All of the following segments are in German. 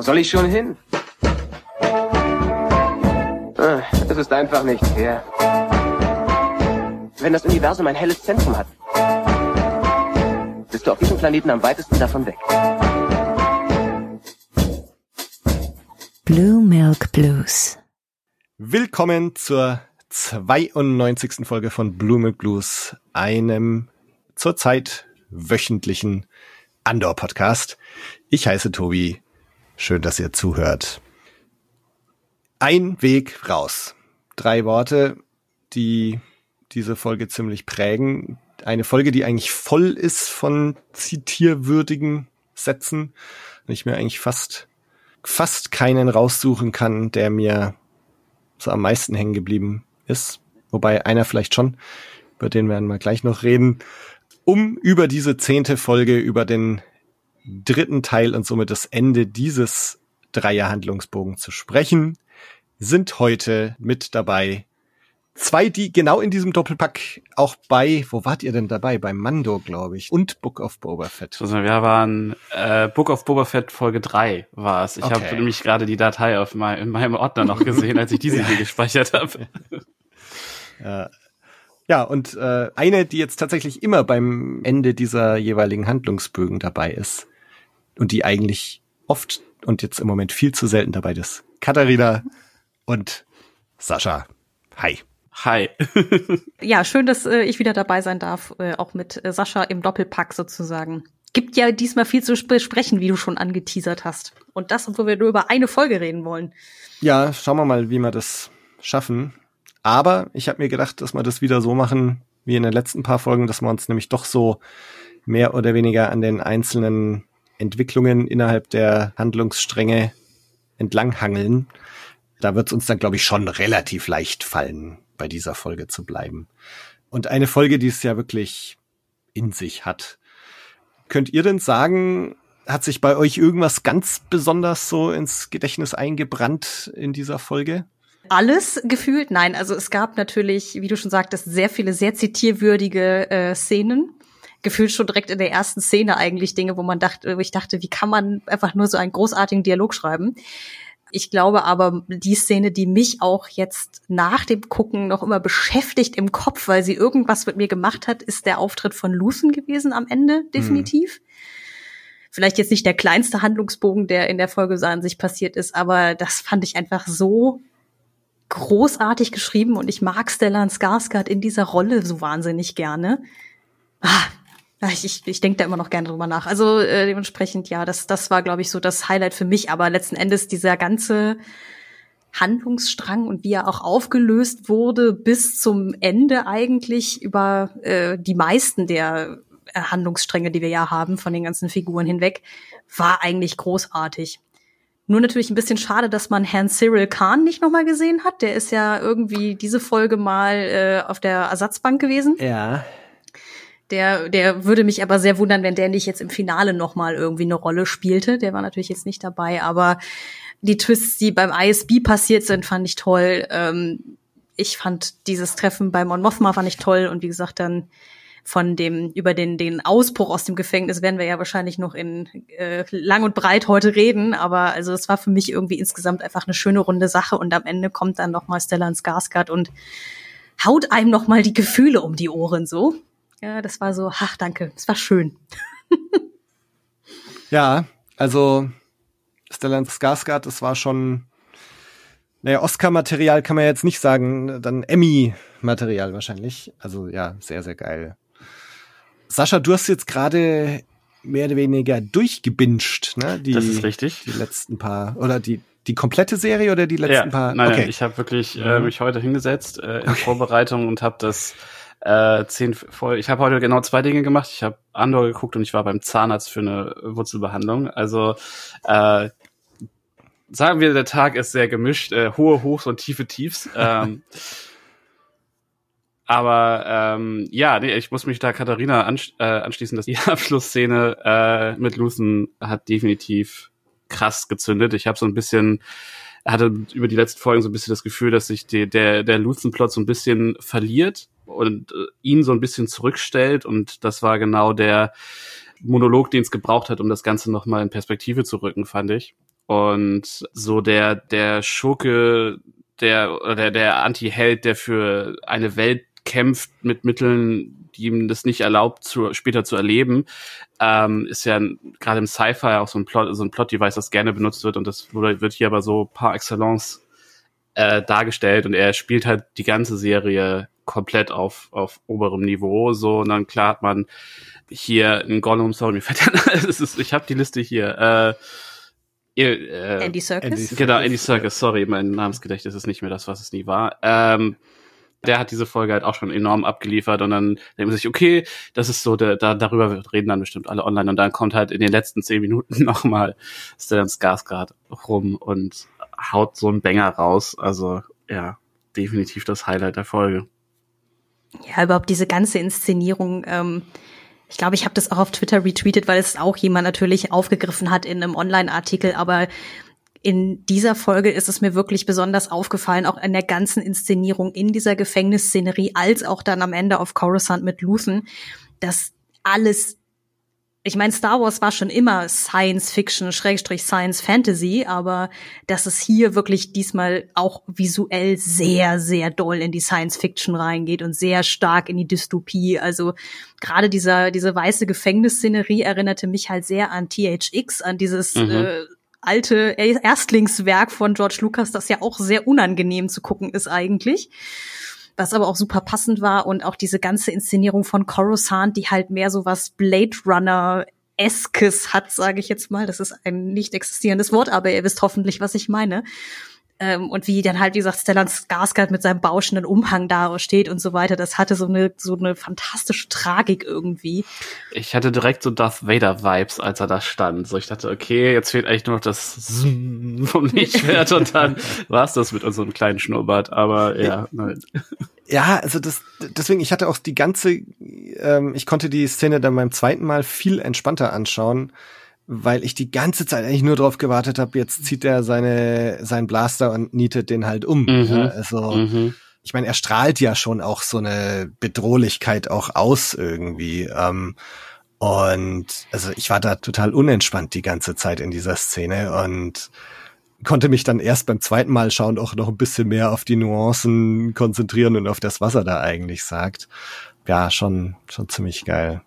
Wo soll ich schon hin? Ah, Es ist einfach nicht fair. Wenn das Universum ein helles Zentrum hat, bist du auf diesem Planeten am weitesten davon weg. Blue Milk Blues. Willkommen zur 92. Folge von Blue Milk Blues, einem zurzeit wöchentlichen Andor-Podcast. Ich heiße Tobi. Schön, dass ihr zuhört. Ein Weg raus. Drei Worte, die diese Folge ziemlich prägen. Eine Folge, die eigentlich voll ist von zitierwürdigen Sätzen. Und ich mir eigentlich fast, fast keinen raussuchen kann, der mir so am meisten hängen geblieben ist. Wobei einer vielleicht schon, über den werden wir gleich noch reden. Um über diese zehnte Folge, über den dritten Teil und somit das Ende dieses Dreierhandlungsbogen zu sprechen, sind heute mit dabei zwei, die genau in diesem Doppelpack auch bei, wo wart ihr denn dabei? Bei Mando, glaube ich, und Book of Boba Fett. Also wir waren äh, Book of Boba Fett Folge 3 war es. Ich Okay. habe nämlich gerade die Datei auf mein, in meinem Ordner noch gesehen, als ich diese hier gespeichert habe. Ja, und äh, eine, die jetzt tatsächlich immer beim Ende dieser jeweiligen Handlungsbögen dabei ist und die eigentlich oft und jetzt im Moment viel zu selten dabei ist. Katharina und Sascha. Hi. Hi. Ja, schön, dass äh, ich wieder dabei sein darf, äh, auch mit äh, Sascha im Doppelpack sozusagen. Gibt ja diesmal viel zu besprechen, wie du schon angeteasert hast. Und das, obwohl wir nur über eine Folge reden wollen. Ja, schauen wir mal, wie wir das schaffen. Aber ich habe mir gedacht, dass wir das wieder so machen wie in den letzten paar Folgen, dass wir uns nämlich doch so mehr oder weniger an den einzelnen Entwicklungen innerhalb der Handlungsstränge entlanghangeln. Da wird es uns dann, glaube ich, schon relativ leicht fallen, bei dieser Folge zu bleiben. Und eine Folge, die es ja wirklich in sich hat. Könnt ihr denn sagen, hat sich bei euch irgendwas ganz besonders so ins Gedächtnis eingebrannt in dieser Folge? Alles gefühlt? Nein, also es gab natürlich, wie du schon sagtest, sehr viele sehr zitierwürdige äh, Szenen. Gefühlt schon direkt in der ersten Szene eigentlich Dinge, wo man dachte, wo ich dachte, wie kann man einfach nur so einen großartigen Dialog schreiben? Ich glaube aber, die Szene, die mich auch jetzt nach dem Gucken noch immer beschäftigt im Kopf, weil sie irgendwas mit mir gemacht hat, ist der Auftritt von Luthen gewesen am Ende, definitiv. Vielleicht jetzt nicht der kleinste Handlungsbogen, der in der Folge so an sich passiert ist, aber das fand ich einfach so großartig geschrieben und ich mag Stellan Skarsgård in dieser Rolle so wahnsinnig gerne. Ah, ich, ich, ich denke da immer noch gerne drüber nach. Also äh, dementsprechend, ja, das, das war, glaube ich, so das Highlight für mich. Aber letzten Endes dieser ganze Handlungsstrang und wie er auch aufgelöst wurde bis zum Ende eigentlich über äh, die meisten der äh, Handlungsstränge, die wir ja haben, von den ganzen Figuren hinweg, war eigentlich großartig. Nur natürlich ein bisschen schade, dass man Herrn Cyril Khan nicht nochmal gesehen hat. Der ist ja irgendwie diese Folge mal äh, auf der Ersatzbank gewesen. Ja. Der, der würde mich aber sehr wundern, wenn der nicht jetzt im Finale nochmal irgendwie eine Rolle spielte. Der war natürlich jetzt nicht dabei, aber die Twists, die beim ISB passiert sind, fand ich toll. Ähm, ich fand dieses Treffen bei Mon Mothma fand ich toll und wie gesagt dann von dem über den den Ausbruch aus dem Gefängnis werden wir ja wahrscheinlich noch in äh, lang und breit heute reden, aber also es war für mich irgendwie insgesamt einfach eine schöne runde Sache und am Ende kommt dann noch mal Stellan Skarsgård und haut einem noch mal die Gefühle um die Ohren so. Ja, das war so, ach danke, es war schön. Ja, also Stellan Skarsgård, das war schon, naja, Oscar-Material kann man jetzt nicht sagen, dann Emmy-Material wahrscheinlich. Also ja, sehr, sehr geil. Sascha, du hast jetzt gerade mehr oder weniger durchgebinged, ne? Die, Das ist richtig. Die letzten paar, oder die, die komplette Serie oder die letzten paar? Nein, okay. ich habe wirklich äh, mich heute hingesetzt äh, in Vorbereitung und habe das äh, zehn voll. Ich habe heute genau zwei Dinge gemacht. Ich habe Andor geguckt und ich war beim Zahnarzt für eine Wurzelbehandlung. Also äh, sagen wir, der Tag ist sehr gemischt, äh, hohe Hochs und tiefe Tiefs. Ähm, aber ähm, ja, nee, ich muss mich da Katharina ansch äh, anschließen, dass die Abschlussszene äh, mit Luthen hat definitiv krass gezündet. Ich habe so ein bisschen hatte über die letzten Folgen so ein bisschen das Gefühl, dass sich die, der der Luthen-Plot so ein bisschen verliert und äh, ihn so ein bisschen zurückstellt und das war genau der Monolog, den es gebraucht hat, um das Ganze nochmal in Perspektive zu rücken, fand ich. und so der, der Schurke, der, oder der, der Anti-Held, der für eine Welt kämpft mit Mitteln, die ihm das nicht erlaubt, zu, später zu erleben, ähm, ist ja gerade im Sci-Fi auch so ein Plot, so ein Plot-Device, das gerne benutzt wird und das wird hier aber so par excellence äh, dargestellt und er spielt halt die ganze Serie komplett auf, auf oberem Niveau, so, und dann klar hat man hier ein Gollum, sorry, mir fällt der, es ist, ich habe die Liste hier, äh, äh, Andy Serkis? Genau, Andy Serkis, sorry, mein Namensgedächtnis ist nicht mehr das, was es nie war. Ähm, der hat diese Folge halt auch schon enorm abgeliefert und dann denkt man sich, okay, das ist so, da, darüber reden dann bestimmt alle online und dann kommt halt in den letzten zehn Minuten nochmal Stellan Skarsgård rum und haut so einen Banger raus. Also, ja, definitiv das Highlight der Folge. Ja, überhaupt diese ganze Inszenierung, ähm, ich glaube, ich habe das auch auf Twitter retweetet, weil es auch jemand natürlich aufgegriffen hat in einem Online-Artikel, aber in dieser Folge ist es mir wirklich besonders aufgefallen, auch in der ganzen Inszenierung in dieser Gefängnisszenerie, als auch dann am Ende auf Coruscant mit Luthen, dass alles ich meine, Star Wars war schon immer Science Fiction, Schrägstrich Science Fantasy, aber dass es hier wirklich diesmal auch visuell sehr, sehr doll in die Science Fiction reingeht und sehr stark in die Dystopie. Also gerade dieser, diese weiße Gefängnisszenerie erinnerte mich halt sehr an THX, an dieses mhm. äh, alte Erstlingswerk von George Lucas, das ja auch sehr unangenehm zu gucken ist eigentlich was aber auch super passend war und auch diese ganze Inszenierung von Coruscant, die halt mehr so was Blade Runner Eskes hat, sage ich jetzt mal. Das ist ein nicht existierendes Wort, aber ihr wisst hoffentlich, was ich meine. Ähm, und wie dann halt, wie gesagt, Stellan Skarsgård mit seinem bauschenden Umhang da steht und so weiter, das hatte so eine, so eine fantastische Tragik irgendwie. Ich hatte direkt so Darth Vader Vibes, als er da stand. So, ich dachte, okay, jetzt fehlt eigentlich nur noch das vom Lichtschwert und dann war's das mit unserem kleinen Schnurrbart, aber ja, nein. Ja, also das, deswegen, ich hatte auch die ganze, ähm, ich konnte die Szene dann beim zweiten Mal viel entspannter anschauen, weil ich die ganze Zeit eigentlich nur drauf gewartet habe, jetzt zieht er seine seinen Blaster und nietet den halt um. Mhm. Ja, also mhm. ich meine, er strahlt ja schon auch so eine Bedrohlichkeit auch aus irgendwie. Ähm, und also ich war da total unentspannt die ganze Zeit in dieser Szene und konnte mich dann erst beim zweiten Mal schauen auch noch ein bisschen mehr auf die Nuancen konzentrieren und auf das, was er da eigentlich sagt. Ja, schon, schon ziemlich geil.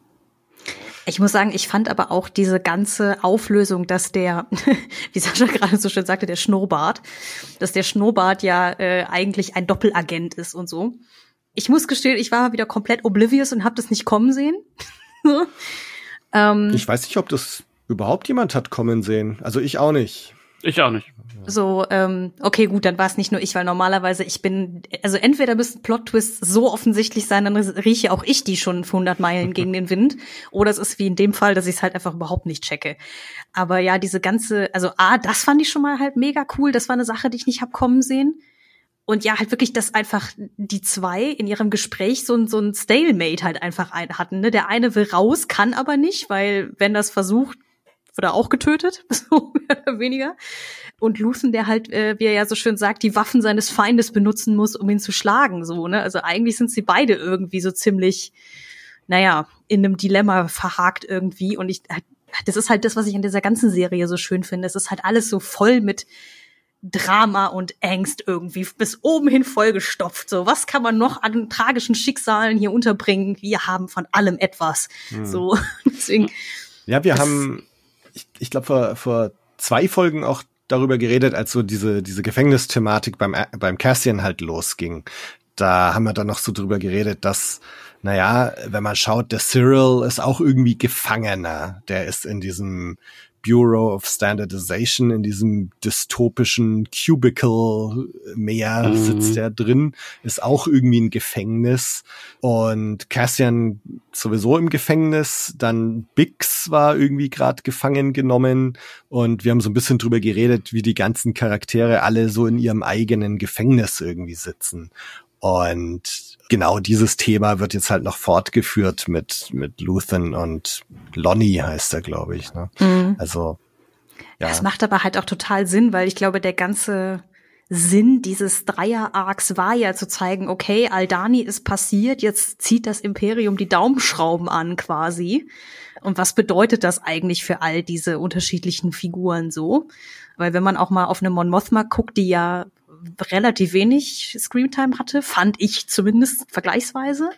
Ich muss sagen, ich fand aber auch diese ganze Auflösung, dass der, wie Sascha gerade so schön sagte, der Schnurrbart, dass der Schnurrbart ja äh, eigentlich ein Doppelagent ist und so. Ich muss gestehen, ich war mal wieder komplett oblivious und habe das nicht kommen sehen. ähm, ich weiß nicht, ob das überhaupt jemand hat kommen sehen. Also ich auch nicht. Ich auch nicht. So, ähm, okay, gut, dann war es nicht nur ich, weil normalerweise ich bin, also entweder müssen Plot-Twists so offensichtlich sein, dann rieche auch ich die schon 100 Meilen gegen den Wind, oder es ist wie in dem Fall, dass ich es halt einfach überhaupt nicht checke. Aber ja, diese ganze, also A, das fand ich schon mal halt mega cool, das war eine Sache, die ich nicht hab kommen sehen. Und ja, halt wirklich, dass einfach die zwei in ihrem Gespräch so ein, so ein Stalemate halt einfach hatten. Ne? Der eine will raus, kann aber nicht, weil wenn das versucht, wird er auch getötet, so mehr oder weniger. Und Luthen, der halt, äh, wie er ja so schön sagt, die Waffen seines Feindes benutzen muss, um ihn zu schlagen, so, ne? Also eigentlich sind sie beide irgendwie so ziemlich, naja, in einem Dilemma verhakt irgendwie. Und ich, das ist halt das, was ich an dieser ganzen Serie so schön finde. Es ist halt alles so voll mit Drama und Angst irgendwie bis oben hin vollgestopft. So, was kann man noch an tragischen Schicksalen hier unterbringen? Wir haben von allem etwas. Hm. So, deswegen. Ja, wir haben ich, glaube, vor, vor zwei Folgen auch darüber geredet, als so diese, diese Gefängnisthematik beim, beim Cassian halt losging. Da haben wir dann noch so drüber geredet, dass, naja, wenn man schaut, der Cyril ist auch irgendwie Gefangener. Der ist in diesem Bureau of Standardization in diesem dystopischen Cubicle mehr mhm. sitzt er drin, ist auch irgendwie ein Gefängnis. Und Cassian sowieso im Gefängnis, dann Bix war irgendwie gerade gefangen genommen. Und wir haben so ein bisschen drüber geredet, wie die ganzen Charaktere alle so in ihrem eigenen Gefängnis irgendwie sitzen und genau dieses Thema wird jetzt halt noch fortgeführt mit, mit Luthen und Lonnie heißt er, glaube ich. Ne? Mhm. Also, ja. Das macht aber halt auch total Sinn, weil ich glaube, der ganze, Sinn dieses Dreier-Arcs war ja zu zeigen, okay, Aldani ist passiert, jetzt zieht das Imperium die Daumenschrauben an quasi. Und was bedeutet das eigentlich für all diese unterschiedlichen Figuren so? Weil wenn man auch mal auf eine Mon Mothma guckt, die ja relativ wenig Screamtime hatte, fand ich zumindest vergleichsweise.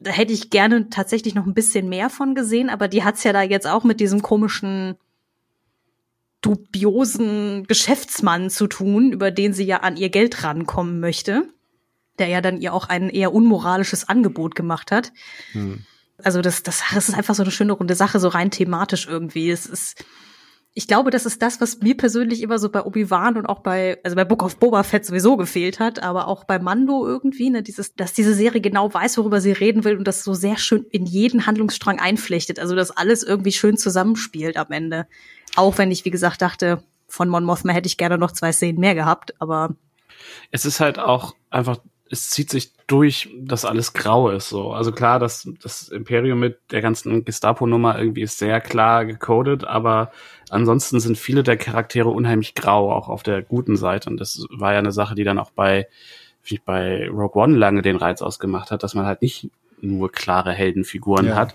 Da hätte ich gerne tatsächlich noch ein bisschen mehr von gesehen, aber die hat's ja da jetzt auch mit diesem komischen dubiosen Geschäftsmann zu tun, über den sie ja an ihr Geld rankommen möchte, der ja dann ihr auch ein eher unmoralisches Angebot gemacht hat. Hm. Also das, das, das ist einfach so eine schöne runde Sache, so rein thematisch irgendwie. Es ist, ich glaube, das ist das, was mir persönlich immer so bei Obi-Wan und auch bei, also bei Book of Boba Fett sowieso gefehlt hat, aber auch bei Mando irgendwie, ne, dieses, dass diese Serie genau weiß, worüber sie reden will und das so sehr schön in jeden Handlungsstrang einflechtet. Also, dass alles irgendwie schön zusammenspielt am Ende. Auch wenn ich, wie gesagt, dachte, von Mon Mothma hätte ich gerne noch zwei Szenen mehr gehabt, aber. Es ist halt auch einfach es zieht sich durch, dass alles grau ist so. Also klar, dass das Imperium mit der ganzen Gestapo-Nummer irgendwie ist sehr klar gecodet, aber ansonsten sind viele der Charaktere unheimlich grau, auch auf der guten Seite. Und das war ja eine Sache, die dann auch bei, wie bei Rogue One lange den Reiz ausgemacht hat, dass man halt nicht nur klare Heldenfiguren ja. hat.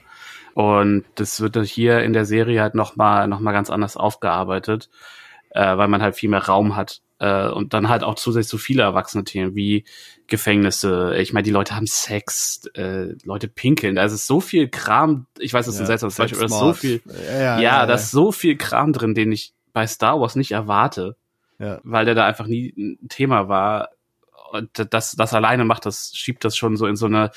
Und das wird hier in der Serie halt nochmal noch mal ganz anders aufgearbeitet, äh, weil man halt viel mehr Raum hat äh, und dann halt auch zusätzlich so viele erwachsene Themen wie Gefängnisse. Ich meine, die Leute haben Sex, äh, Leute pinkeln. Da ist so viel Kram. Ich weiß, das ist ein seltsames Beispiel, aber so viel. Ja, ja, ja, da ist so viel Kram drin, den ich bei Star Wars nicht erwarte, ja. weil der da einfach nie ein Thema war. Und das, das alleine macht das, schiebt das schon so in so eine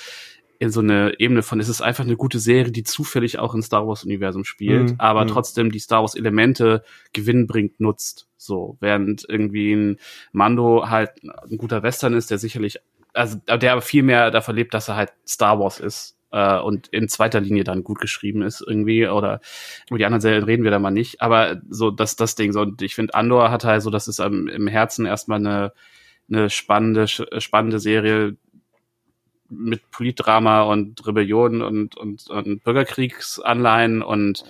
in so eine Ebene von, es ist einfach eine gute Serie, die zufällig auch im Star Wars Universum spielt, mhm. aber mhm. trotzdem die Star Wars Elemente gewinnbringt, nutzt. So, während irgendwie ein Mando halt ein guter Western ist, der sicherlich, also der aber viel mehr davon lebt, dass er halt Star Wars ist äh, und in zweiter Linie dann gut geschrieben ist irgendwie oder über die anderen Serien reden wir da mal nicht, aber so das das Ding so und ich finde Andor hat halt so, das ist im, im Herzen erstmal eine eine spannende spannende Serie, mit Politdrama und Rebellion und, und, und Bürgerkriegsanleihen und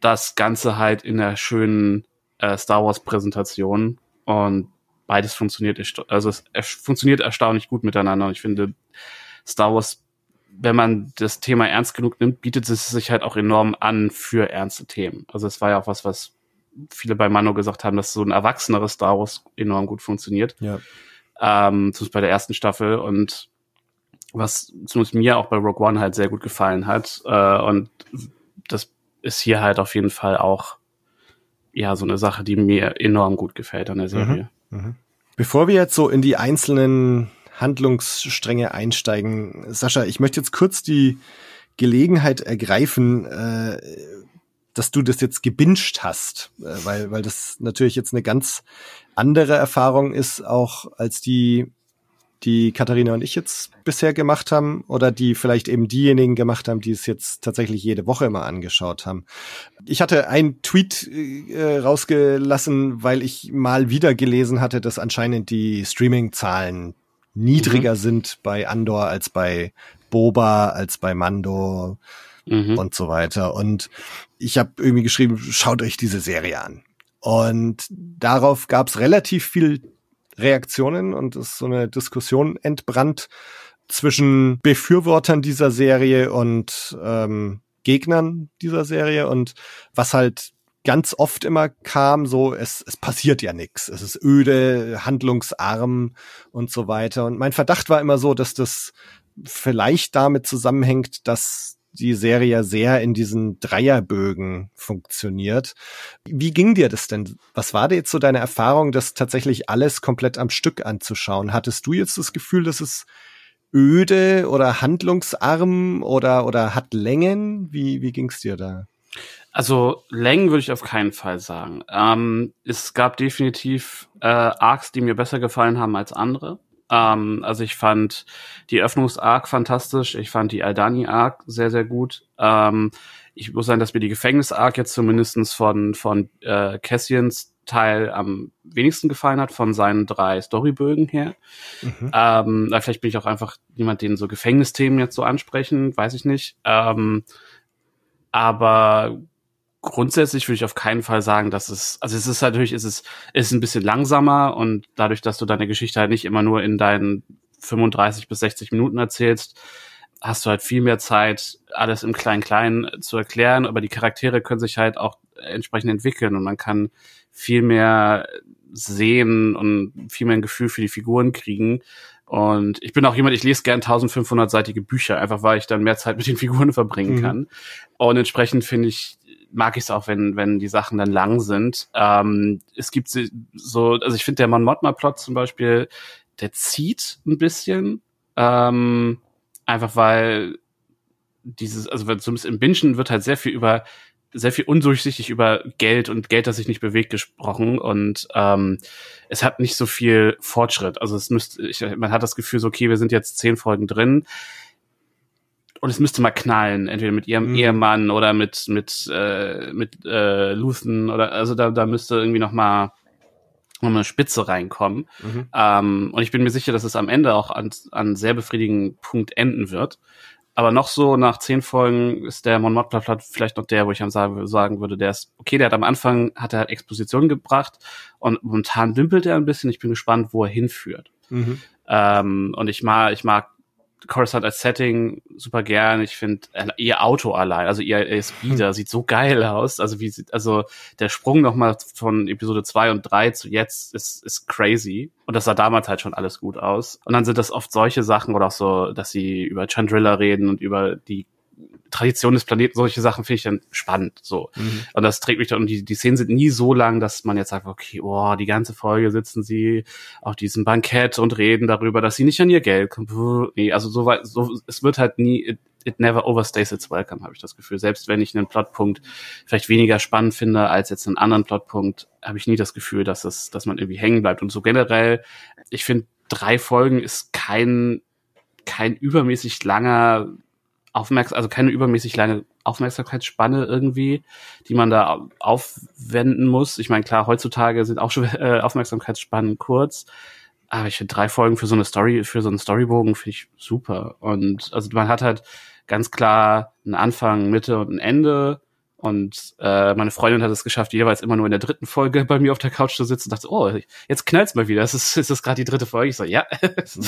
das Ganze halt in einer schönen äh, Star Wars Präsentation und beides funktioniert, also es, es funktioniert erstaunlich gut miteinander und ich finde Star Wars, wenn man das Thema ernst genug nimmt, bietet es sich halt auch enorm an für ernste Themen. Also es war ja auch was, was viele bei Mano gesagt haben, dass so ein erwachseneres Star Wars enorm gut funktioniert. Ja. Ähm, zumindest bei der ersten Staffel und was zumindest mir auch bei Rogue One halt sehr gut gefallen hat. Äh, und das ist hier halt auf jeden Fall auch ja so eine Sache, die mir enorm gut gefällt an der Serie. Mhm, mh. Bevor wir jetzt so in die einzelnen Handlungsstränge einsteigen, Sascha, ich möchte jetzt kurz die Gelegenheit ergreifen, äh, dass du das jetzt gebinged hast, äh, weil, weil das natürlich jetzt eine ganz andere Erfahrung ist, auch als die die Katharina und ich jetzt bisher gemacht haben oder die vielleicht eben diejenigen gemacht haben, die es jetzt tatsächlich jede Woche immer angeschaut haben. Ich hatte einen Tweet äh, rausgelassen, weil ich mal wieder gelesen hatte, dass anscheinend die Streaming-Zahlen niedriger mhm. sind bei Andor als bei Boba, als bei Mando mhm. und so weiter. Und ich habe irgendwie geschrieben, schaut euch diese Serie an. Und darauf gab es relativ viel Reaktionen und es ist so eine Diskussion entbrannt zwischen Befürwortern dieser Serie und ähm, Gegnern dieser Serie und was halt ganz oft immer kam, so es, es passiert ja nichts, es ist öde, handlungsarm und so weiter. Und mein Verdacht war immer so, dass das vielleicht damit zusammenhängt, dass die Serie ja sehr in diesen Dreierbögen funktioniert. Wie ging dir das denn? Was war dir jetzt so deine Erfahrung, das tatsächlich alles komplett am Stück anzuschauen? Hattest du jetzt das Gefühl, dass es öde oder handlungsarm oder, oder hat Längen? Wie, wie ging's dir da? Also Längen würde ich auf keinen Fall sagen. Ähm, es gab definitiv äh, Arcs, die mir besser gefallen haben als andere. Ähm, also ich fand die Öffnungs-Arc fantastisch. Ich fand die Aldani-Arc sehr, sehr gut. Ähm, ich muss sagen, dass mir die Gefängnis-Arc jetzt zumindestens von, von äh, Cassians Teil am wenigsten gefallen hat, von seinen drei Storybögen her. Mhm. Ähm, vielleicht bin ich auch einfach jemand, den so Gefängnisthemen jetzt so ansprechen, weiß ich nicht. Ähm, aber grundsätzlich würde ich auf keinen Fall sagen, dass es, also es ist natürlich, es ist, es ist ein bisschen langsamer und dadurch, dass du deine Geschichte halt nicht immer nur in deinen 35 bis 60 Minuten erzählst, hast du halt viel mehr Zeit, alles im Klein-Klein zu erklären, aber die Charaktere können sich halt auch entsprechend entwickeln und man kann viel mehr sehen und viel mehr ein Gefühl für die Figuren kriegen. Und ich bin auch jemand, ich lese gern 1500-seitige Bücher, einfach weil ich dann mehr Zeit mit den Figuren verbringen mhm. kann. Und entsprechend finde ich, mag ich es auch, wenn, wenn die Sachen dann lang sind. Ähm, es gibt so, also ich finde der Mon Mothma Plot zum Beispiel, der zieht ein bisschen, ähm, einfach weil dieses, also zumindest im Bingen wird halt sehr viel über sehr viel undurchsichtig über Geld und Geld, das sich nicht bewegt, gesprochen und ähm, es hat nicht so viel Fortschritt. Also es müsste, ich, man hat das Gefühl, so okay, wir sind jetzt zehn Folgen drin und es müsste mal knallen, entweder mit ihrem mhm. Ehemann oder mit mit äh, mit äh, Luthen oder also da da müsste irgendwie noch mal noch mal eine Spitze reinkommen. Mhm. Ähm, und ich bin mir sicher, dass es am Ende auch an an sehr befriedigenden Punkt enden wird. Aber noch so nach zehn Folgen ist der Mon Mothma vielleicht noch der, wo ich am sagen, würde, der ist okay, der hat am Anfang hat er halt Exposition gebracht und momentan dümpelt er ein bisschen. Ich bin gespannt, wo er hinführt. Mhm. Ähm, und ich mag, ich mag Coruscant als Setting super gern. Ich finde äh, ihr Auto allein, also ihr, Speeder sieht so geil aus. Also wie sieht, also der Sprung nochmal von Episode 2 und 3 zu jetzt ist, ist crazy. Und das sah damals halt schon alles gut aus. Und dann sind das oft solche Sachen oder auch so, dass sie über Chandrilla reden und über die Tradition des Planeten, solche Sachen finde ich dann spannend, so. Mhm. Und das trägt mich dann, und die, die Szenen sind nie so lang, dass man jetzt sagt, okay, oh, die ganze Folge sitzen sie auf diesem Bankett und reden darüber, dass sie nicht an ihr Geld kommen. Nee, also so weit, so, es wird halt nie, it, it never overstays its welcome, habe ich das Gefühl. Selbst wenn ich einen Plotpunkt vielleicht weniger spannend finde als jetzt einen anderen Plotpunkt, habe ich nie das Gefühl, dass es, dass man irgendwie hängen bleibt. Und so generell, ich finde, drei Folgen ist kein, kein übermäßig langer Aufmerksam, also keine übermäßig lange Aufmerksamkeitsspanne irgendwie, die man da aufwenden muss. Ich meine, klar, heutzutage sind auch schon äh, Aufmerksamkeitsspannen kurz, aber ich finde drei Folgen für so eine Story, für so einen Storybogen finde ich super. Und also man hat halt ganz klar einen Anfang, Mitte und ein Ende und äh, meine Freundin hat es geschafft, jeweils immer nur in der dritten Folge bei mir auf der Couch zu sitzen und dachte, oh, jetzt knallt's mal wieder. Das ist, ist das gerade die dritte Folge? Ich so, ja.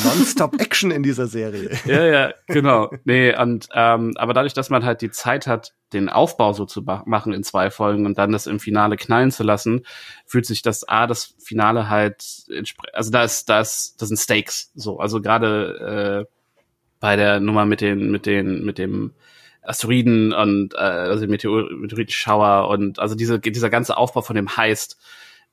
Nonstop Action in dieser Serie. ja, ja, genau. Nee, und ähm, aber dadurch, dass man halt die Zeit hat, den Aufbau so zu machen in zwei Folgen und dann das im Finale knallen zu lassen, fühlt sich das A, das Finale halt, also da ist, da ist, das sind Stakes. So, also gerade äh, bei der Nummer mit den, mit den, mit dem Asteroiden und äh, also Meteor Meteoritenschauer und also diese, dieser ganze Aufbau von dem Heist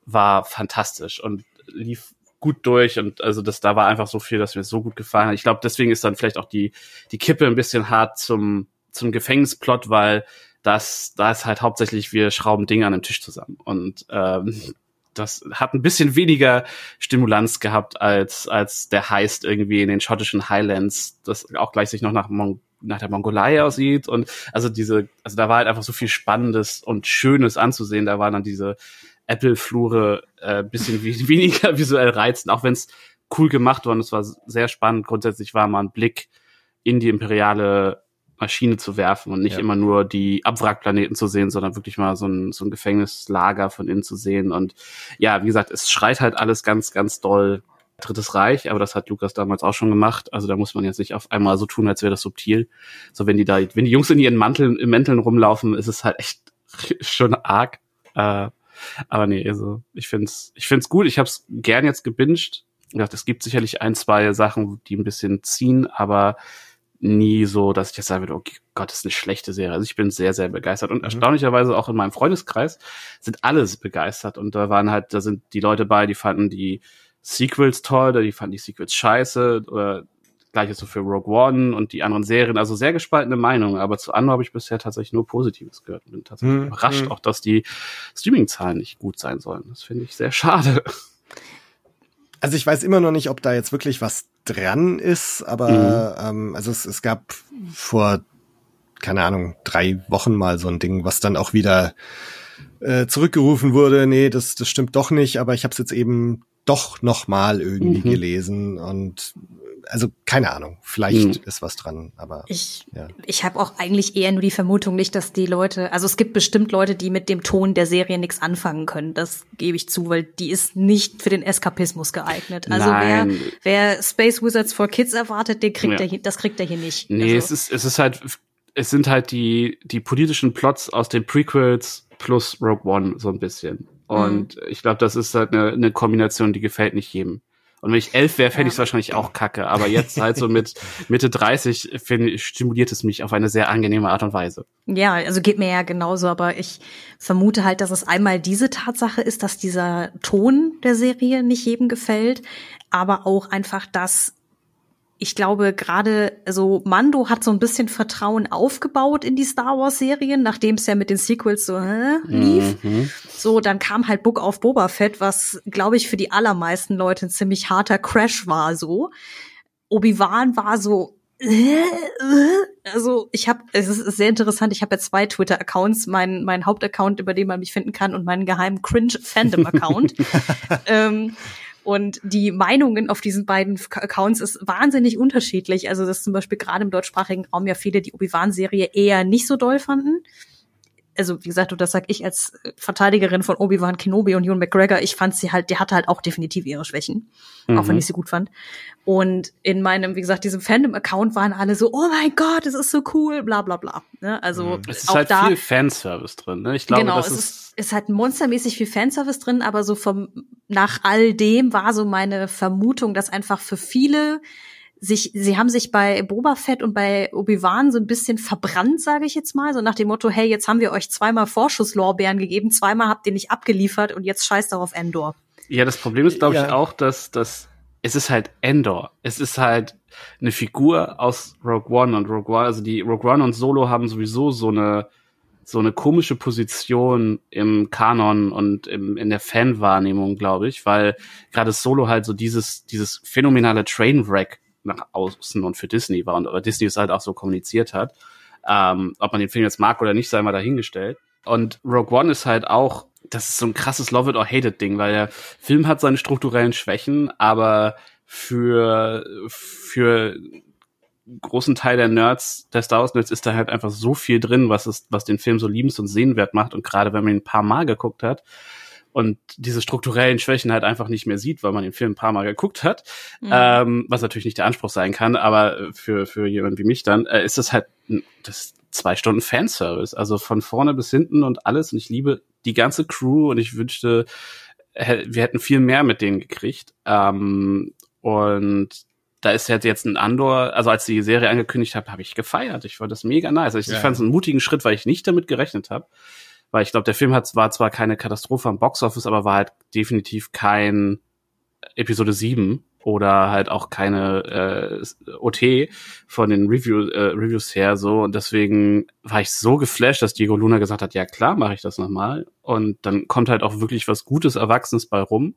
war fantastisch und lief gut durch und also das da war einfach so viel, dass mir so gut gefallen hat. Ich glaube, deswegen ist dann vielleicht auch die die Kippe ein bisschen hart zum zum Gefängnisplot, weil das da ist halt hauptsächlich wir schrauben Dinge an einem Tisch zusammen und ähm, das hat ein bisschen weniger Stimulanz gehabt als als der Heist irgendwie in den schottischen Highlands, das auch gleich sich noch nach Mon nach der Mongolei aussieht und also diese, also da war halt einfach so viel Spannendes und Schönes anzusehen. Da waren dann diese Apple-Flure äh, bisschen weniger visuell reizend, auch wenn es cool gemacht war und es war sehr spannend. Grundsätzlich war mal ein Blick in die imperiale Maschine zu werfen und nicht ja. immer nur die Abwrackplaneten zu sehen, sondern wirklich mal so ein, so ein Gefängnislager von innen zu sehen. Und ja, wie gesagt, es schreit halt alles ganz, ganz doll Drittes Reich, aber das hat Lukas damals auch schon gemacht. Also da muss man jetzt nicht auf einmal so tun, als wäre das subtil. So wenn die da, wenn die Jungs in ihren Manteln, in Mänteln rumlaufen, ist es halt echt schon arg. Äh, aber nee, also ich find's, ich find's gut. Ich hab's gern jetzt gebinged. Es gibt sicherlich ein, zwei Sachen, die ein bisschen ziehen, aber nie so, dass ich jetzt sagen würde, oh Gott, das ist eine schlechte Serie. Also ich bin sehr, sehr begeistert. Und mhm. erstaunlicherweise auch in meinem Freundeskreis sind alles begeistert. Und da waren halt, da sind die Leute bei, die fanden die Sequels toll, die fanden die Sequels scheiße oder gleiches so für Rogue One und die anderen Serien, also sehr gespaltene Meinungen, aber zu Andor habe ich bisher tatsächlich nur Positives gehört und bin tatsächlich hm, überrascht, hm. auch dass die Streaming-Zahlen nicht gut sein sollen. Das finde ich sehr schade. Also ich weiß immer noch nicht, ob da jetzt wirklich was dran ist, aber mhm. ähm, also es, es gab vor, keine Ahnung, drei Wochen mal so ein Ding, was dann auch wieder äh, zurückgerufen wurde, nee, das, das stimmt doch nicht, aber ich habe es jetzt eben doch noch mal irgendwie mhm. gelesen und also keine Ahnung, vielleicht hm. ist was dran, aber ich, ja. ich habe auch eigentlich eher nur die Vermutung nicht, dass die Leute, also es gibt bestimmt Leute, die mit dem Ton der Serie nichts anfangen können. Das gebe ich zu, weil die ist nicht für den Eskapismus geeignet. Also wer, wer Space Wizards for Kids erwartet, den kriegt ja. er hier, das kriegt er hier nicht. Nee, also. es ist es ist halt es sind halt die die politischen Plots aus den Prequels plus Rogue One so ein bisschen. Und mhm. ich glaube, das ist halt eine, eine Kombination, die gefällt nicht jedem. Und wenn ich elf wäre, fände ich es wahrscheinlich auch kacke. Aber jetzt halt so mit Mitte 30 finde stimuliert es mich auf eine sehr angenehme Art und Weise. Ja, also geht mir ja genauso, aber ich vermute halt, dass es einmal diese Tatsache ist, dass dieser Ton der Serie nicht jedem gefällt, aber auch einfach, dass ich glaube gerade, also Mando hat so ein bisschen Vertrauen aufgebaut in die Star Wars Serien, nachdem es ja mit den Sequels so äh, lief. Mhm. So, dann kam halt Book of Boba Fett, was glaube ich für die allermeisten Leute ein ziemlich harter Crash war so. Obi-Wan war so also ich habe, es ist sehr interessant, ich habe ja zwei Twitter-Accounts, mein, mein Hauptaccount, über den man mich finden kann und meinen geheimen Cringe-Fandom-Account. ähm, und die Meinungen auf diesen beiden Accounts ist wahnsinnig unterschiedlich. Also, dass zum Beispiel gerade im deutschsprachigen Raum ja viele die Obi-Wan-Serie eher nicht so doll fanden also wie gesagt, das sag ich als Verteidigerin von Obi-Wan Kenobi und Ewan McGregor, ich fand sie halt, die hatte halt auch definitiv ihre Schwächen, mhm. auch wenn mhm. ich sie gut fand. Und in meinem, wie gesagt, diesem Fandom-Account waren alle so, oh mein Gott, es ist so cool, bla bla bla. Ne? Also mhm. es ist auch halt da, viel Fanservice drin. Ne? Ich glaube, genau, das es ist, ist halt monstermäßig viel Fanservice drin, aber so vom nach all dem war so meine Vermutung, dass einfach für viele sich, sie haben sich bei Boba Fett und bei Obi-Wan so ein bisschen verbrannt, sage ich jetzt mal, so nach dem Motto, hey, jetzt haben wir euch zweimal Vorschusslorbeeren gegeben, zweimal habt ihr nicht abgeliefert und jetzt scheißt darauf Endor. Ja, das Problem ist, glaube ich, ja. auch, dass, dass es ist halt Endor. Es ist halt eine Figur aus Rogue One und Rogue One, also die Rogue One und Solo haben sowieso so eine so eine komische Position im Kanon und im, in der Fanwahrnehmung, glaube ich, weil gerade Solo halt so dieses dieses phänomenale Trainwreck nach außen und für Disney war und oder Disney es halt auch so kommuniziert hat. Ähm, ob man den Film jetzt mag oder nicht, sei mal dahingestellt. Und Rogue One ist halt auch, das ist so ein krasses Love it or hate it Ding, weil der Film hat seine strukturellen Schwächen, aber für, für großen Teil der Nerds, der Star Wars Nerds, ist da halt einfach so viel drin, was es, was den Film so liebens und sehenwert macht. Und gerade wenn man ihn ein paar Mal geguckt hat, und diese strukturellen Schwächen halt einfach nicht mehr sieht, weil man den Film ein paar Mal geguckt hat, mhm. ähm, was natürlich nicht der Anspruch sein kann, aber für, für jemanden wie mich dann, äh, ist das halt das zwei Stunden Fanservice, also von vorne bis hinten und alles und ich liebe die ganze Crew und ich wünschte, wir hätten viel mehr mit denen gekriegt ähm, und da ist halt jetzt ein Andor, also als die Serie angekündigt habe, habe ich gefeiert. Ich fand das mega nice. Ich, ja. ich fand es einen mutigen Schritt, weil ich nicht damit gerechnet habe weil ich glaube, der Film hat war zwar keine Katastrophe am Boxoffice, aber war halt definitiv kein Episode 7 oder halt auch keine äh, OT von den Review, äh, Reviews her so. Und deswegen war ich so geflasht, dass Diego Luna gesagt hat, ja klar, mache ich das nochmal und dann kommt halt auch wirklich was Gutes Erwachsenes bei rum.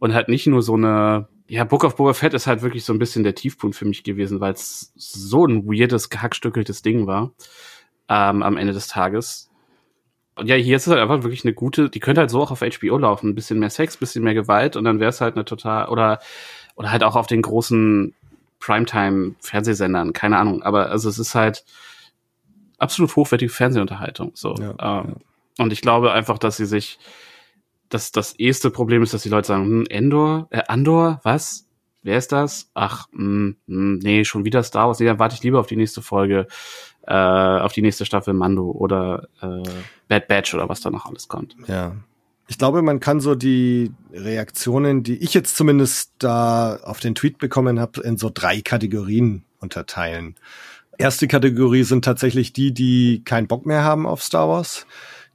Und halt nicht nur so eine ja, Book of Boba Fett ist halt wirklich so ein bisschen der Tiefpunkt für mich gewesen, weil es so ein weirdes, gehackstückeltes Ding war ähm, am Ende des Tages und ja, hier ist es halt einfach wirklich eine gute, die könnte halt so auch auf HBO laufen, ein bisschen mehr Sex, bisschen mehr Gewalt und dann wäre es halt eine total, oder, oder halt auch auf den großen Primetime-Fernsehsendern, keine Ahnung, aber also es ist halt absolut hochwertige Fernsehunterhaltung, so. Ja, ähm, ja. Und ich glaube einfach, dass sie sich, dass das erste Problem ist, dass die Leute sagen, hm, Endor, äh, Andor, was? Wer ist das? Ach, mh, hm, mh, hm, nee, schon wieder Star Wars. Nee, dann warte ich lieber auf die nächste Folge äh, auf die nächste Staffel Mando oder äh, Bad Batch oder was da noch alles kommt. Ja. Ich glaube, man kann so die Reaktionen, die ich jetzt zumindest da auf den Tweet bekommen habe, in so drei Kategorien unterteilen. Erste Kategorie sind tatsächlich die, die keinen Bock mehr haben auf Star Wars,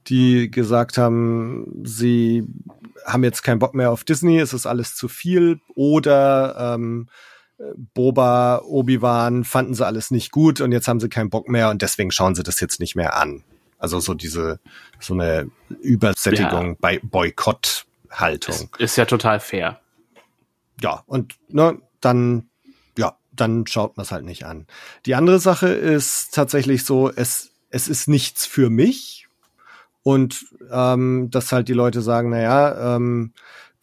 die gesagt haben, sie haben jetzt keinen Bock mehr auf Disney, es ist alles zu viel oder ähm, Boba, Obi-Wan fanden sie alles nicht gut und jetzt haben sie keinen Bock mehr und deswegen schauen sie das jetzt nicht mehr an. Also so diese, so eine Übersättigung ja. bei Boykotthaltung. Ist, ist ja total fair. Ja, und ne, dann, ja, dann schaut man es halt nicht an. Die andere Sache ist tatsächlich so, es, es ist nichts für mich. Und ähm, dass halt die Leute sagen, na ja, ähm,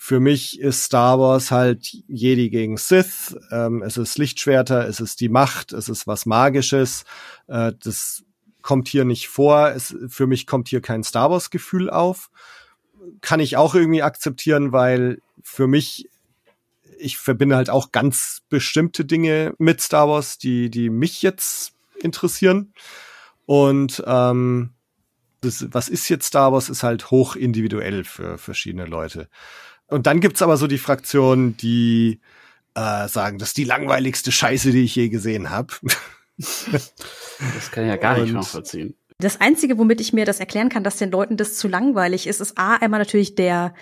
für mich ist Star Wars halt Jedi gegen Sith. Ähm, es ist Lichtschwerter, es ist die Macht, es ist was Magisches. Äh, das kommt hier nicht vor. Es, für mich kommt hier kein Star Wars-Gefühl auf. Kann ich auch irgendwie akzeptieren, weil für mich ich verbinde halt auch ganz bestimmte Dinge mit Star Wars, die, die mich jetzt interessieren. Und ähm, das, was ist jetzt Star Wars, ist halt hoch individuell für verschiedene Leute. Und dann gibt's aber so die Fraktionen, die äh, sagen, das ist die langweiligste Scheiße, die ich je gesehen habe. das kann ich ja gar nicht nachvollziehen. Das Einzige, womit ich mir das erklären kann, dass den Leuten das zu langweilig ist, ist A, einmal natürlich der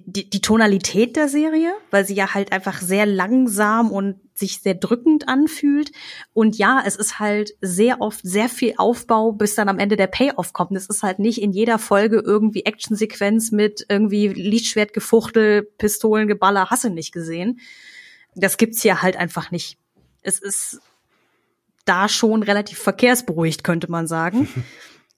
die, die Tonalität der Serie, weil sie ja halt einfach sehr langsam und sich sehr drückend anfühlt. Und ja, es ist halt sehr oft sehr viel Aufbau, bis dann am Ende der Payoff kommt. Es ist halt nicht in jeder Folge irgendwie Actionsequenz mit irgendwie Lichtschwertgefuchtel, Pistolengeballer, hasse nicht gesehen. Das gibt's hier halt einfach nicht. Es ist da schon relativ verkehrsberuhigt, könnte man sagen.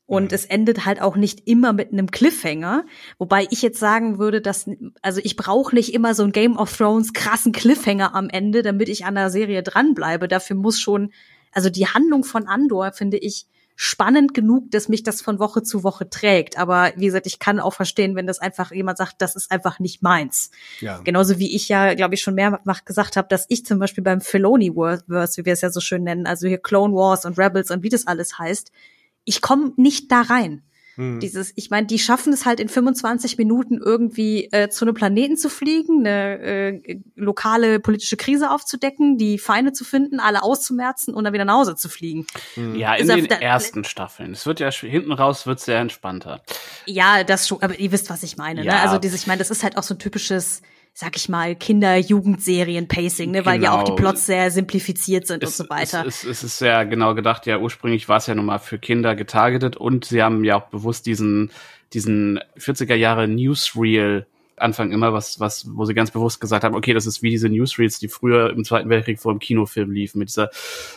Und mhm. es endet halt auch nicht immer mit einem Cliffhanger. Wobei ich jetzt sagen würde, dass, also ich brauche nicht immer so ein Game of Thrones krassen Cliffhanger am Ende, damit ich an der Serie dranbleibe. Dafür muss schon, also die Handlung von Andor finde ich spannend genug, dass mich das von Woche zu Woche trägt. Aber wie gesagt, ich kann auch verstehen, wenn das einfach jemand sagt, das ist einfach nicht meins. Ja. Genauso wie ich ja, glaube ich, schon mehrfach gesagt habe, dass ich zum Beispiel beim Filoni-Verse, wie wir es ja so schön nennen, also hier Clone Wars und Rebels und wie das alles heißt, ich komme nicht da rein. Hm. Dieses, ich meine, die schaffen es halt in 25 Minuten irgendwie äh, zu einem Planeten zu fliegen, eine äh, lokale politische Krise aufzudecken, die Feinde zu finden, alle auszumerzen und dann wieder nach Hause zu fliegen. Hm. Ja, in den ersten Staffeln. Es wird ja hinten raus wird sehr entspannter. Ja, das schon, aber ihr wisst, was ich meine. Ne? Ja. Ne? Also dieses, ich meine, das ist halt auch so ein typisches sag ich mal, Kinder-Jugendserien-Pacing, ne? weil genau. ja auch die genau. Plots sehr simplifiziert sind es, und so weiter. Es, es, es ist sehr genau gedacht, ja, ursprünglich war es ja nun mal für Kinder getargetet und sie haben ja auch bewusst diesen, diesen 40er Jahre Newsreel Anfang immer was, was, wo sie ganz bewusst gesagt haben, okay, das ist wie diese Newsreels, die früher im Zweiten Weltkrieg vor dem Kinofilm liefen, mit dieser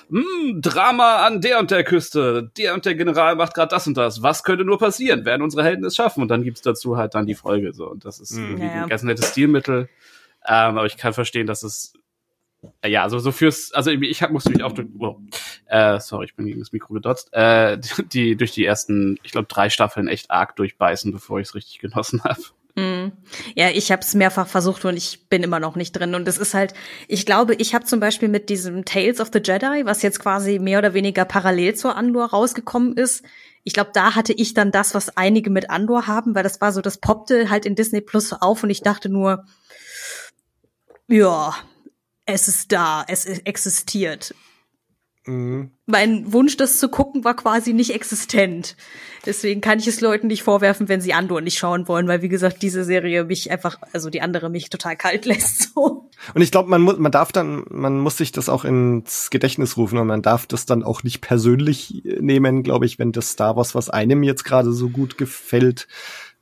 mm, Drama an der und der Küste, der und der General macht gerade das und das. Was könnte nur passieren? Werden unsere Helden es schaffen? Und dann gibt's dazu halt dann die Folge so. Und das ist mhm. ja, ein ganz nettes Stilmittel. Ähm, aber ich kann verstehen, dass es äh, ja, also so fürs, also ich hab, musste mich auch durch, oh, äh, sorry, ich bin gegen das Mikro gedotzt, äh, die durch die ersten, ich glaube, drei Staffeln echt arg durchbeißen, bevor ich es richtig genossen habe. Ja, ich habe es mehrfach versucht und ich bin immer noch nicht drin. Und es ist halt, ich glaube, ich habe zum Beispiel mit diesem Tales of the Jedi, was jetzt quasi mehr oder weniger parallel zur Andor rausgekommen ist, ich glaube, da hatte ich dann das, was einige mit Andor haben, weil das war so, das poppte halt in Disney Plus auf und ich dachte nur, ja, es ist da, es existiert. Mhm. Mein Wunsch, das zu gucken, war quasi nicht existent. Deswegen kann ich es Leuten nicht vorwerfen, wenn sie Andor nicht schauen wollen, weil wie gesagt, diese Serie mich einfach, also die andere mich total kalt lässt. So. Und ich glaube, man muss, man darf dann, man muss sich das auch ins Gedächtnis rufen und man darf das dann auch nicht persönlich nehmen, glaube ich, wenn das Star Wars, was einem jetzt gerade so gut gefällt,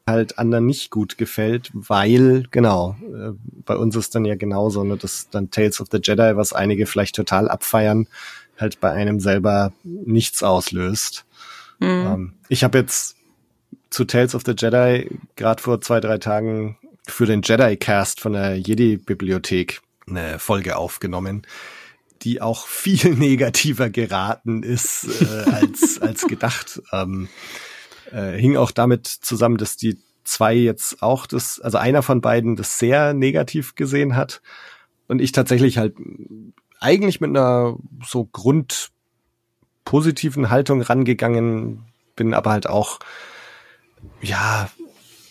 halt anderen nicht gut gefällt, weil, genau, äh, bei uns ist dann ja genauso, ne, das dann Tales of the Jedi, was einige vielleicht total abfeiern, halt bei einem selber nichts auslöst. Mhm. Ähm, ich habe jetzt zu Tales of the Jedi gerade vor zwei, drei Tagen für den Jedi-Cast von der Jedi-Bibliothek eine Folge aufgenommen, die auch viel negativer geraten ist äh, als, als gedacht. Ähm, äh, hing auch damit zusammen, dass die zwei jetzt auch das, also einer von beiden das sehr negativ gesehen hat und ich tatsächlich halt eigentlich mit einer so grundpositiven Haltung rangegangen bin, aber halt auch, ja,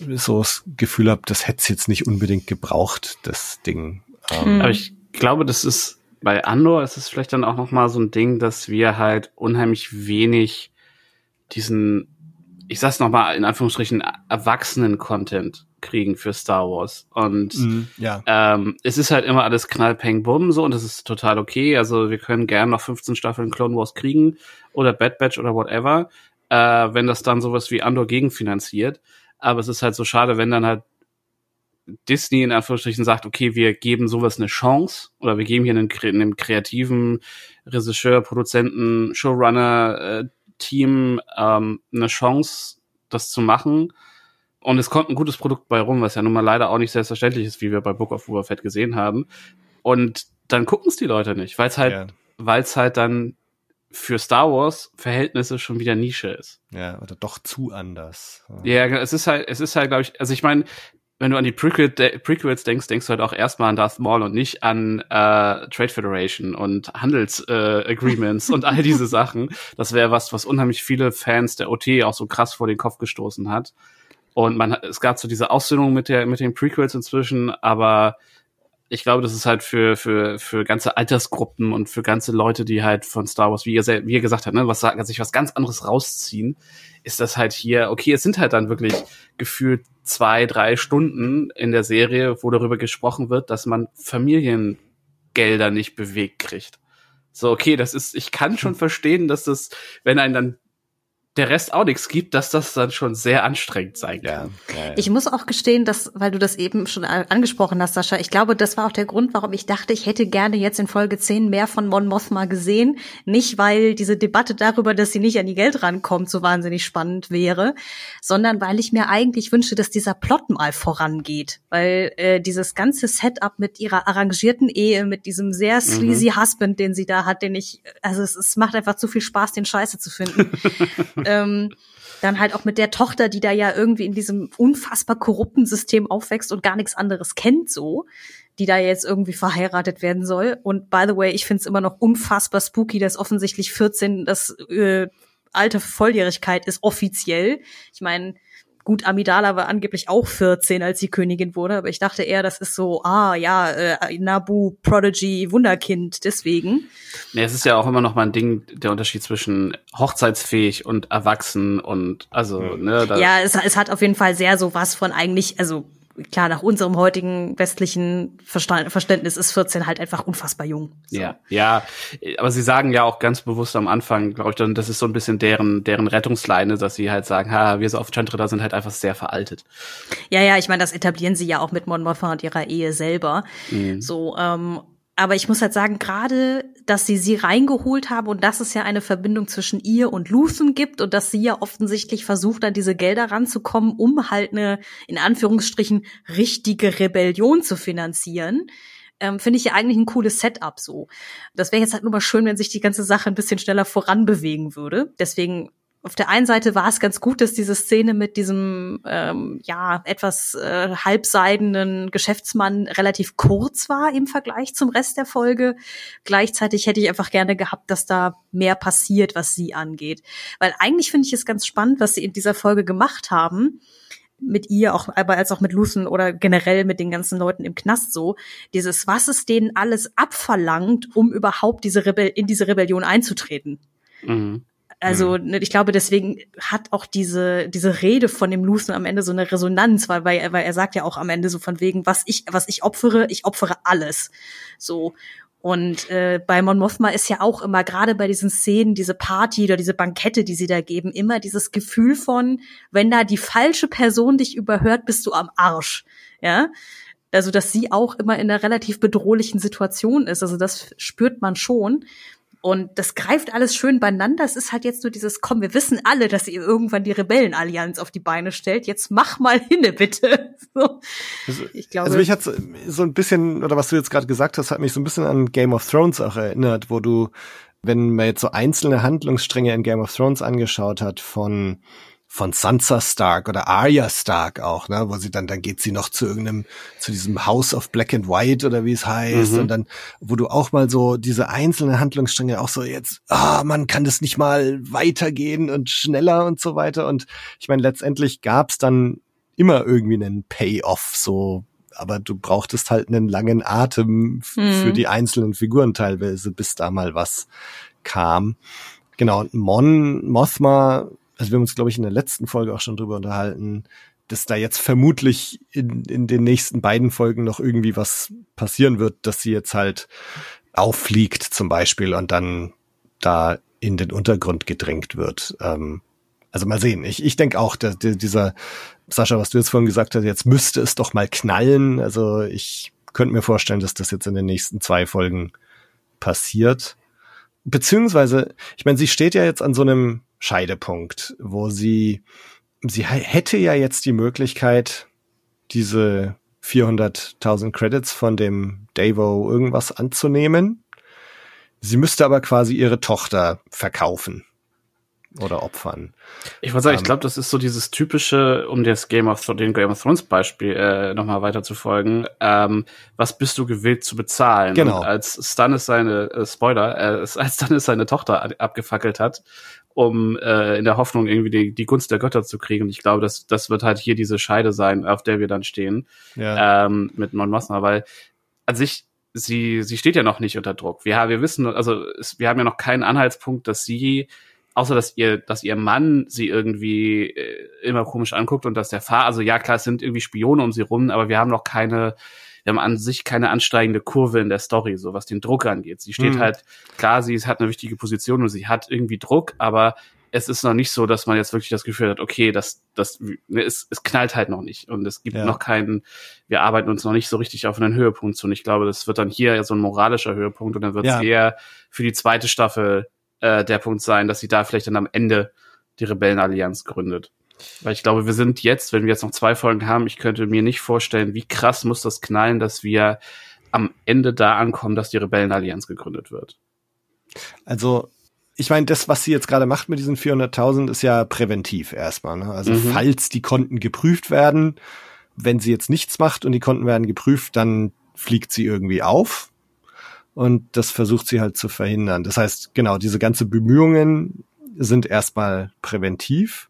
so das Gefühl habe, das hätte es jetzt nicht unbedingt gebraucht, das Ding. Ähm, aber ich glaube, das ist bei Andor ist es vielleicht dann auch noch mal so ein Ding, dass wir halt unheimlich wenig diesen, ich sag's noch mal in Anführungsstrichen, Erwachsenen-Content kriegen für Star Wars. Und mm, ja. ähm, es ist halt immer alles knallpeng bumm so und das ist total okay. Also wir können gerne noch 15 Staffeln Clone Wars kriegen oder Bad Batch oder whatever, äh, wenn das dann sowas wie Andor gegenfinanziert. Aber es ist halt so schade, wenn dann halt Disney in Anführungsstrichen sagt, okay, wir geben sowas eine Chance oder wir geben hier einen, einen kreativen Regisseur, Produzenten, Showrunner, äh, Team ähm, eine Chance, das zu machen Und es kommt ein gutes Produkt bei rum, was ja nun mal leider auch nicht selbstverständlich ist, wie wir bei Book of Boba Fett gesehen haben. Und dann gucken es die Leute nicht, weil es halt, Ja. weil es halt dann für Star Wars Verhältnisse schon wieder Nische ist. Ja, oder doch zu anders. Ja, es ist halt, es ist halt, glaube ich, also ich meine, wenn du an die Prequel, de Prequels denkst, denkst du halt auch erstmal an Darth Maul und nicht an äh, Trade Federation und Handels äh, Agreements und all diese Sachen. Das wäre was, was unheimlich viele Fans der OT auch so krass vor den Kopf gestoßen hat. Und man, es gab so diese Aussöhnung mit der, mit den Prequels inzwischen, aber ich glaube, das ist halt für, für, für ganze Altersgruppen und für ganze Leute, die halt von Star Wars, wie ihr, wie ihr gesagt habt, ne, was sagen, sich was ganz anderes rausziehen, ist das halt hier, okay, es sind halt dann wirklich gefühlt zwei, drei Stunden in der Serie, wo darüber gesprochen wird, dass man Familiengelder nicht bewegt kriegt. So, okay, das ist, ich kann schon verstehen, dass das, wenn einen dann der Rest auch nichts gibt, dass das dann schon sehr anstrengend sein kann. Ja, ja, ja. Ich muss auch gestehen, dass, weil du das eben schon angesprochen hast, Sascha, ich glaube, das war auch der Grund, warum ich dachte, ich hätte gerne jetzt in Folge 10 mehr von Mon Mothma gesehen. Nicht, weil diese Debatte darüber, dass sie nicht an die Geld rankommt, so wahnsinnig spannend wäre, sondern weil ich mir eigentlich wünsche, dass dieser Plot mal vorangeht. Weil äh, dieses ganze Setup mit ihrer arrangierten Ehe, mit diesem sehr sleazy Husband, den sie da hat, den ich, also es, es macht einfach zu viel Spaß, den Scheiße zu finden. ähm, dann halt auch mit der Tochter, die da ja irgendwie in diesem unfassbar korrupten System aufwächst und gar nichts anderes kennt, so, die da jetzt irgendwie verheiratet werden soll. Und by the way, ich find's immer noch unfassbar spooky, dass offensichtlich 14 das äh, Alter für Volljährigkeit ist offiziell. Ich meine, gut, Amidala war angeblich auch 14, als sie Königin wurde, aber ich dachte eher, das ist so, ah ja, äh, Nabu, Prodigy, Wunderkind, deswegen. Ja, es ist ja auch immer noch mal ein Ding, der Unterschied zwischen hochzeitsfähig und erwachsen und also, ne, da, Ja, es, es hat auf jeden Fall sehr so was von eigentlich, also klar, nach unserem heutigen westlichen Verstand, Verständnis ist 14 halt einfach unfassbar jung. So. Ja, ja, aber sie sagen ja auch ganz bewusst am Anfang, glaube ich, dann, das ist so ein bisschen deren, deren Rettungsleine, dass sie halt sagen, ha, wir so auf Chantrida sind halt einfach sehr veraltet. Ja, ja, ich meine, das etablieren sie ja auch mit Mon Mothma und ihrer Ehe selber. So, ähm, aber ich muss halt sagen, gerade, dass sie sie reingeholt haben und dass es ja eine Verbindung zwischen ihr und Luthen gibt und dass sie ja offensichtlich versucht, an diese Gelder ranzukommen, um halt eine, in Anführungsstrichen, richtige Rebellion zu finanzieren. Ähm, Finde ich ja eigentlich ein cooles Setup so. Das wäre jetzt halt nur mal schön, wenn sich die ganze Sache ein bisschen schneller voranbewegen würde. Deswegen auf der einen Seite war es ganz gut, dass diese Szene mit diesem ähm, ja etwas äh, halbseidenen Geschäftsmann relativ kurz war im Vergleich zum Rest der Folge. Gleichzeitig hätte ich einfach gerne gehabt, dass da mehr passiert, was sie angeht, weil eigentlich finde ich es ganz spannend, was sie in dieser Folge gemacht haben mit ihr, auch aber als auch mit Lucen oder generell mit den ganzen Leuten im Knast so, dieses, was es denen alles abverlangt, um überhaupt diese Rebell in diese Rebellion einzutreten. Mhm. Also ne, ich glaube, deswegen hat auch diese diese Rede von dem Lucen am Ende so eine Resonanz, weil weil, er- weil er sagt ja auch am Ende so von wegen, was ich was ich opfere, ich opfere alles. So und äh, bei Mon Mothma ist ja auch immer gerade bei diesen Szenen, diese Party oder diese Bankette, die sie da geben, immer dieses Gefühl von, wenn da die falsche Person dich überhört, bist du am Arsch. Ja, also dass sie auch immer in einer relativ bedrohlichen Situation ist. Also das spürt man schon. Und das greift alles schön beieinander. Es ist halt jetzt nur dieses, komm, wir wissen alle, dass ihr irgendwann die Rebellenallianz auf die Beine stellt. Jetzt mach mal hinne, bitte. So. Ich glaube, Also mich hat so ein bisschen, oder was du jetzt gerade gesagt hast, hat mich so ein bisschen an Game of Thrones auch erinnert, wo du, wenn man jetzt so einzelne Handlungsstränge in Game of Thrones angeschaut hat von von Sansa Stark oder Arya Stark auch, ne, wo sie dann, dann geht sie noch zu irgendeinem, zu diesem House of Black and White oder wie es heißt, Mhm. und dann, wo du auch mal so diese einzelnen Handlungsstränge auch so jetzt, ah, man kann das nicht mal weitergehen und schneller und so weiter. Und ich meine, letztendlich gab's dann immer irgendwie einen Payoff, so, aber du brauchtest halt einen langen Atem Mhm. für die einzelnen Figuren teilweise, bis da mal was kam. Genau, und Mon, Mothma, also wir haben uns, glaube ich, in der letzten Folge auch schon drüber unterhalten, dass da jetzt vermutlich in, in den nächsten beiden Folgen noch irgendwie was passieren wird, dass sie jetzt halt auffliegt zum Beispiel und dann da in den Untergrund gedrängt wird. Ähm, also mal sehen. Ich, ich denke auch, dass die- dieser, Sascha, was du jetzt vorhin gesagt hast, jetzt müsste es doch mal knallen. Also ich könnte mir vorstellen, dass das jetzt in den nächsten zwei Folgen passiert. Beziehungsweise, ich meine, sie steht ja jetzt an so einem Scheidepunkt, wo sie sie hätte ja jetzt die Möglichkeit, diese 400.000 Credits von dem Davo irgendwas anzunehmen. Sie müsste aber quasi ihre Tochter verkaufen oder opfern. Ich wollte sagen, ähm, ich glaube, das ist so dieses typische, um das Game of den Game of Thrones Beispiel äh, nochmal weiter zu folgen. Ähm, was bist du gewillt zu bezahlen? Genau. Und als Stannis seine äh, Spoiler, äh, als Stannis seine Tochter abgefackelt hat, um äh, in der Hoffnung irgendwie die, die Gunst der Götter zu kriegen. Und ich glaube, das, das wird halt hier diese Scheide sein, auf der wir dann stehen ja. ähm, mit Mon Mothma, weil an sich sie sie steht ja noch nicht unter Druck. Wir wir wissen also es, wir haben ja noch keinen Anhaltspunkt, dass sie außer dass ihr, dass ihr Mann sie irgendwie äh, immer komisch anguckt und dass der Fahrer, also ja klar, es sind irgendwie Spione um sie rum, aber wir haben noch keine, wir haben an sich keine ansteigende Kurve in der Story, so was den Druck angeht. Sie steht mhm. halt, klar, sie hat eine wichtige Position und sie hat irgendwie Druck, aber es ist noch nicht so, dass man jetzt wirklich das Gefühl hat, okay, das, das, ne, es, es knallt halt noch nicht und es gibt ja. noch keinen, wir arbeiten uns noch nicht so richtig auf einen Höhepunkt zu und ich glaube, das wird dann hier so ein moralischer Höhepunkt und dann wird es ja. eher für die zweite Staffel äh, der Punkt sein, dass sie da vielleicht dann am Ende die Rebellenallianz gründet. Weil ich glaube, wir sind jetzt, wenn wir jetzt noch zwei Folgen haben, ich könnte mir nicht vorstellen, wie krass muss das knallen, dass wir am Ende da ankommen, dass die Rebellenallianz gegründet wird. Also, ich meine, das, was sie jetzt gerade macht mit diesen 400.000, ist ja präventiv erstmal. Ne? Also, mhm. falls die Konten geprüft werden, wenn sie jetzt nichts macht und die Konten werden geprüft, dann fliegt sie irgendwie auf und das versucht sie halt zu verhindern. Das heißt, genau, diese ganze Bemühungen sind erstmal präventiv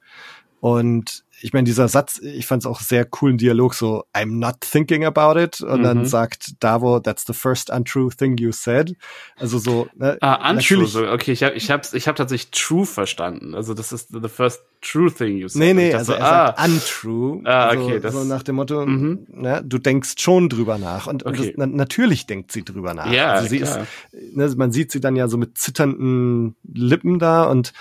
und ich meine, dieser Satz, ich fand es auch sehr coolen Dialog, so I'm not thinking about it. Und mhm. dann sagt Davo, that's the first untrue thing you said. Also so, ne, Ah, untrue, so, okay, ich habe ich hab, ich hab tatsächlich true verstanden. Also das ist the first true thing you said. Nee, nee, also so, er ah, sagt untrue. Ah, okay. So, das, so nach dem Motto, mhm. ne, du denkst schon drüber nach. Und, okay. und das, na, natürlich denkt sie drüber nach. Ja, also sie klar. ist, ne, man sieht sie dann ja so mit zitternden Lippen da und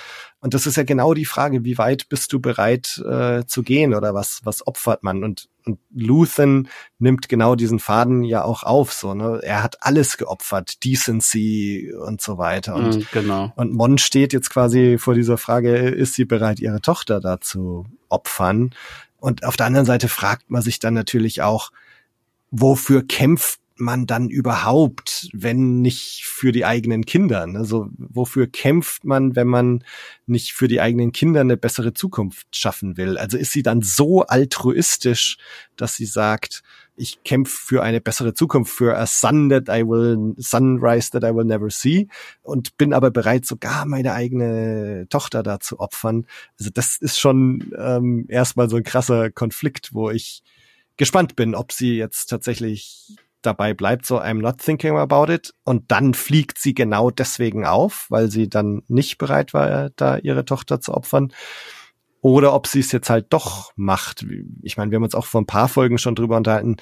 und das ist ja genau die Frage, wie weit bist du bereit äh, zu gehen oder was, was opfert man? Und, und Luthen nimmt genau diesen Faden ja auch auf. So, ne? Er hat alles geopfert, Decency und so weiter. Und, mm, genau. und Mon steht jetzt quasi vor dieser Frage, ist sie bereit, ihre Tochter dazu opfern? Und auf der anderen Seite fragt man sich dann natürlich auch, wofür kämpft man dann überhaupt, wenn nicht für die eigenen Kinder? Also wofür kämpft man, wenn man nicht für die eigenen Kinder eine bessere Zukunft schaffen will? Also ist sie dann so altruistisch, dass sie sagt, ich kämpfe für eine bessere Zukunft, für a sun that I will, sunrise that I will never see und bin aber bereit, sogar meine eigene Tochter da zu opfern. Also das ist schon ähm, erstmal so ein krasser Konflikt, wo ich gespannt bin, ob sie jetzt tatsächlich dabei bleibt, so I'm not thinking about it. Und dann fliegt sie genau deswegen auf, weil sie dann nicht bereit war, da ihre Tochter zu opfern. Oder ob sie es jetzt halt doch macht. Ich meine, wir haben uns auch vor ein paar Folgen schon drüber unterhalten,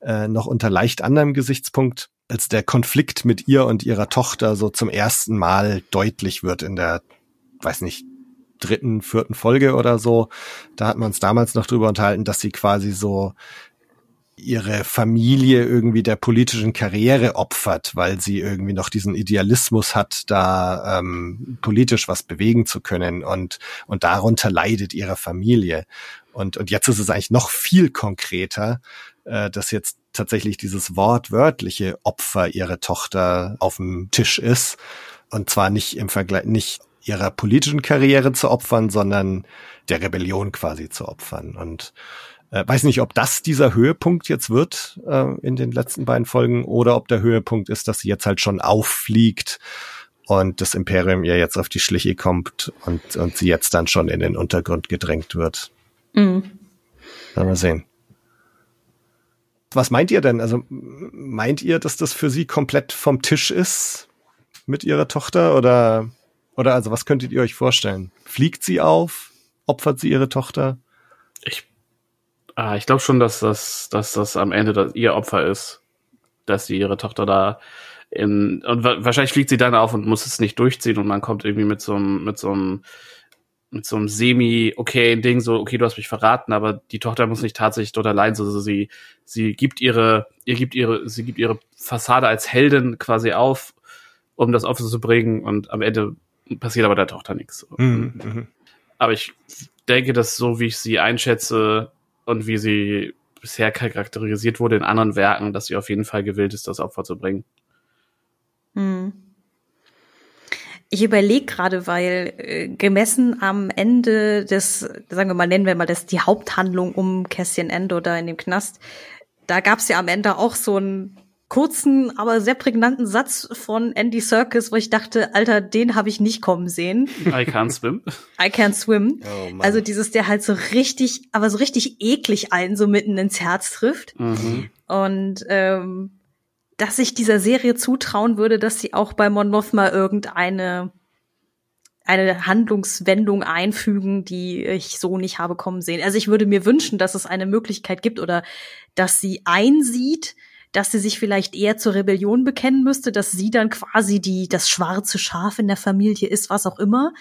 äh, noch unter leicht anderem Gesichtspunkt, als der Konflikt mit ihr und ihrer Tochter so zum ersten Mal deutlich wird in der, weiß nicht, dritten, vierten Folge oder so. Da hat man uns damals noch drüber unterhalten, dass sie quasi so ihre Familie irgendwie der politischen Karriere opfert, weil sie irgendwie noch diesen Idealismus hat, da ähm, politisch was bewegen zu können und und darunter leidet ihre Familie. Und und jetzt ist es eigentlich noch viel konkreter, äh, dass jetzt tatsächlich dieses wortwörtliche Opfer ihrer Tochter auf dem Tisch ist und zwar nicht im Vergleich nicht ihrer politischen Karriere zu opfern, sondern der Rebellion quasi zu opfern und äh, weiß nicht, ob das dieser Höhepunkt jetzt wird äh, in den letzten beiden Folgen oder ob der Höhepunkt ist, dass sie jetzt halt schon auffliegt und das Imperium ihr jetzt auf die Schliche kommt und, und sie jetzt dann schon in den Untergrund gedrängt wird. Mhm. Mal sehen. Was meint ihr denn? Also meint ihr, dass das für sie komplett vom Tisch ist mit ihrer Tochter oder oder also was könntet ihr euch vorstellen? Fliegt sie auf? Opfert sie ihre Tochter? Ich Ah, ich glaube schon, dass das, dass das am Ende das ihr Opfer ist, dass sie ihre Tochter da in und wahrscheinlich fliegt sie dann auf und muss es nicht durchziehen und man kommt irgendwie mit so einem mit so einem mit so einem semi okay Ding so okay du hast mich verraten aber die Tochter muss nicht tatsächlich dort allein so also sie sie gibt ihre ihr gibt ihre sie gibt ihre Fassade als Heldin quasi auf um das Opfer zu bringen und am Ende passiert aber der Tochter nichts mhm. mhm. aber ich denke, dass so wie ich sie einschätze und wie sie bisher charakterisiert wurde in anderen Werken, dass sie auf jeden Fall gewillt ist, das Opfer zu bringen. Hm. Ich überlege gerade, weil äh, gemessen am Ende des, sagen wir mal, nennen wir mal das die Haupthandlung um Cassian Endo da in dem Knast, da gab's ja am Ende auch so einen kurzen, aber sehr prägnanten Satz von Andy Serkis, wo ich dachte, Alter, den habe ich nicht kommen sehen. I can't swim. I can't swim. Oh, Mann. also dieses, der halt so richtig, aber so richtig eklig allen so mitten ins Herz trifft. Mhm. Und ähm, dass ich dieser Serie zutrauen würde, dass sie auch bei Mon Mothma irgendeine eine Handlungswendung einfügen, die ich so nicht habe kommen sehen. Also ich würde mir wünschen, dass es eine Möglichkeit gibt oder dass sie einsieht, dass sie sich vielleicht eher zur Rebellion bekennen müsste, dass sie dann quasi die das schwarze Schaf in der Familie ist, was auch immer,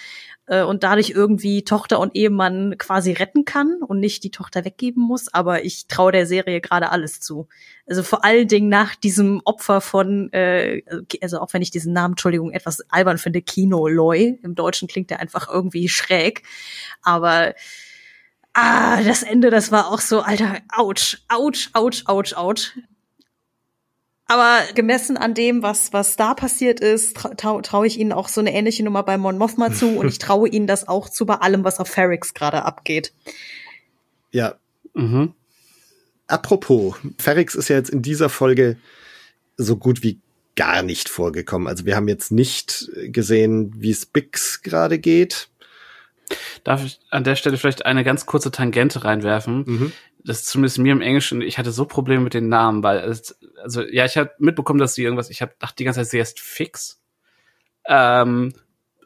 äh, und dadurch irgendwie Tochter und Ehemann quasi retten kann und nicht die Tochter weggeben muss. Aber ich traue der Serie gerade alles zu. Also vor allen Dingen nach diesem Opfer von, äh, also auch wenn ich diesen Namen, Entschuldigung, etwas albern finde, Kino Loy. Im Deutschen klingt der einfach irgendwie schräg. Aber ah, das Ende, das war auch so, Alter, ouch, ouch, ouch, ouch, ouch. Aber gemessen an dem, was, was da passiert ist, traue trau ich ihnen auch so eine ähnliche Nummer bei Mon Mothma zu und ich traue ihnen das auch zu bei allem, was auf Ferrix gerade abgeht. Ja, Mhm. apropos, Ferrix ist ja jetzt in dieser Folge so gut wie gar nicht vorgekommen. Also wir haben jetzt nicht gesehen, wie es Bix gerade geht. Darf ich an der Stelle vielleicht eine ganz kurze Tangente reinwerfen? Mhm. Das ist zumindest mir im Englischen, ich hatte so Probleme mit den Namen, weil es, also ja, ich habe mitbekommen, dass sie irgendwas, ich habe dachte die ganze Zeit, sie heißt Fix. Ähm,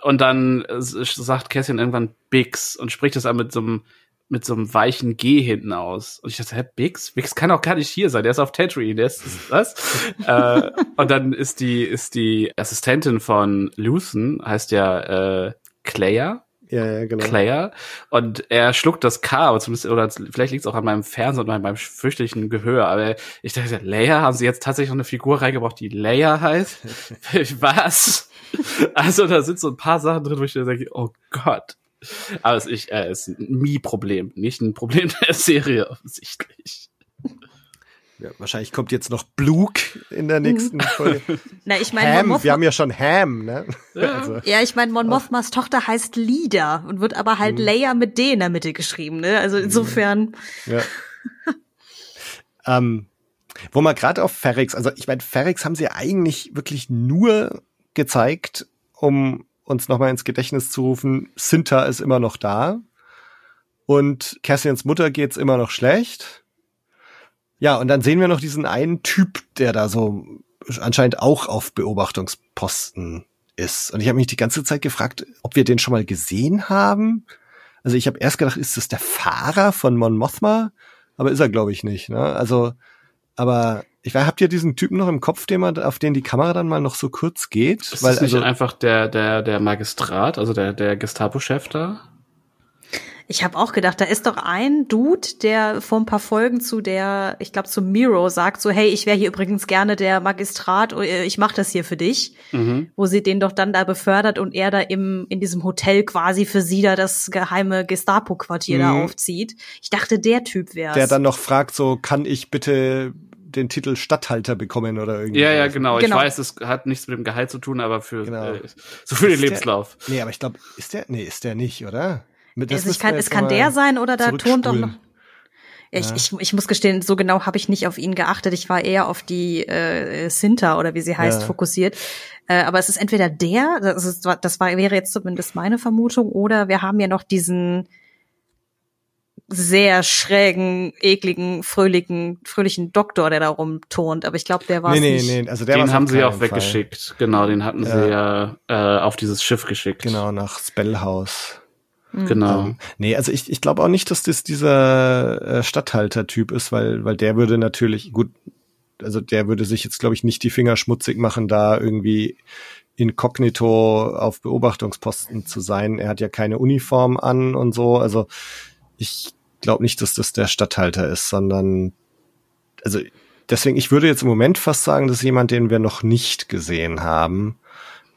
und dann äh, sagt Cassian irgendwann Bix und spricht das aber mit so einem mit so einem weichen G hinten aus. Und ich dachte, hä, Bix? Bix kann auch gar nicht hier sein. Der ist auf Tatooine. Der ist, ist was? äh, und dann ist die, ist die Assistentin von Lucen, heißt ja äh, Claire. Ja, ja, genau. Claire. Und er schluckt das K, aber zumindest, oder vielleicht liegt es auch an meinem Fernsehen und meinem, meinem fürchterlichen Gehör. Aber ich dachte, Leia, haben sie jetzt tatsächlich noch eine Figur reingebracht, die Leia heißt? Was? Also da sind so ein paar Sachen drin, wo ich mir denke, oh Gott. Aber es ist, äh, ist ein Mi-Problem, nicht ein Problem der Serie offensichtlich. Ja, wahrscheinlich kommt jetzt noch Blug in der nächsten Folge. Na, ich meine, Ham, wir haben ja schon Ham, ne? Also, ja, ich meine, Mon Mothmas Tochter heißt Lida und wird aber halt Leia mit D in der Mitte geschrieben, ne? Also insofern. ja. ähm, wo man gerade auf Ferrix, also ich meine, Ferrix haben sie eigentlich wirklich nur gezeigt, um uns nochmal ins Gedächtnis zu rufen, Sinta ist immer noch da und Cassians Mutter geht's immer noch schlecht. Ja, und dann sehen wir noch diesen einen Typ, der da so anscheinend auch auf Beobachtungsposten ist. Und ich habe mich die ganze Zeit gefragt, ob wir den schon mal gesehen haben. Also ich habe erst gedacht, ist das der Fahrer von Mon Mothma? Aber ist er, glaube ich, nicht. Ne? Also, aber ich weiß, habt ihr diesen Typen noch im Kopf, den man, auf den die Kamera dann mal noch so kurz geht? Ist Weil das nicht also, einfach der, der, der Magistrat, also der, der Gestapo-Chef da? Ich habe auch gedacht, da ist doch ein Dude, der vor ein paar Folgen zu der, ich glaube zu Miro sagt so, hey, ich wäre hier übrigens gerne der Magistrat, äh, ich mache das hier für dich, Mhm. wo sie den doch dann da befördert und er da im in diesem Hotel quasi für sie da das geheime Gestapo-Quartier da Mhm. aufzieht. Ich dachte, der Typ wäre der dann noch fragt, so, kann ich bitte den Titel Stadthalter bekommen oder irgendwie? Ja, ja, genau. Genau. Ich weiß, es hat nichts mit dem Gehalt zu tun, aber für Genau. äh, so für den Ist der- Lebenslauf. Nee, aber ich glaube, ist der, nee, ist der nicht, oder? Mit- Also es müssten kann, es kann der sein oder da turnt doch noch. zurückspulen. Ja, Ich, Ja. ich, ich muss gestehen, so genau habe ich nicht auf ihn geachtet. Ich war eher auf die äh, Sinta oder wie sie heißt Ja. fokussiert. Äh, aber es ist entweder der, das, ist, das war, wäre jetzt zumindest meine Vermutung, oder wir haben ja noch diesen sehr schrägen, ekligen, fröhlichen, fröhlichen Doktor, der da rumturnt. Aber ich glaube, der war Nee, nee, nicht. nee, also der Den haben sie auch keinen Fall. weggeschickt. Genau, den hatten Ja. sie ja äh, auf dieses Schiff geschickt. Genau, nach Spellhouse. Genau. Ähm, nee, also ich, ich glaube auch nicht, dass das dieser äh, Stadthalter-Typ ist, weil, weil der würde natürlich, gut, also der würde sich jetzt, glaube ich, nicht die Finger schmutzig machen, da irgendwie inkognito auf Beobachtungsposten zu sein. Er hat ja keine Uniform an und so. Also ich glaube nicht, dass das der Stadthalter ist, sondern also deswegen, ich würde jetzt im Moment fast sagen, das ist jemand, den wir noch nicht gesehen haben.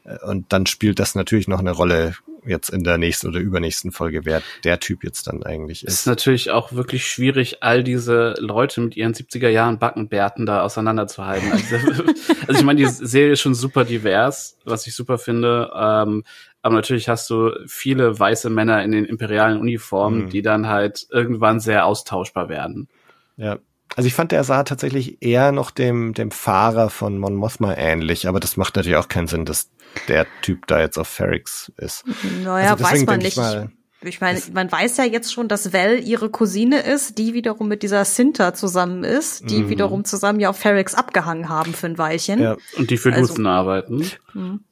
Äh, Und dann spielt das natürlich noch eine Rolle, jetzt in der nächsten oder übernächsten Folge, wer der Typ jetzt dann eigentlich Es ist. ist natürlich auch wirklich schwierig, all diese Leute mit ihren 70er Jahren Backenbärten da auseinanderzuhalten. Also, also ich meine, die Serie ist schon super divers, was ich super finde. Ähm, aber natürlich hast du viele weiße Männer in den imperialen Uniformen, Mhm. die dann halt irgendwann sehr austauschbar werden. Ja. Also ich fand, der sah tatsächlich eher noch dem, dem Fahrer von Mon Mothma ähnlich, aber das macht natürlich auch keinen Sinn, dass der Typ da jetzt auf Ferrix ist. Naja, Also weiß man ich nicht. mal, Ich meine, man weiß ja jetzt schon, dass Vel ihre Cousine ist, die wiederum mit dieser Sinta zusammen ist, die Mhm. wiederum zusammen ja auf Ferrix abgehangen haben für ein Weilchen. Ja. Und die für Also- Luthen arbeiten.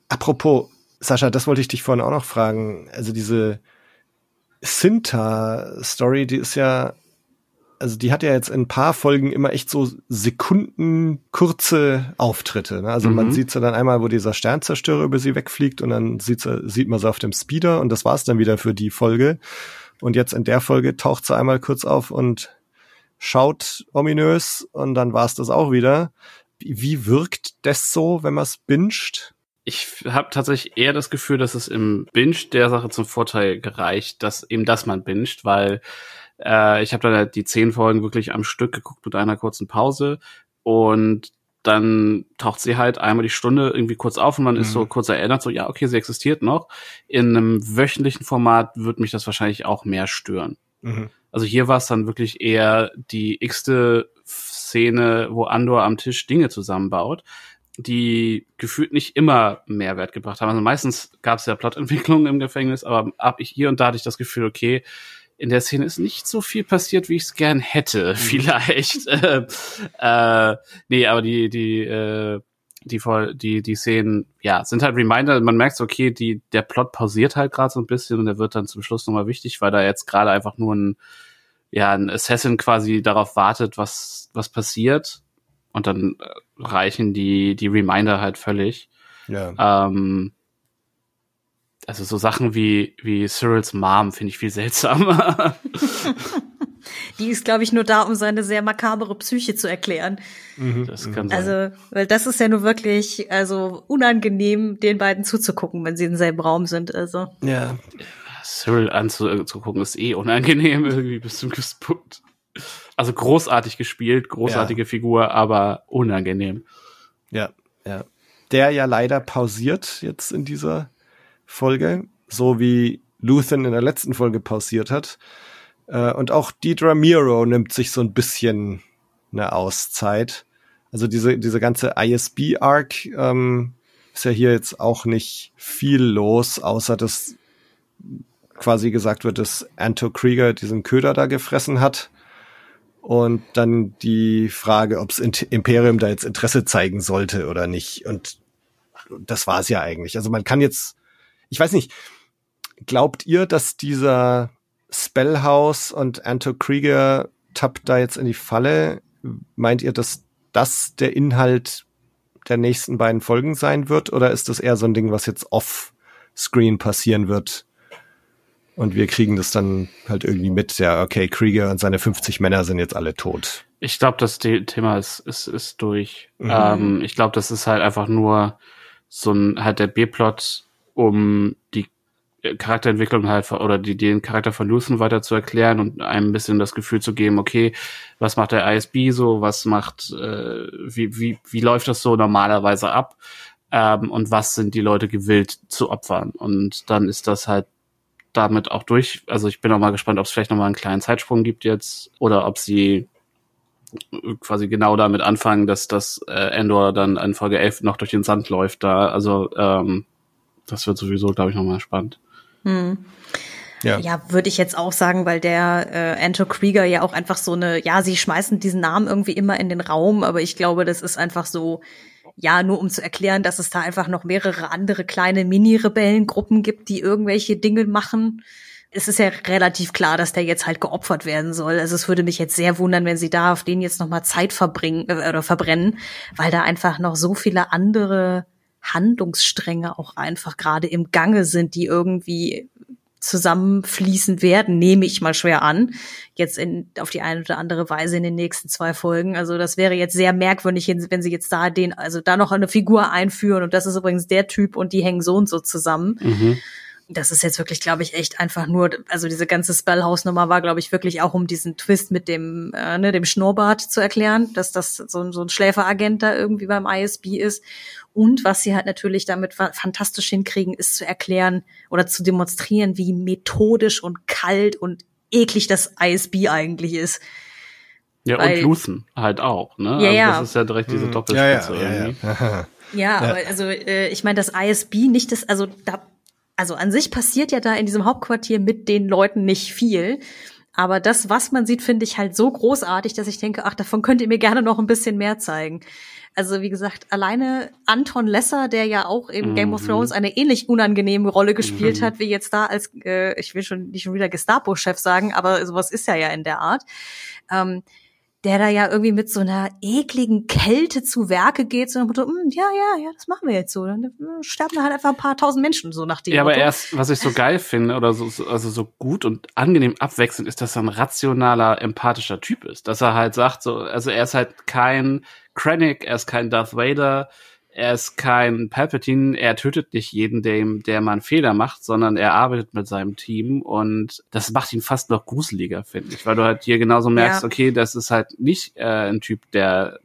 Apropos, Sascha, das wollte ich dich vorhin auch noch fragen. Also diese Sinta-Story, die ist ja, also die hat ja jetzt in ein paar Folgen immer echt so sekundenkurze Auftritte. Ne? Also man Mhm. sieht sie dann einmal, wo dieser Sternzerstörer über sie wegfliegt und dann sieht, sie, sieht man sie auf dem Speeder und das war's dann wieder für die Folge. Und jetzt in der Folge taucht sie einmal kurz auf und schaut ominös und dann war's das auch wieder. Wie, wirkt das so, wenn man es binscht? Ich habe tatsächlich eher das Gefühl, dass es im Binge der Sache zum Vorteil gereicht, dass eben das man binget, weil äh, ich habe dann halt die zehn Folgen wirklich am Stück geguckt mit einer kurzen Pause und dann taucht sie halt einmal die Stunde irgendwie kurz auf und man ist Mhm. so kurz erinnert, so ja, okay, sie existiert noch. In einem wöchentlichen Format wird mich das wahrscheinlich auch mehr stören. Mhm. Also hier war es dann wirklich eher die x-te Szene, wo Andor am Tisch Dinge zusammenbaut, die gefühlt nicht immer Mehrwert gebracht haben. Also meistens gab es ja Plotentwicklungen im Gefängnis, aber ab hier und da hatte ich das Gefühl, okay, in der Szene ist nicht so viel passiert, wie ich es gern hätte, vielleicht. äh, äh, nee, aber die, die, äh, die, voll, die, die Szenen, ja, sind halt Reminder. Man merkt so, okay, die, der Plot pausiert halt gerade so ein bisschen und der wird dann zum Schluss nochmal wichtig, weil da jetzt gerade einfach nur ein, ja, ein Assassin quasi darauf wartet, was, was passiert. Und dann äh, reichen die, die Reminder halt völlig. Ja. Ähm, also so Sachen wie, wie Cyrils Mom finde ich viel seltsamer. Die ist, glaube ich, nur da, um seine sehr makabere Psyche zu erklären. das kann sein. Also, weil das ist ja nur wirklich, also unangenehm, den beiden zuzugucken, wenn sie im selben Raum sind. Also. ja. Cyril anzugucken ist eh unangenehm irgendwie bis zum gewissen Punkt. Also großartig gespielt, großartige Figur, aber unangenehm. Ja, ja. Der ja leider pausiert jetzt in dieser Folge, so wie Luthen in der letzten Folge pausiert hat. Äh, Und auch Deidre Miro nimmt sich so ein bisschen eine Auszeit. Also diese, diese ganze ISB-Arc ähm, ist ja hier jetzt auch nicht viel los, außer dass quasi gesagt wird, dass Anto Krieger diesen Köder da gefressen hat. Und dann die Frage, ob das Imperium da jetzt Interesse zeigen sollte oder nicht. Und das war es ja eigentlich. Also man kann jetzt, ich weiß nicht, glaubt ihr, dass dieser Spellhouse und Anto Krieger tappt da jetzt in die Falle? Meint ihr, dass das der Inhalt der nächsten beiden Folgen sein wird? Oder ist das eher so ein Ding, was jetzt off-screen passieren wird? Und wir kriegen das dann halt irgendwie mit, ja, okay, Krieger und seine 50 Männer sind jetzt alle tot. Ich glaube, das The Thema ist, ist, ist durch. Mhm. Ähm, ich glaube, das ist halt einfach nur so ein halt der B-Plot, um die Charakterentwicklung halt oder die, den Charakter von Luthen weiter zu erklären und einem ein bisschen das Gefühl zu geben, okay, was macht der ISB so, was macht, äh, wie, wie, wie läuft das so normalerweise ab ähm, und was sind die Leute gewillt zu opfern. Und dann ist das halt damit auch durch. Also ich bin auch mal gespannt, ob es vielleicht nochmal einen kleinen Zeitsprung gibt jetzt oder ob sie quasi genau damit anfangen, dass das äh, Endor dann in Folge 11 noch durch den Sand läuft da. Also ähm, das wird sowieso, glaube ich, nochmal spannend. Hm. Ja. Ja, würde ich jetzt auch sagen, weil der äh, Anto Krieger ja auch einfach so eine, ja, sie schmeißen diesen Namen irgendwie immer in den Raum, aber ich glaube, das ist einfach so, ja, nur um zu erklären, dass es da einfach noch mehrere andere kleine Mini-Rebellengruppen gibt, die irgendwelche Dinge machen. Es ist ja relativ klar, dass der jetzt halt geopfert werden soll. Also es würde mich jetzt sehr wundern, wenn sie da auf den jetzt noch mal Zeit verbringen äh, oder verbrennen, weil da einfach noch so viele andere Handlungsstränge auch einfach gerade im Gange sind, die irgendwie zusammenfließen werden, nehme ich mal schwer an. Jetzt in, auf die eine oder andere Weise in den nächsten zwei Folgen. Also das wäre jetzt sehr merkwürdig, wenn sie jetzt da den, also da noch eine Figur einführen und das ist übrigens der Typ und die hängen so und so zusammen. Mhm. das ist jetzt wirklich, glaube ich, echt einfach nur, also diese ganze Spellhouse-Nummer war, glaube ich, wirklich auch um diesen Twist mit dem, äh, ne, dem Schnurrbart zu erklären, dass das so, so ein Schläferagent da irgendwie beim ISB ist. Und was sie halt natürlich damit fantastisch hinkriegen, ist zu erklären oder zu demonstrieren, wie methodisch und kalt und eklig das ISB eigentlich ist. Ja, Weil, und Luthen halt auch, ne? Ja, also ja. Das ist ja direkt diese Doppelspitze ja, ja, irgendwie. Ja, ja. aber also äh, ich meine, das ISB nicht das, also da also an sich passiert ja da in diesem Hauptquartier mit den Leuten nicht viel. Aber das, was man sieht, finde ich halt so großartig, dass ich denke, ach, davon könnt ihr mir gerne noch ein bisschen mehr zeigen. Also wie gesagt, alleine Anton Lesser, der ja auch im mhm. Game of Thrones eine ähnlich unangenehme Rolle gespielt mhm. hat, wie jetzt da als, äh, ich will schon nicht schon wieder Gestapo-Chef sagen, aber sowas ist er ja in der Art. Ähm, der da ja irgendwie mit so einer ekligen Kälte zu Werke geht, so nach Motto, hm, ja, ja, ja, das machen wir jetzt so. Dann sterben da halt einfach ein paar tausend Menschen so nach dem Ja, Motto. aber erst, was ich so geil finde oder so, also so gut und angenehm abwechselnd ist, dass er ein rationaler, empathischer Typ ist. Dass er halt sagt, so, also er ist halt kein Krennic, er ist kein Darth Vader, er ist kein Palpatine, er tötet nicht jeden, der, der mal einen Fehler macht, sondern er arbeitet mit seinem Team und das macht ihn fast noch gruseliger, finde ich, weil du halt hier genauso merkst, ja. okay, das ist halt nicht äh, ein Typ, der,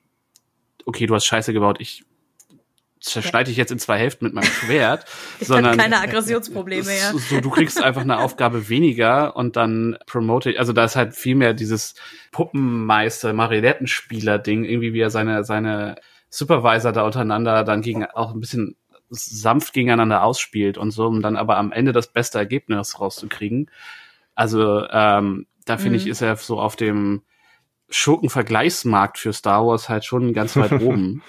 okay, du hast Scheiße gebaut, ich zerschneide dich jetzt in zwei Hälften mit meinem Schwert, ich sondern keine Aggressionsprobleme, ja. So, du kriegst einfach eine Aufgabe weniger und dann promote, also da ist halt viel mehr dieses Puppenmeister, Marionettenspieler-Ding, irgendwie wie er seine, seine Supervisor da untereinander dann gegen auch ein bisschen sanft gegeneinander ausspielt und so, um dann aber am Ende das beste Ergebnis rauszukriegen. Also ähm, da finde mhm. ich, ist er so auf dem Schurken-Vergleichsmarkt für Star Wars halt schon ganz weit oben.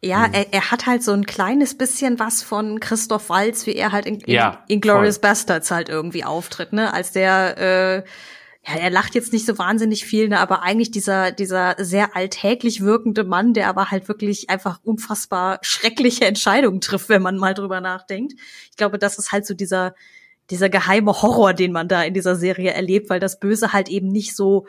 Ja, mhm. er, er hat halt so ein kleines bisschen was von Christoph Walz, wie er halt in, in, ja, in Glorious Bastards halt irgendwie auftritt, ne? Als der äh, ja, er lacht jetzt nicht so wahnsinnig viel, ne, aber eigentlich dieser, dieser sehr alltäglich wirkende Mann, der aber halt wirklich einfach unfassbar schreckliche Entscheidungen trifft, wenn man mal drüber nachdenkt. Ich glaube, das ist halt so dieser, dieser geheime Horror, den man da in dieser Serie erlebt, weil das Böse halt eben nicht so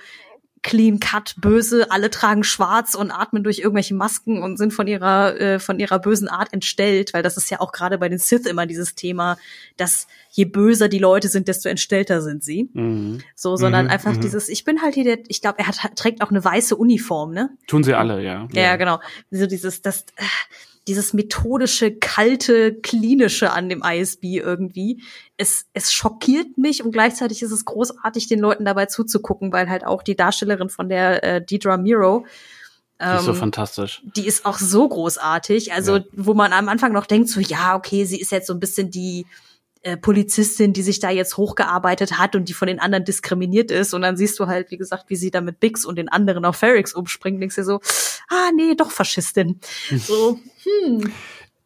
clean cut böse, alle tragen schwarz und atmen durch irgendwelche Masken und sind von ihrer äh, von ihrer bösen Art entstellt, weil das ist ja auch gerade bei den Sith immer dieses Thema, dass je böser die Leute sind, desto entstellter sind sie. Mhm. So, sondern mhm, einfach mhm. dieses ich bin halt hier der ich glaube, er hat trägt auch eine weiße Uniform, ne? Tun sie alle, ja. Ja, ja genau. So dieses das äh, dieses methodische, kalte, klinische an dem ISB irgendwie. Es, es schockiert mich und gleichzeitig ist es großartig, den Leuten dabei zuzugucken, weil halt auch die Darstellerin von der äh, Deidre Miro, die ist so ähm, fantastisch. Die ist auch so großartig. Also, ja. wo man am Anfang noch denkt, so, ja, okay, sie ist jetzt so ein bisschen die, äh, Polizistin, die sich da jetzt hochgearbeitet hat und die von den anderen diskriminiert ist. Und dann siehst du halt, wie gesagt, wie sie da mit Bix und den anderen auf Ferrix umspringt. Denkst dir so, ah, nee, doch Faschistin. So, hm.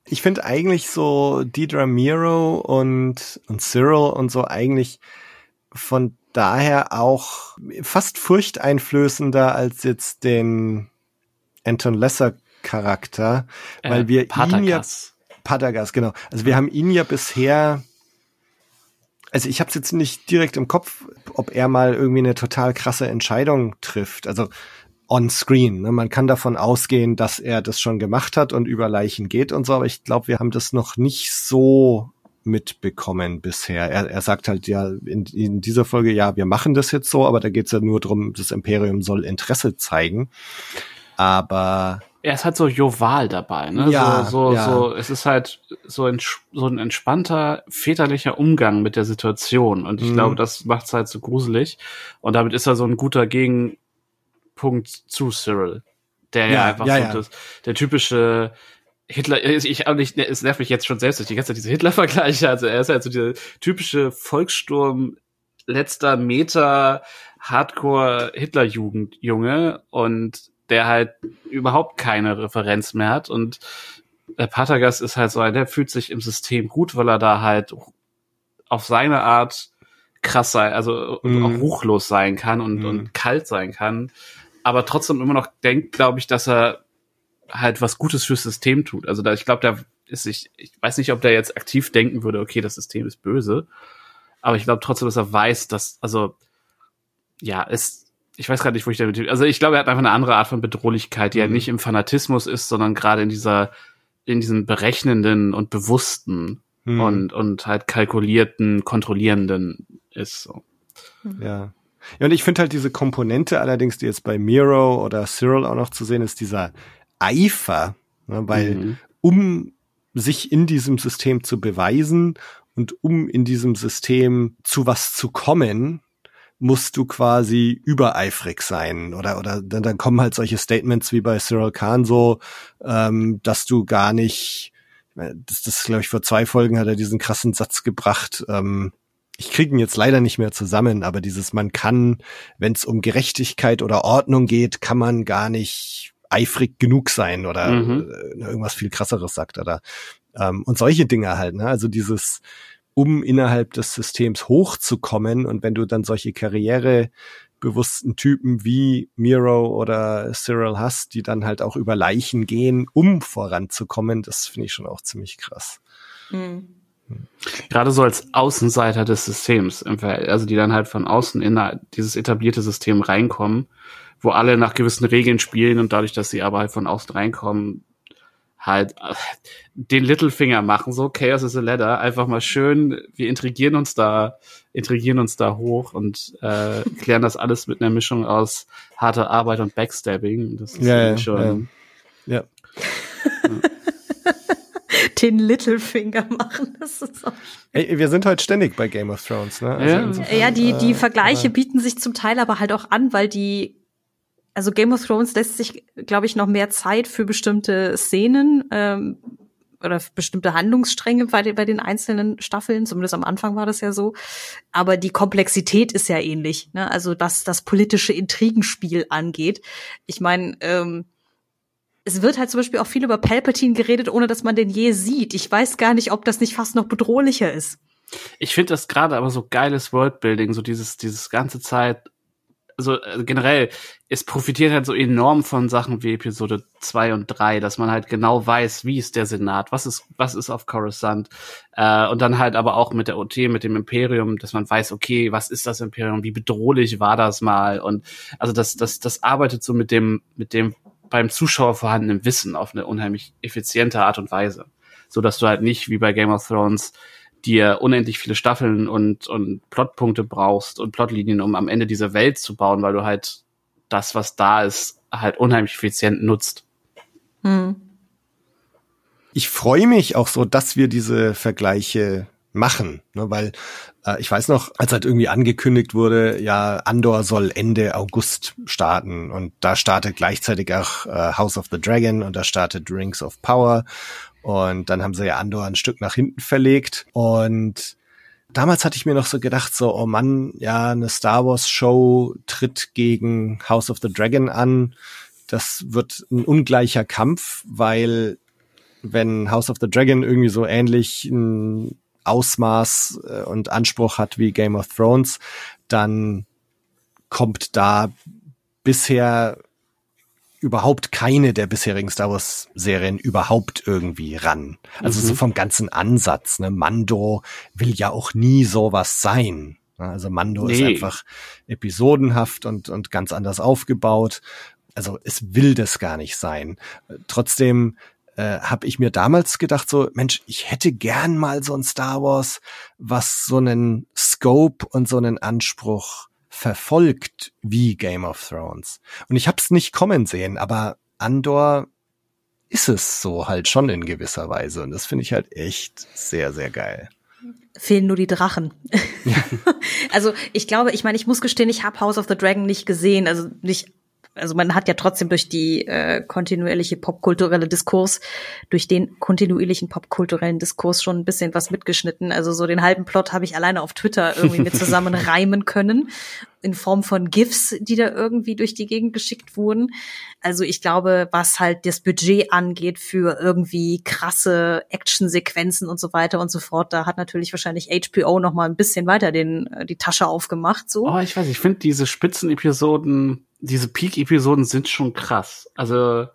Ich finde eigentlich so Deidre Miro und, und Cyril und so eigentlich von daher auch fast furchteinflößender als jetzt den Anton Lesser Charakter, äh, weil wir Patagas. ihn ja Patagas, genau. Also wir haben ihn ja bisher also ich habe es jetzt nicht direkt im Kopf, ob er mal irgendwie eine total krasse Entscheidung trifft. Also on screen. Ne? Man kann davon ausgehen, dass er das schon gemacht hat und über Leichen geht und so, aber ich glaube, wir haben das noch nicht so mitbekommen bisher. Er, er sagt halt ja in, in dieser Folge, ja, wir machen das jetzt so, aber da geht's ja nur drum, das Imperium soll Interesse zeigen. Aber er ist halt so joval dabei, ne? Ja, so, so, ja. so, es ist halt so ein, so ein entspannter väterlicher Umgang mit der Situation. Und ich mhm. glaube, das macht's halt so gruselig. Und damit ist er so ein guter Gegenpunkt zu Cyril. Der ja, ja einfach ja, so das, der typische Hitler, ich, ich, es nervt mich jetzt schon selbst durch die ganze Zeit diese Hitler-Vergleiche. Also er ist halt so dieser typische Volkssturm, letzter Meter, Hardcore Hitlerjugend-Junge und der halt überhaupt keine Referenz mehr hat und der Patagas ist halt so ein, der fühlt sich im System gut, weil er da halt auf seine Art krass sein, also mm. auch ruchlos sein kann und, mm. und kalt sein kann, aber trotzdem immer noch denkt, glaube ich, dass er halt was Gutes fürs System tut. Also da, ich glaube, da ist ich, ich weiß nicht, ob der jetzt aktiv denken würde, okay, das System ist böse, aber ich glaube trotzdem, dass er weiß, dass, also ja, es ich weiß gerade nicht, wo ich damit. Also ich glaube, er hat einfach eine andere Art von Bedrohlichkeit, die mhm. ja nicht im Fanatismus ist, sondern gerade in dieser, in diesem berechnenden und bewussten hm. und, und halt kalkulierten, kontrollierenden ist. So. Ja. Ja, und ich finde halt diese Komponente allerdings, die jetzt bei Miro oder Cyril auch noch zu sehen ist, dieser Eifer, ne, weil mhm. um sich in diesem System zu beweisen und um in diesem System zu was zu kommen, musst du quasi übereifrig sein oder oder dann, dann kommen halt solche Statements wie bei Cyril Khan so, ähm, dass du gar nicht, das, das glaube ich vor zwei Folgen hat er diesen krassen Satz gebracht. Ähm, ich kriege ihn jetzt leider nicht mehr zusammen, aber dieses man kann, wenn es um Gerechtigkeit oder Ordnung geht, kann man gar nicht eifrig genug sein oder mhm. äh, irgendwas viel krasseres sagt er da. Ähm, und solche Dinge halt, ne? Also dieses um innerhalb des Systems hochzukommen. Und wenn du dann solche karrierebewussten Typen wie Miro oder Cyril hast, die dann halt auch über Leichen gehen, um voranzukommen, das finde ich schon auch ziemlich krass. Mhm. Gerade so als Außenseiter des Systems, also die dann halt von außen in dieses etablierte System reinkommen, wo alle nach gewissen Regeln spielen und dadurch, dass sie aber halt von außen reinkommen, halt äh, den Littlefinger machen, so Chaos is a Ladder, einfach mal schön, wir intrigieren uns da, intrigieren uns da hoch und äh, klären das alles mit einer Mischung aus harter Arbeit und Backstabbing. Das ist ja, ja schon. Ja. ja. den Littlefinger machen. Das ist auch Ey, wir sind heute ständig bei Game of Thrones, ne? Also ja. Insofern, ja, die, die äh, Vergleiche bieten sich zum Teil aber halt auch an, weil die also Game of Thrones lässt sich, glaube ich, noch mehr Zeit für bestimmte Szenen ähm, oder bestimmte Handlungsstränge bei, bei den einzelnen Staffeln. Zumindest am Anfang war das ja so. Aber die Komplexität ist ja ähnlich. Ne? Also was das politische Intrigenspiel angeht. Ich meine, ähm, es wird halt zum Beispiel auch viel über Palpatine geredet, ohne dass man den je sieht. Ich weiß gar nicht, ob das nicht fast noch bedrohlicher ist. Ich finde das gerade aber so geiles Worldbuilding, so dieses, dieses ganze Zeit also generell, es profitiert halt so enorm von Sachen wie Episode 2 und 3, dass man halt genau weiß, wie ist der Senat, was ist, was ist auf Coruscant, äh, und dann halt aber auch mit der OT, mit dem Imperium, dass man weiß, okay, was ist das Imperium, wie bedrohlich war das mal, und also das, das, das arbeitet so mit dem, mit dem beim Zuschauer vorhandenen Wissen auf eine unheimlich effiziente Art und Weise. So dass du halt nicht wie bei Game of Thrones dir unendlich viele Staffeln und, und Plotpunkte brauchst und Plotlinien, um am Ende diese Welt zu bauen, weil du halt das, was da ist, halt unheimlich effizient nutzt. Hm. Ich freue mich auch so, dass wir diese Vergleiche machen, ne, weil äh, ich weiß noch, als halt irgendwie angekündigt wurde, ja, Andor soll Ende August starten und da startet gleichzeitig auch äh, House of the Dragon und da startet Rings of Power und dann haben sie ja Andor ein Stück nach hinten verlegt. Und damals hatte ich mir noch so gedacht, so, oh Mann, ja, eine Star Wars Show tritt gegen House of the Dragon an. Das wird ein ungleicher Kampf, weil wenn House of the Dragon irgendwie so ähnlich ein Ausmaß äh, und Anspruch hat wie Game of Thrones, dann kommt da bisher überhaupt keine der bisherigen Star Wars Serien überhaupt irgendwie ran. Also mhm. so vom ganzen Ansatz. Ne? Mando will ja auch nie sowas sein. Also Mando nee. ist einfach episodenhaft und, und ganz anders aufgebaut. Also es will das gar nicht sein. Trotzdem äh, habe ich mir damals gedacht, so, Mensch, ich hätte gern mal so ein Star Wars, was so einen Scope und so einen Anspruch verfolgt wie Game of Thrones. Und ich habe es nicht kommen sehen, aber Andor ist es so halt schon in gewisser Weise. Und das finde ich halt echt sehr, sehr geil. Fehlen nur die Drachen. Ja. also ich glaube, ich meine, ich muss gestehen, ich habe House of the Dragon nicht gesehen, also nicht also man hat ja trotzdem durch die äh, kontinuierliche popkulturelle Diskurs, durch den kontinuierlichen popkulturellen Diskurs schon ein bisschen was mitgeschnitten. Also so den halben Plot habe ich alleine auf Twitter irgendwie mit zusammenreimen können in Form von GIFs, die da irgendwie durch die Gegend geschickt wurden. Also ich glaube, was halt das Budget angeht für irgendwie krasse Actionsequenzen und so weiter und so fort, da hat natürlich wahrscheinlich HBO noch mal ein bisschen weiter den äh, die Tasche aufgemacht. So. Oh, ich weiß, ich finde diese Spitzenepisoden diese Peak-Episoden sind schon krass. Also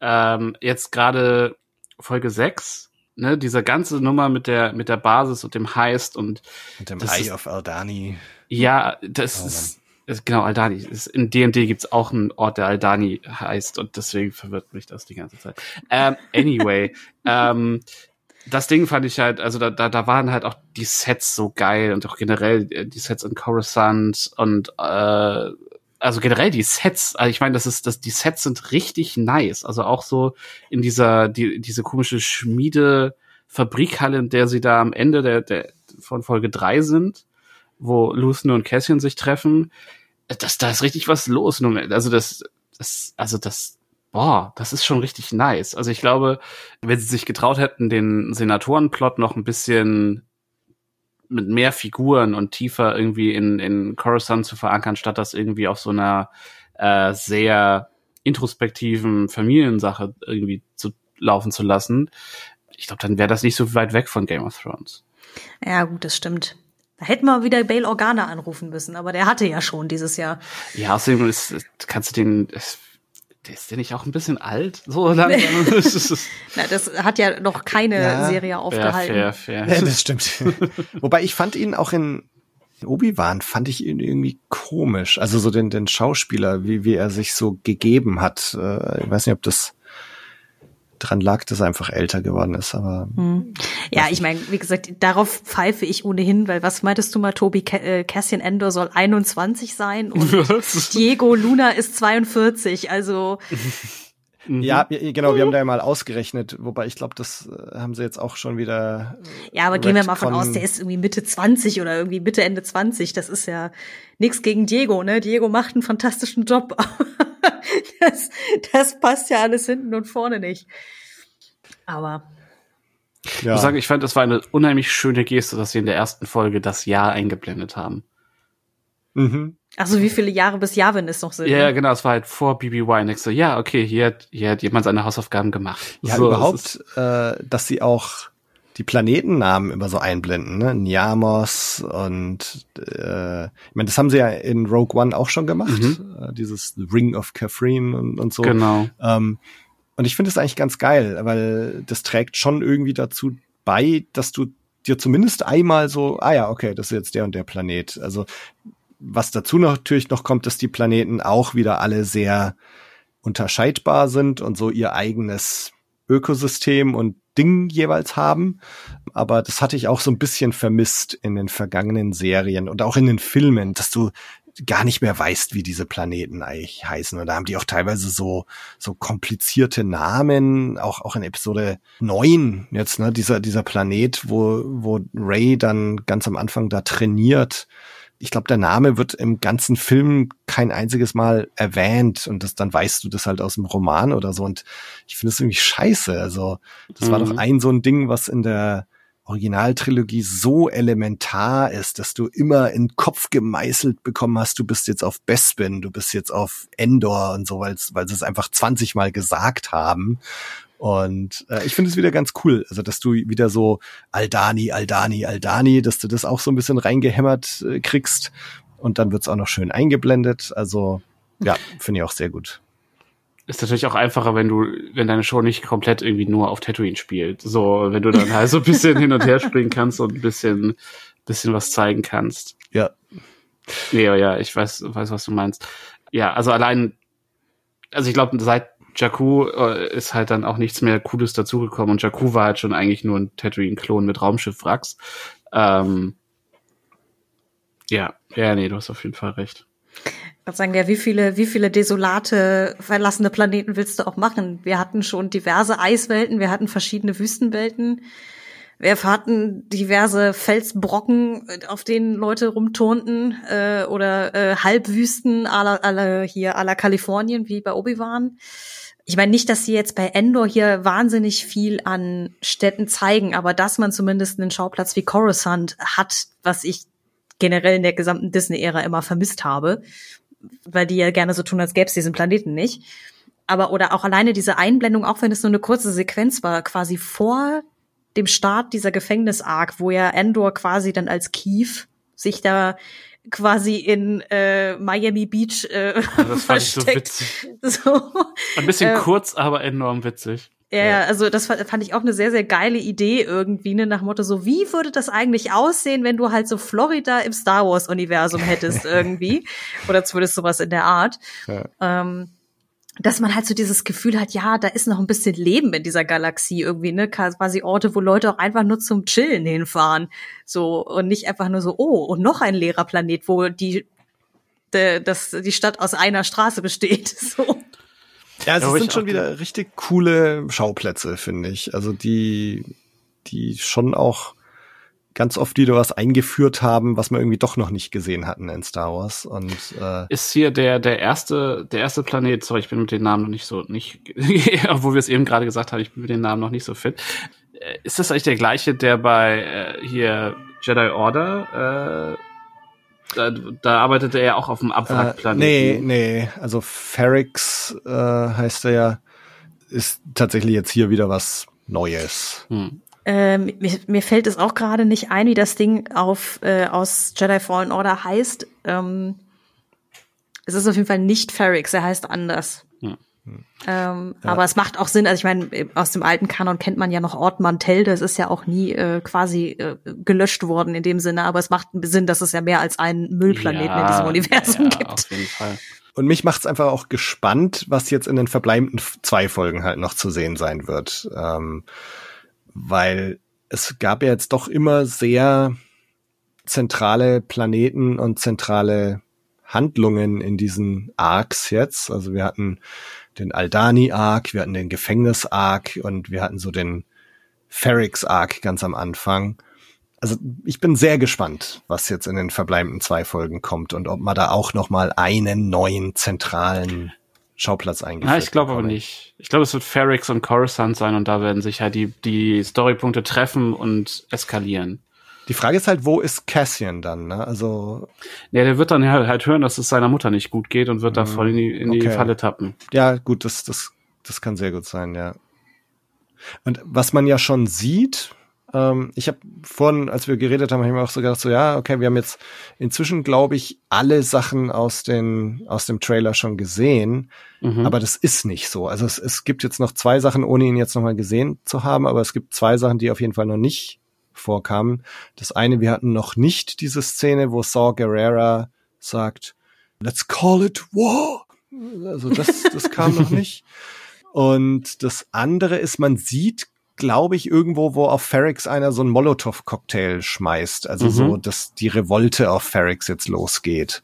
ähm, jetzt gerade Folge 6, ne, diese ganze Nummer mit der mit der Basis und dem Heist und mit dem Eye ist, of Aldani. Ja, das oh, ist, ist, genau Aldani. Ist, in D&D gibt's auch einen Ort, der Aldani heißt und deswegen verwirrt mich das die ganze Zeit. Ähm, anyway, ähm, das Ding fand ich halt, also da, da, da waren halt auch die Sets so geil und auch generell äh, die Sets in Coruscant und äh, also generell die Sets, also ich meine, das ist, das, die Sets sind richtig nice. Also auch so in dieser, die, diese komische Schmiede, Fabrikhalle, in der sie da am Ende der, der von Folge drei sind, wo Lucian und Cassian sich treffen. Das, da ist richtig was los. Also das, das, also das, boah, das ist schon richtig nice. Also ich glaube, wenn sie sich getraut hätten, den Senatorenplot noch ein bisschen mit mehr Figuren und tiefer irgendwie in, in Coruscant zu verankern, statt das irgendwie auf so einer äh, sehr introspektiven Familiensache irgendwie zu laufen zu lassen. Ich glaube, dann wäre das nicht so weit weg von Game of Thrones. Ja, gut, das stimmt. Da hätten wir wieder Bail Organa anrufen müssen, aber der hatte ja schon dieses Jahr. Ja, außerdem ist, kannst du den, ist der nicht auch ein bisschen alt? So langsam. Na, das hat ja noch keine ja, Serie aufgehalten. Fair, fair, fair. Ja, das stimmt. Wobei ich fand ihn auch in Obi-Wan fand ich ihn irgendwie komisch. Also so den, den Schauspieler, wie, wie er sich so gegeben hat. Äh, ich weiß nicht, ob das dran lag, dass er einfach älter geworden ist. Aber hm. ja, ich meine, wie gesagt, darauf pfeife ich ohnehin, weil was meintest du mal, Tobi? Äh, Cassian Endor soll 21 sein und Diego Luna ist 42. Also Ja, genau, wir haben da ja mal ausgerechnet, wobei ich glaube, das äh, haben sie jetzt auch schon wieder. Ja, aber gehen wir mal von aus, der ist irgendwie Mitte 20 oder irgendwie Mitte, Ende 20. Das ist ja nichts gegen Diego, ne? Diego macht einen fantastischen Job. das, das passt ja alles hinten und vorne nicht. Aber. Ja. Ich muss sagen, ich fand, das war eine unheimlich schöne Geste, dass sie in der ersten Folge das Jahr eingeblendet haben. Mhm. Also wie viele Jahre bis Yavin es noch sind? Ja, ne? genau, es war halt vor BB Wine. so, ja, okay, hier hat, hier hat jemand seine Hausaufgaben gemacht. Ja, so, überhaupt, äh, dass sie auch die Planetennamen immer so einblenden, ne? Niamos und äh, ich meine, das haben sie ja in Rogue One auch schon gemacht, mhm. äh, dieses Ring of Catherine und, und so. Genau. Ähm, und ich finde es eigentlich ganz geil, weil das trägt schon irgendwie dazu bei, dass du dir zumindest einmal so, ah ja, okay, das ist jetzt der und der Planet. Also was dazu natürlich noch kommt, dass die Planeten auch wieder alle sehr unterscheidbar sind und so ihr eigenes Ökosystem und Ding jeweils haben. Aber das hatte ich auch so ein bisschen vermisst in den vergangenen Serien und auch in den Filmen, dass du gar nicht mehr weißt, wie diese Planeten eigentlich heißen. Und da haben die auch teilweise so, so komplizierte Namen, auch, auch in Episode 9 jetzt, ne, dieser, dieser Planet, wo, wo Ray dann ganz am Anfang da trainiert ich glaube, der Name wird im ganzen Film kein einziges Mal erwähnt und das dann weißt du das halt aus dem Roman oder so und ich finde es irgendwie scheiße. Also das mhm. war doch mhm. ein so ein Ding, was in der Originaltrilogie so elementar ist, dass du immer in den Kopf gemeißelt bekommen hast, du bist jetzt auf Bespin, du bist jetzt auf Endor und so, weil weil sie es einfach 20 Mal gesagt haben. Und äh, ich finde es wieder ganz cool, also dass du wieder so Aldani, Aldani, Aldani, dass du das auch so ein bisschen reingehämmert äh, kriegst und dann wird's auch noch schön eingeblendet. Also ja, finde ich auch sehr gut. Ist natürlich auch einfacher, wenn du, wenn deine Show nicht komplett irgendwie nur auf Tatooine spielt. So, wenn du dann halt so ein bisschen hin und her springen kannst und ein bisschen, bisschen was zeigen kannst. Ja. Ja, ja, ich weiß, weiß, was du meinst. Ja, also allein, also ich glaube, seit Jakku äh, ist halt dann auch nichts mehr Cooles dazugekommen und Jakku war halt schon eigentlich nur ein Tatooine-Klon mit Raumschiff-Wracks. Ähm, ja, ja, nee, du hast auf jeden Fall recht. Ich sagen, ja, wie viele, wie viele desolate, verlassene Planeten willst du auch machen? Wir hatten schon diverse Eiswelten, wir hatten verschiedene Wüstenwelten. Wir hatten diverse Felsbrocken, auf denen Leute rumturnten, äh, oder äh, Halbwüsten à la, hier la Kalifornien, wie bei Obi-Wan ich meine nicht, dass sie jetzt bei Endor hier wahnsinnig viel an Städten zeigen, aber dass man zumindest einen Schauplatz wie Coruscant hat, was ich generell in der gesamten Disney-Ära immer vermisst habe, weil die ja gerne so tun, als gäbe es diesen Planeten nicht. Aber oder auch alleine diese Einblendung, auch wenn es nur eine kurze Sequenz war, quasi vor dem Start dieser Gefängnis-Arc, wo ja Endor quasi dann als Kief sich da quasi in äh, Miami Beach äh, das fand ich so witzig. So. Ein bisschen äh, kurz, aber enorm witzig. Ja, ja, also das fand ich auch eine sehr, sehr geile Idee irgendwie, ne, nach Motto so, wie würde das eigentlich aussehen, wenn du halt so Florida im Star Wars Universum hättest irgendwie? Oder zumindest sowas in der Art. Ja. Ähm, dass man halt so dieses Gefühl hat, ja, da ist noch ein bisschen Leben in dieser Galaxie irgendwie, ne? Quasi Orte, wo Leute auch einfach nur zum Chillen hinfahren. So, und nicht einfach nur so, oh, und noch ein leerer Planet, wo die, de, das, die Stadt aus einer Straße besteht. So. Ja, es Ja, aber sind schon wieder richtig coole Schauplätze, finde ich. Also die, die schon auch ganz oft wieder was eingeführt haben, was wir irgendwie doch noch nicht gesehen hatten in Star Wars. Und äh, Ist hier der, der erste, der erste Planet, sorry, ich bin mit den Namen noch nicht so, nicht, obwohl wir es eben gerade gesagt haben, ich bin mit den Namen noch nicht so fit. Äh, Ist das eigentlich der gleiche, der bei äh, hier Jedi Order, äh, da, da arbeitete er auch auf dem äh, Abwrackplaneten? nee, nee, also Ferrix äh, heißt er ja, ist tatsächlich jetzt hier wieder was Neues. Hm. Ähm, mir, mir fällt es auch gerade nicht ein, wie das Ding auf äh, aus Jedi Fallen Order heißt. Ähm, es ist auf jeden Fall nicht Ferrix, er heißt anders. Hm. Ähm, Aber es macht auch Sinn, also ich meine, aus dem alten Kanon kennt man ja noch Ort Mantell, das ist ja auch nie äh, quasi äh, gelöscht worden in dem Sinne, aber es macht Sinn, dass es ja mehr als einen Müllplaneten in diesem Universum ja, gibt. Auf jeden Fall. Und mich macht's einfach auch gespannt, was jetzt in den verbleibenden zwei Folgen halt noch zu sehen sein wird. Ähm, weil es gab ja jetzt doch immer sehr zentrale Planeten und zentrale Handlungen in diesen Arcs jetzt. Also wir hatten den Aldani-Arc, wir hatten den Gefängnis-Arc und wir hatten so den Ferrix-Arc ganz am Anfang. Also ich bin sehr gespannt, was jetzt in den verbleibenden zwei Folgen kommt und ob man da auch noch mal einen neuen zentralen Schauplatz eingeführt Ja, ich glaube aber nicht. Ich glaube, es wird Ferrix und Coruscant sein und da werden sich halt die, die Storypunkte treffen und eskalieren. Die Frage ist halt, wo ist Cassian dann? Ne? Also Ja, der wird dann halt, halt hören, dass es seiner Mutter nicht gut geht und wird da voll in die, in die okay. Falle tappen. ja, gut, das das das kann sehr gut sein, ja. Und was man ja schon sieht, ähm, ich habe vorhin, als wir geredet haben, habe ich mir auch so gedacht, so ja, okay, wir haben jetzt inzwischen, glaube ich, alle Sachen aus den aus dem Trailer schon gesehen. Mhm. Aber das ist nicht so. Also es, es gibt jetzt noch zwei Sachen, ohne ihn jetzt nochmal gesehen zu haben, aber es gibt zwei Sachen, die auf jeden Fall noch nicht vorkamen. Das eine, wir hatten noch nicht diese Szene, wo Saw Gerrera sagt, let's call it war. Also das, das kam noch nicht. Und das andere ist, man sieht, glaube ich, irgendwo, wo auf Ferrix einer so einen Molotow-Cocktail schmeißt. Also Mhm. so, dass die Revolte auf Ferrix jetzt losgeht.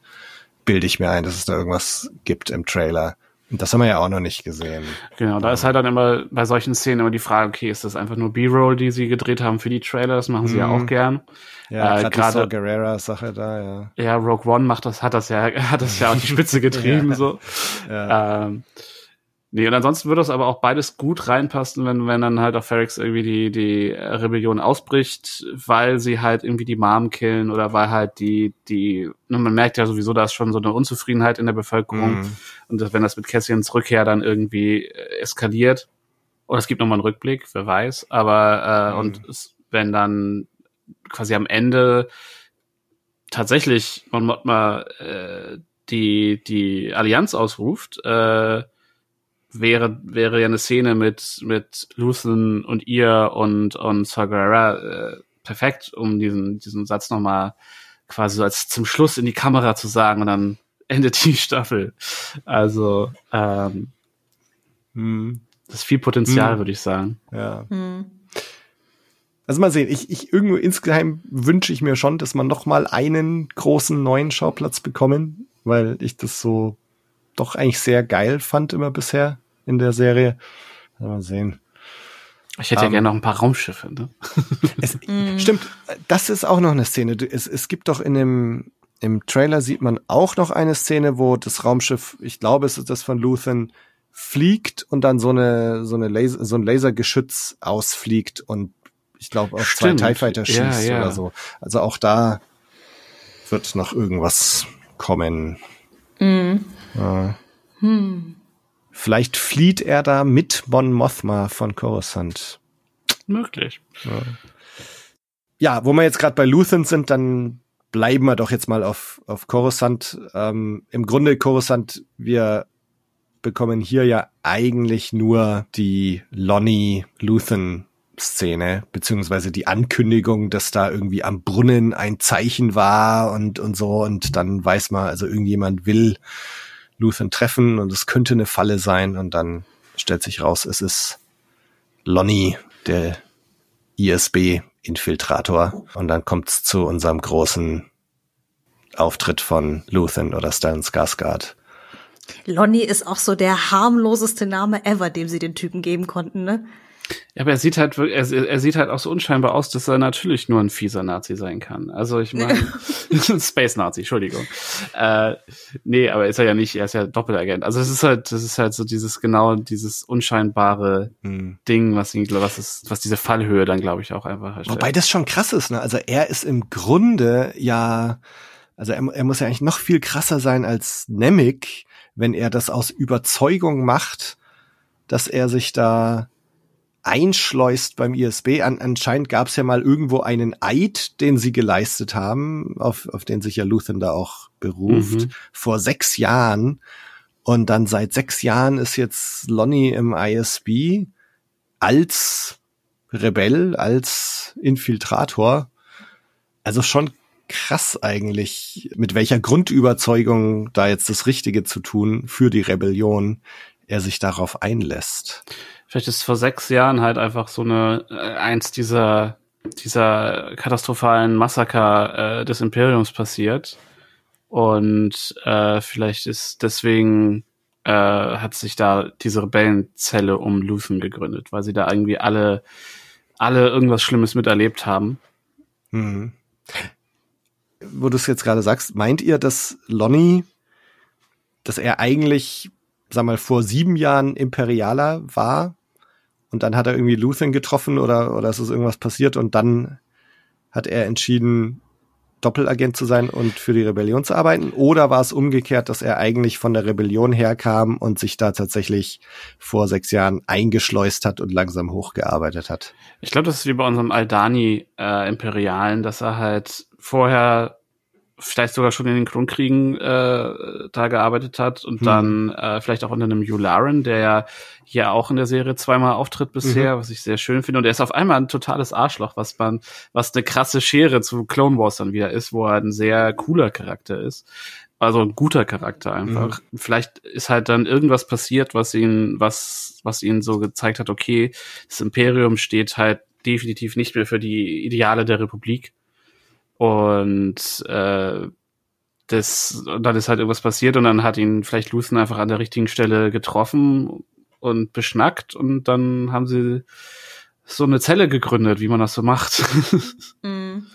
Bilde ich mir ein, dass es da irgendwas gibt im Trailer. Und das haben wir ja auch noch nicht gesehen. Genau, da ist halt dann immer bei solchen Szenen immer die Frage, okay, ist das einfach nur B-Roll, die sie gedreht haben für die Trailer? Das machen sie ja Mhm. auch gern. Ja, Äh, gerade Saw Gerrera-Sache da, ja. Ja, Rogue One macht das, hat das ja, hat das ja auf die Spitze getrieben, Ja. so. ja. Ähm, nee, und ansonsten würde das aber auch beides gut reinpassen, wenn, wenn dann halt auf Ferrix irgendwie die, die Rebellion ausbricht, weil sie halt irgendwie die Mom killen oder weil halt die, die, ne, man merkt ja sowieso, da ist schon so eine Unzufriedenheit in der Bevölkerung. Mhm. Und dass, wenn das mit Cassians Rückkehr dann irgendwie äh, eskaliert, oder es gibt nochmal einen Rückblick, wer weiß, aber äh, Mhm. und es, wenn dann quasi am Ende tatsächlich Mon Mothma äh, die die Allianz ausruft, äh, wäre wäre ja eine Szene mit mit Luthen und ihr und und Sagarra äh, perfekt, um diesen diesen Satz nochmal quasi so als zum Schluss in die Kamera zu sagen und dann endet die Staffel. Also ähm, Mhm. das ist viel Potenzial, Hm. würde ich sagen. ja. Hm. Also mal sehen, ich, ich irgendwo insgeheim wünsche ich mir schon, dass man noch mal einen großen neuen Schauplatz bekommen, weil ich das so doch eigentlich sehr geil fand immer bisher in der Serie. Mal sehen. Ich hätte ja Ähm, gerne noch ein paar Raumschiffe. Ne? Es, Mhm. Stimmt, das ist auch noch eine Szene. Es, es gibt doch in dem im Trailer sieht man auch noch eine Szene, wo das Raumschiff, ich glaube, es ist das von Luthen, fliegt und dann so eine so eine Laser, so ein Lasergeschütz ausfliegt und ich glaube auf Stimmt. zwei TIE Fighter Ja, schießt ja. oder so. Also auch da wird noch irgendwas kommen. Hm. Ja. Hm. Vielleicht flieht er da mit Mon Mothma von Coruscant. Möglich. Ja, wo wir jetzt gerade bei Luthen sind, dann bleiben wir doch jetzt mal auf, auf Coruscant. Ähm, Im Grunde Coruscant, wir bekommen hier ja eigentlich nur die Lonnie Luthen Szene, beziehungsweise die Ankündigung, dass da irgendwie am Brunnen ein Zeichen war und, und so. Und dann weiß man, also irgendjemand will Luthen treffen und es könnte eine Falle sein und dann stellt sich raus, es ist Lonnie, der ISB-Infiltrator und dann kommt's zu unserem großen Auftritt von Luthen oder Stellan Skarsgård. Lonnie ist auch so der harmloseste Name ever, dem sie den Typen geben konnten, ne? Ja, aber er sieht halt, er, er sieht halt auch so unscheinbar aus, dass er natürlich nur ein fieser Nazi sein kann. Also ich meine, Space Nazi, Entschuldigung. Äh, nee, aber ist er ja nicht, er ist ja Doppelagent. Also es ist halt, das ist halt so dieses genau dieses unscheinbare hm. Ding, was ihn, was ist, was diese Fallhöhe dann, glaube ich, auch einfach erstellt. Wobei das schon krass ist, ne? Also er ist im Grunde ja, also er, er muss ja eigentlich noch viel krasser sein als Nemec, wenn er das aus Überzeugung macht, dass er sich da einschleust beim ISB. An, anscheinend gab es ja mal irgendwo einen Eid, den sie geleistet haben, auf, auf den sich ja Luthen da auch beruft, mhm. vor sechs Jahren. Und dann seit sechs Jahren ist jetzt Lonnie im ISB als Rebell, als Infiltrator. Also schon krass eigentlich, mit welcher Grundüberzeugung da jetzt das Richtige zu tun für die Rebellion er sich darauf einlässt. Vielleicht ist vor sechs Jahren halt einfach so eine äh, eins dieser dieser katastrophalen Massaker äh, des Imperiums passiert und äh, vielleicht ist deswegen äh, hat sich da diese Rebellenzelle um Luthen gegründet, weil sie da irgendwie alle alle irgendwas Schlimmes miterlebt haben. Mhm. Wo du es jetzt gerade sagst, meint ihr, dass Lonnie, dass er eigentlich, sag mal, vor sieben Jahren Imperialer war und dann hat er irgendwie Luthen getroffen oder, oder ist es irgendwas passiert und dann hat er entschieden, Doppelagent zu sein und für die Rebellion zu arbeiten? Oder war es umgekehrt, dass er eigentlich von der Rebellion herkam und sich da tatsächlich vor sechs Jahren eingeschleust hat und langsam hochgearbeitet hat? Ich glaube, das ist wie bei unserem Aldani-Imperialen, äh, dass er halt vorher vielleicht sogar schon in den Klonkriegen äh, da gearbeitet hat und hm. dann äh, vielleicht auch unter einem Yularen, der ja hier auch in der Serie zweimal auftritt bisher, mhm. was ich sehr schön finde. Und er ist auf einmal ein totales Arschloch, was man, was eine krasse Schere zu Clone Wars dann wieder ist, wo er ein sehr cooler Charakter ist. Also ein guter Charakter einfach. Mhm. Vielleicht ist halt dann irgendwas passiert, was ihn, was, was ihn so gezeigt hat, okay, das Imperium steht halt definitiv nicht mehr für die Ideale der Republik und äh, das, und dann ist halt irgendwas passiert und dann hat ihn vielleicht Luthen einfach an der richtigen Stelle getroffen und beschnackt und dann haben sie so eine Zelle gegründet, wie man das so macht. Mhm.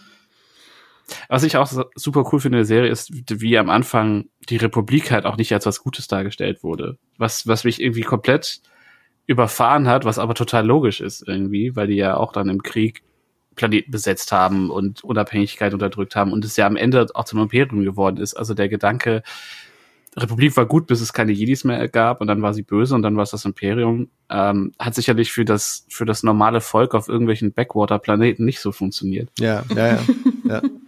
Was ich auch super cool finde in der Serie ist, wie am Anfang die Republik halt auch nicht als was Gutes dargestellt wurde. Was, was mich irgendwie komplett überfahren hat, was aber total logisch ist irgendwie, weil die ja auch dann im Krieg Planeten besetzt haben und Unabhängigkeit unterdrückt haben und es ja am Ende auch zum Imperium geworden ist. Also der Gedanke, Republik war gut, bis es keine Jedis mehr gab und dann war sie böse und dann war es das Imperium, ähm, hat sicherlich für das, für das normale Volk auf irgendwelchen Backwater-Planeten nicht so funktioniert. Ja, ja, ja. ja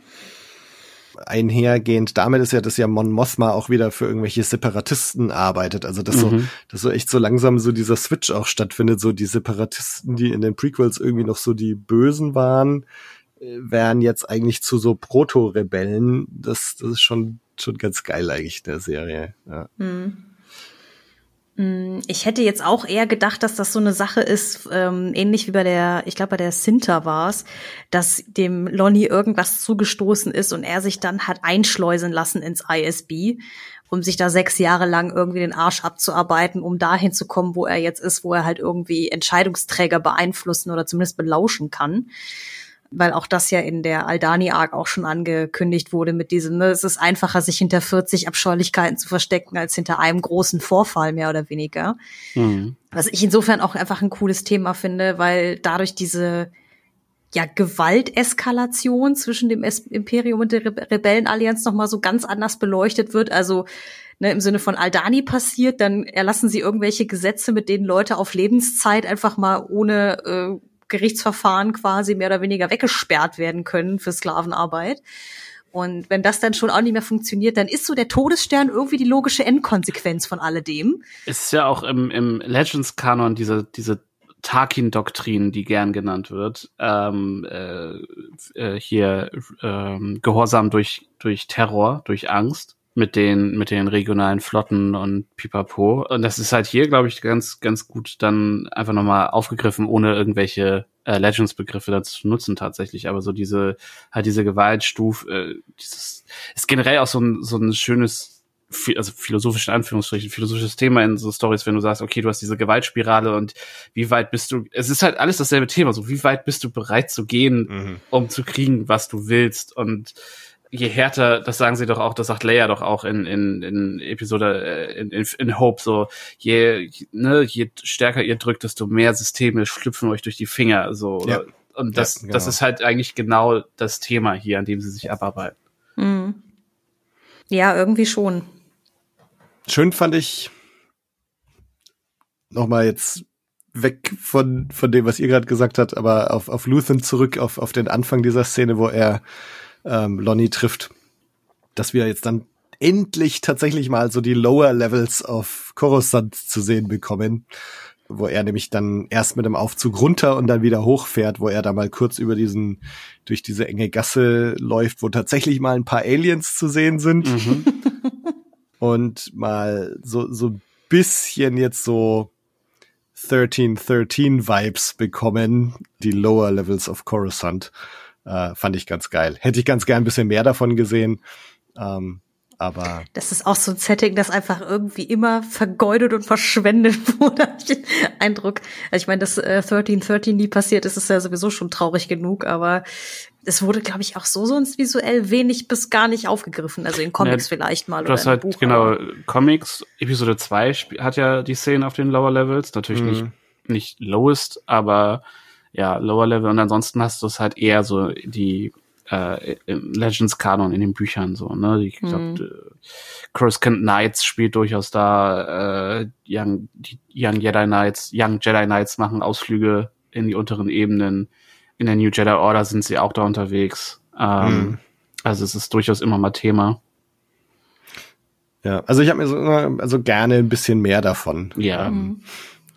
einhergehend damit ist ja, dass ja Mon Mothma auch wieder für irgendwelche Separatisten arbeitet. Also dass mhm. so, dass so echt so langsam so dieser Switch auch stattfindet. So die Separatisten, die in den Prequels irgendwie noch so die Bösen waren, äh, wären jetzt eigentlich zu so Proto-Rebellen. Das, das ist schon, schon ganz geil eigentlich in der Serie. Ja. Mhm. Mm, ich hätte jetzt auch eher gedacht, dass das so eine Sache ist, ähm, ähnlich wie bei der, ich glaube bei der Sinter war es, dass dem Lonnie irgendwas zugestoßen ist und er sich dann hat einschleusen lassen ins ISB, um sich da sechs Jahre lang irgendwie den Arsch abzuarbeiten, um dahin zu kommen, wo er jetzt ist, wo er halt irgendwie Entscheidungsträger beeinflussen oder zumindest belauschen kann weil auch das ja in der Aldani-Arc auch schon angekündigt wurde mit diesem, ne, es ist einfacher, sich hinter 40 Abscheulichkeiten zu verstecken, als hinter einem großen Vorfall, mehr oder weniger. Mhm. Was ich insofern auch einfach ein cooles Thema finde, weil dadurch diese ja, Gewalteskalation zwischen dem Imperium und der Re Rebellenallianz nochmal so ganz anders beleuchtet wird. Also ne, im Sinne von Aldani passiert, dann erlassen sie irgendwelche Gesetze, mit denen Leute auf Lebenszeit einfach mal ohne äh, Gerichtsverfahren quasi mehr oder weniger weggesperrt werden können für Sklavenarbeit. Und wenn das dann schon auch nicht mehr funktioniert, dann ist so der Todesstern irgendwie die logische Endkonsequenz von alledem. Es ist ja auch im, im Legends-Kanon diese, diese Tarkin-Doktrin, die gern genannt wird. Ähm, äh, äh, hier ähm, Gehorsam durch, durch Terror, durch Angst. Mit den, mit den regionalen Flotten und Pipapo. Und das ist halt hier, glaube ich, ganz, ganz gut dann einfach nochmal aufgegriffen, ohne irgendwelche äh, Legends-Begriffe dazu nutzen tatsächlich. Aber so diese, halt diese Gewaltstufe, äh, dieses, ist generell auch so ein, so ein schönes also philosophisch in Anführungsstrichen, philosophisches Thema in so Stories, wenn du sagst, okay, du hast diese Gewaltspirale und wie weit bist du, es ist halt alles dasselbe Thema, so wie weit bist du bereit zu gehen, mhm. um zu kriegen, was du willst und je härter, das sagen sie doch auch, das sagt Leia doch auch in, in, in Episode, äh, in, in, in Hope, so, je, ne, je stärker ihr drückt, desto mehr Systeme schlüpfen euch durch die Finger, so. Ja. Und das, ja, genau. das ist halt eigentlich genau das Thema hier, an dem sie sich abarbeiten. Mhm. Ja, irgendwie schon. Schön fand ich nochmal jetzt weg von, von dem, was ihr gerade gesagt habt, aber auf, auf Luthen zurück, auf, auf den Anfang dieser Szene, wo er ähm, Lonnie trifft, dass wir jetzt dann endlich tatsächlich mal so die Lower Levels auf Coruscant zu sehen bekommen, wo er nämlich dann erst mit dem Aufzug runter und dann wieder hochfährt, wo er da mal kurz über diesen, durch diese enge Gasse läuft, wo tatsächlich mal ein paar Aliens zu sehen sind. Mhm. und mal so, so bisschen jetzt so 1313 Vibes bekommen, die Lower Levels of Coruscant. Äh, fand ich ganz geil. Hätte ich ganz gern ein bisschen mehr davon gesehen. Ähm, aber. Das ist auch so ein Setting, das einfach irgendwie immer vergeudet und verschwendet wurde, hab ich den Eindruck. Also ich meine, dass äh, 1313 nie passiert ist, ist ja sowieso schon traurig genug, aber es wurde, glaube ich, auch so sonst visuell wenig bis gar nicht aufgegriffen. Also in Comics ja, vielleicht mal. Du hast halt, Buch, genau, Comics, Episode 2 hat ja die Szene auf den Lower Levels. Natürlich mhm. nicht, nicht lowest, aber ja, Lower Level. Und ansonsten hast du es halt eher so die äh, Legends Kanon in den Büchern so, ne? Ich glaube, mhm. Coruscant Knights spielt durchaus da, äh, Young, die Young Jedi Knights, Young Jedi Knights machen Ausflüge in die unteren Ebenen. In der New Jedi Order sind sie auch da unterwegs. Ähm, mhm. Also es ist durchaus immer mal Thema. Ja, also ich habe mir so immer, also gerne ein bisschen mehr davon. Ja. Mhm.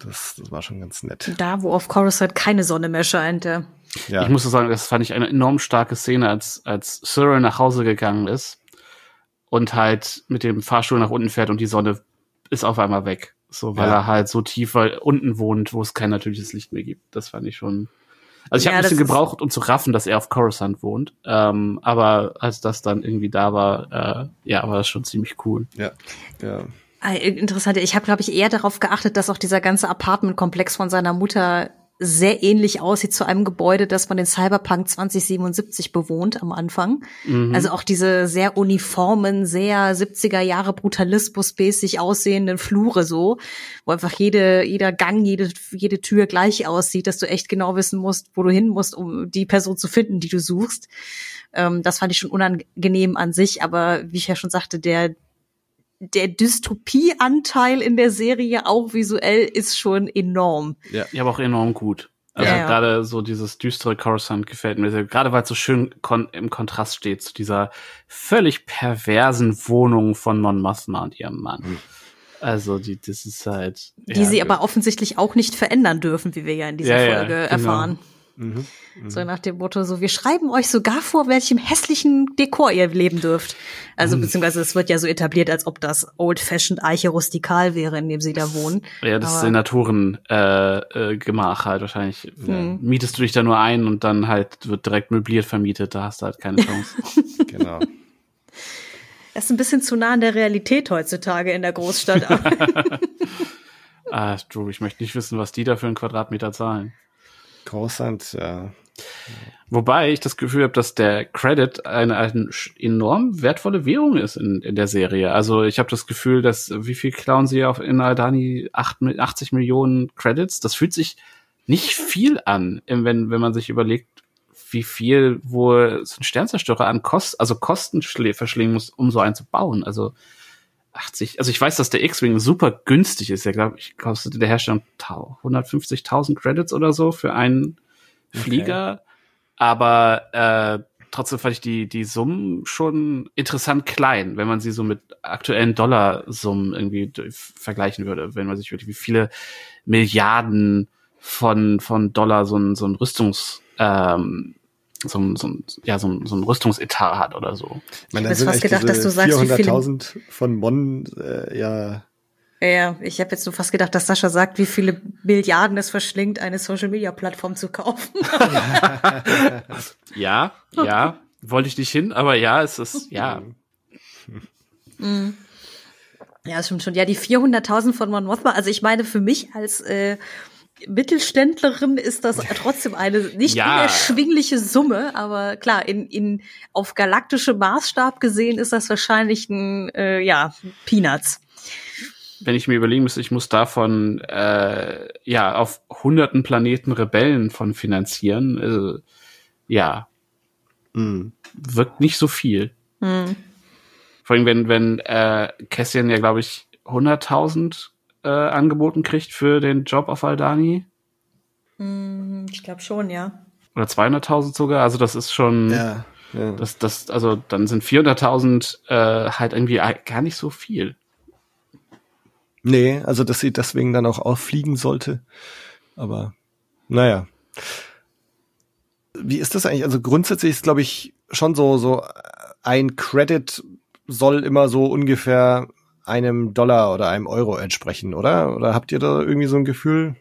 Das, das war schon ganz nett. Da, wo auf Coruscant keine Sonne mehr scheint, ja. Ja. Ich muss sagen, das fand ich eine enorm starke Szene, als, als Cyril nach Hause gegangen ist und halt mit dem Fahrstuhl nach unten fährt und die Sonne ist auf einmal weg. So, weil ja. er halt so tief unten wohnt, wo es kein natürliches Licht mehr gibt. Das fand ich schon. Also ich ja, habe ein bisschen gebraucht, um zu raffen, dass er auf Coruscant wohnt. Ähm, aber als das dann irgendwie da war, äh, ja, war das schon ziemlich cool. Ja, ja. Ah, interessant. Ich habe, glaube ich, eher darauf geachtet, dass auch dieser ganze Apartmentkomplex von seiner Mutter sehr ähnlich aussieht zu einem Gebäude, das man in Cyberpunk 2077 bewohnt am Anfang. Mhm. Also auch diese sehr uniformen, sehr 70er Jahre Brutalismus-mäßig aussehenden Flure so, wo einfach jede, jeder Gang, jede, jede Tür gleich aussieht, dass du echt genau wissen musst, wo du hin musst, um die Person zu finden, die du suchst. Ähm, das fand ich schon unangenehm an sich, aber wie ich ja schon sagte, der, der Dystopieanteil in der Serie auch visuell ist schon enorm. Ja, ja aber auch enorm gut. Also ja, ja. gerade so dieses düstere Coruscant gefällt mir sehr. Gerade weil es so schön kon im Kontrast steht zu dieser völlig perversen Wohnung von Mon Mothma und ihrem Mann. Mhm. Also die, das ist halt. Die ja, sie aber offensichtlich auch nicht verändern dürfen, wie wir ja in dieser Folge genau. erfahren. Mhm, so nach dem Motto, so wir schreiben euch sogar vor, welchem hässlichen Dekor ihr leben dürft. Also mhm. beziehungsweise es wird ja so etabliert, als ob das old-fashioned Eiche rustikal wäre, in dem sie da wohnen. Ja, das Aber ist Senatorengemach äh, äh, Gemach halt wahrscheinlich. Mhm. Mietest du dich da nur ein und dann halt wird direkt möbliert vermietet, da hast du halt keine Chance. genau. Das ist ein bisschen zu nah an der Realität heutzutage in der Großstadt. ah, Drew, ich möchte nicht wissen, was die da für einen Quadratmeter zahlen. Croissant, ja. Wobei ich das Gefühl habe, dass der Credit eine, eine enorm wertvolle Währung ist in, in der Serie. Also ich habe das Gefühl, dass wie viel klauen sie auf in Aldani 80 Millionen Credits? Das fühlt sich nicht viel an, wenn, wenn man sich überlegt, wie viel wohl so ein Sternzerstörer an Kost, also Kosten verschlingen muss, um so einen zu bauen. Also 80, also ich weiß, dass der X-Wing super günstig ist. Der glaube ich kostete der Hersteller 150.000 Credits oder so für einen Flieger. Okay. Aber äh, trotzdem fand ich die die Summen schon interessant klein, wenn man sie so mit aktuellen Dollarsummen irgendwie vergleichen würde, wenn man sich wirklich wie viele Milliarden von von Dollar so ein so ein Rüstungs ähm, so ein, so ein, ja, so ein, so ein Rüstungsetat hat oder so. Ich meine, Ich fast gedacht, dass du sagst, wie viele- 400.000 von Mon, äh, ja, Ja, ich habe jetzt nur fast gedacht, dass Sascha sagt, wie viele Milliarden es verschlingt, eine Social-Media-Plattform zu kaufen. Ja, ja, wollte ich nicht hin, aber ja, es ist, ja. Ja, das stimmt schon. Ja, die 400.000 von Mon Mothma, also ich meine, für mich als äh, Mittelständlerin ist das trotzdem eine nicht Ja. unerschwingliche Summe, aber klar, in, in auf galaktische Maßstab gesehen ist das wahrscheinlich ein, äh, ja, Peanuts. Wenn ich mir überlegen müsste, ich muss davon, äh, ja, auf hunderten Planeten Rebellen von finanzieren, äh, ja, mh. wirkt nicht so viel. Hm. Vor allem, wenn, wenn äh, Cassian ja, glaube ich, 100.000 äh, angeboten kriegt für den Job auf Aldani. Hm, Ich glaube schon, ja. Oder 200.000 sogar. Also das ist schon, ja, ja. das, das, also dann sind 400.000 äh, halt irgendwie gar nicht so viel. Nee, also dass sie deswegen dann auch auffliegen sollte. Aber naja. Wie ist das eigentlich? Also grundsätzlich ist, glaube ich, schon so, so ein Credit soll immer so ungefähr einem Dollar oder einem Euro entsprechen, oder? Oder habt ihr da irgendwie so ein Gefühl?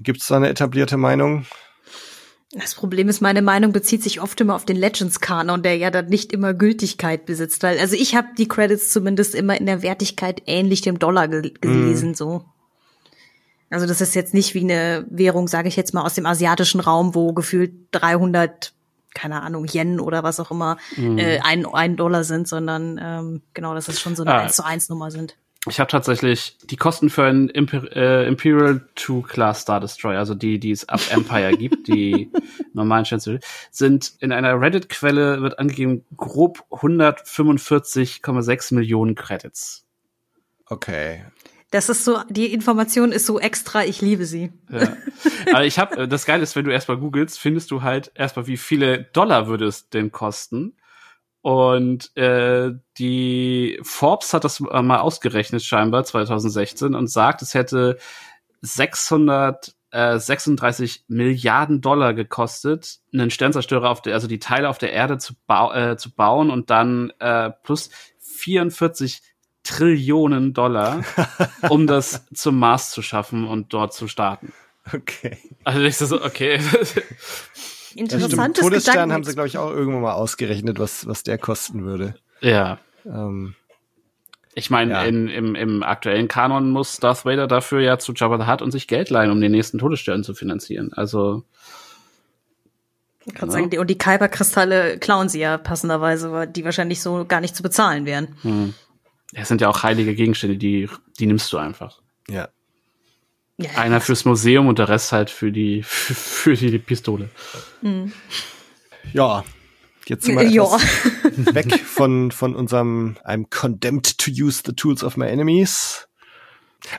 Gibt es da eine etablierte Meinung? Das Problem ist, meine Meinung bezieht sich oft immer auf den Legends-Kanon, der ja dann nicht immer Gültigkeit besitzt. Weil, also ich habe die Credits zumindest immer in der Wertigkeit ähnlich dem Dollar ge gelesen, so. Also das ist jetzt nicht wie eine Währung, sage ich jetzt mal, aus dem asiatischen Raum, wo gefühlt 300, keine Ahnung, Yen oder was auch immer, äh, ein, ein Dollar sind, sondern ähm, genau, dass es schon so eine Ah. 1 zu 1 Nummer sind. Ich habe tatsächlich die Kosten für einen Imper äh, Imperial 2 Class Star Destroyer, also die, die es ab Empire gibt, die normalen Sternzüge, sind in einer Reddit-Quelle wird angegeben grob 145,6 Millionen Credits. Okay. Das ist so, die Information ist so extra, ich liebe sie. Ja. Aber ich habe, das Geile ist, wenn du erstmal googelst, findest du halt erstmal, wie viele Dollar würde es denn kosten. Und äh, die Forbes hat das äh, mal ausgerechnet, scheinbar 2016, und sagt, es hätte 636 Milliarden Dollar gekostet, einen Sternzerstörer auf der, also die Teile auf der Erde zu, bau, äh, zu bauen und dann äh, plus 44 Trillionen Dollar, um das zum Mars zu schaffen und dort zu starten. Okay. Also ich so, okay. Ja. Interessantes Todesstern haben sie, Gedanken. glaube ich, auch irgendwann mal ausgerechnet, was, was der kosten würde. ja. Ähm, Ich meine, Ja. in, im, im aktuellen Kanon muss Darth Vader dafür ja zu Jabba the Hutt und sich Geld leihen, um den nächsten Todesstern zu finanzieren. Also, Ich kann Ja. sagen, die, und die Kyberkristalle klauen sie ja passenderweise, weil die wahrscheinlich so gar nicht zu bezahlen wären. hm. Es sind ja auch heilige Gegenstände, die, die nimmst du einfach. ja. Ja, Einer fürs Museum und der Rest halt für die, für die Pistole. Ja. Jetzt sind wir ja. etwas weg von, von unserem I'm condemned to use the tools of my enemies.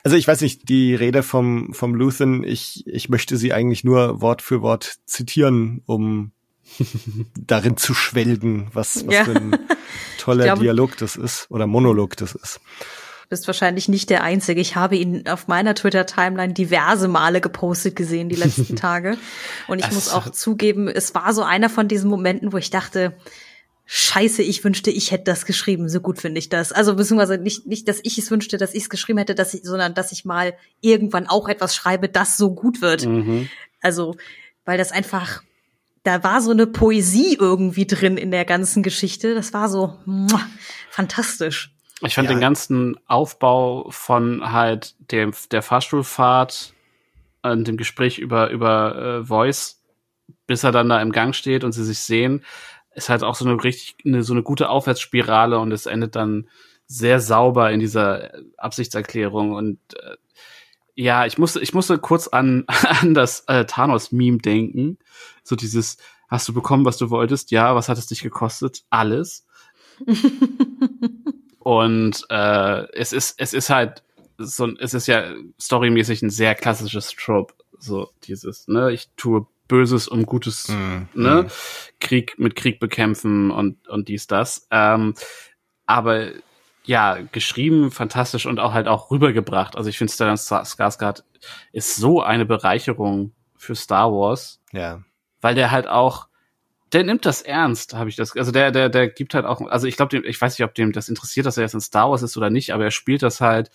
Also ich weiß nicht, die Rede vom, vom Luthen, ich, ich möchte sie eigentlich nur Wort für Wort zitieren, um darin zu schwelgen, was, was Ja. für ein toller glaube- Dialog das ist oder Monolog das ist. bist wahrscheinlich nicht der Einzige. Ich habe ihn auf meiner Twitter-Timeline diverse Male gepostet gesehen die letzten Tage. Und ich Es- muss auch zugeben, es war so einer von diesen Momenten, wo ich dachte, Scheiße, ich wünschte, ich hätte das geschrieben. So gut finde ich das. Also beziehungsweise nicht, nicht, dass ich es wünschte, dass ich es geschrieben hätte, dass ich, sondern dass ich mal irgendwann auch etwas schreibe, das so gut wird. Mhm. Also, weil das einfach, da war so eine Poesie irgendwie drin in der ganzen Geschichte. Das war so muah, fantastisch. Ich fand Ja. den ganzen Aufbau von halt dem, der Fahrstuhlfahrt und dem Gespräch über, über äh, Voice, bis er dann da im Gang steht und sie sich sehen, ist halt auch so eine richtig, eine, so eine gute Aufwärtsspirale und es endet dann sehr sauber in dieser Absichtserklärung und äh, ja, ich musste, ich musste kurz an, an das äh, Thanos-Meme denken. So dieses, hast du bekommen, was du wolltest? Ja, was hat es dich gekostet? Alles. Und äh, es ist, es ist halt so, ein- es ist ja storymäßig ein sehr klassisches Trope. So dieses, ne, ich tue Böses um Gutes, Mhm. ne, Krieg mit Krieg bekämpfen und und dies das. Ähm, aber ja, geschrieben fantastisch und auch halt auch rübergebracht. Also ich finde Stellan Skarsgård ist so eine Bereicherung für Star Wars Ja. weil der halt auch der nimmt das ernst, habe ich das. Also der, der, der gibt halt auch, also ich glaube, ich weiß nicht, ob dem das interessiert, dass er jetzt in Star Wars ist oder nicht, aber er spielt das halt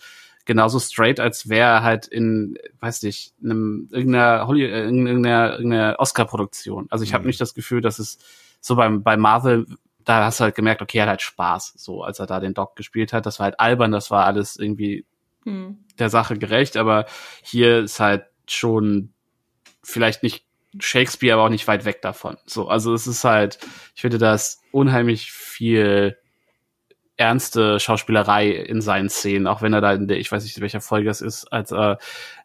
genauso straight, als wäre er halt in, weiß nicht, einem irgendeiner, Holly, äh, irgendeiner, irgendeiner Oscar-Produktion. Also ich habe mhm. nicht das Gefühl, dass es so beim bei Marvel, da hast du halt gemerkt, okay, er hat halt Spaß, so als er da den Doc gespielt hat. Das war halt albern, das war alles irgendwie mhm. der Sache gerecht, aber hier ist halt schon vielleicht nicht Shakespeare, aber auch nicht weit weg davon. So, also es ist halt, ich finde das unheimlich viel ernste Schauspielerei in seinen Szenen, auch wenn er da in der, ich weiß nicht, in welcher Folge es ist, als er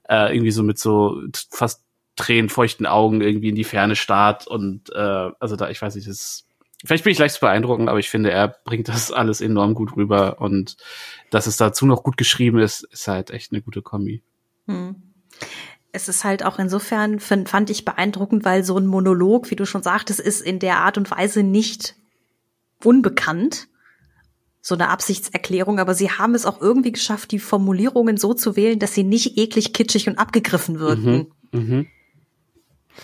äh, irgendwie so mit so fast tränenfeuchten Augen irgendwie in die Ferne starrt und äh, also da, ich weiß nicht, das vielleicht bin ich leicht zu beeindrucken, aber ich finde, er bringt das alles enorm gut rüber und dass es dazu noch gut geschrieben ist, ist halt echt eine gute Kombi. Hm es ist halt auch insofern, find, fand ich beeindruckend, weil so ein Monolog, wie du schon sagtest, ist in der Art und Weise nicht unbekannt. So eine Absichtserklärung, aber sie haben es auch irgendwie geschafft, die Formulierungen so zu wählen, dass sie nicht eklig, kitschig und abgegriffen wirken. Mhm, mh.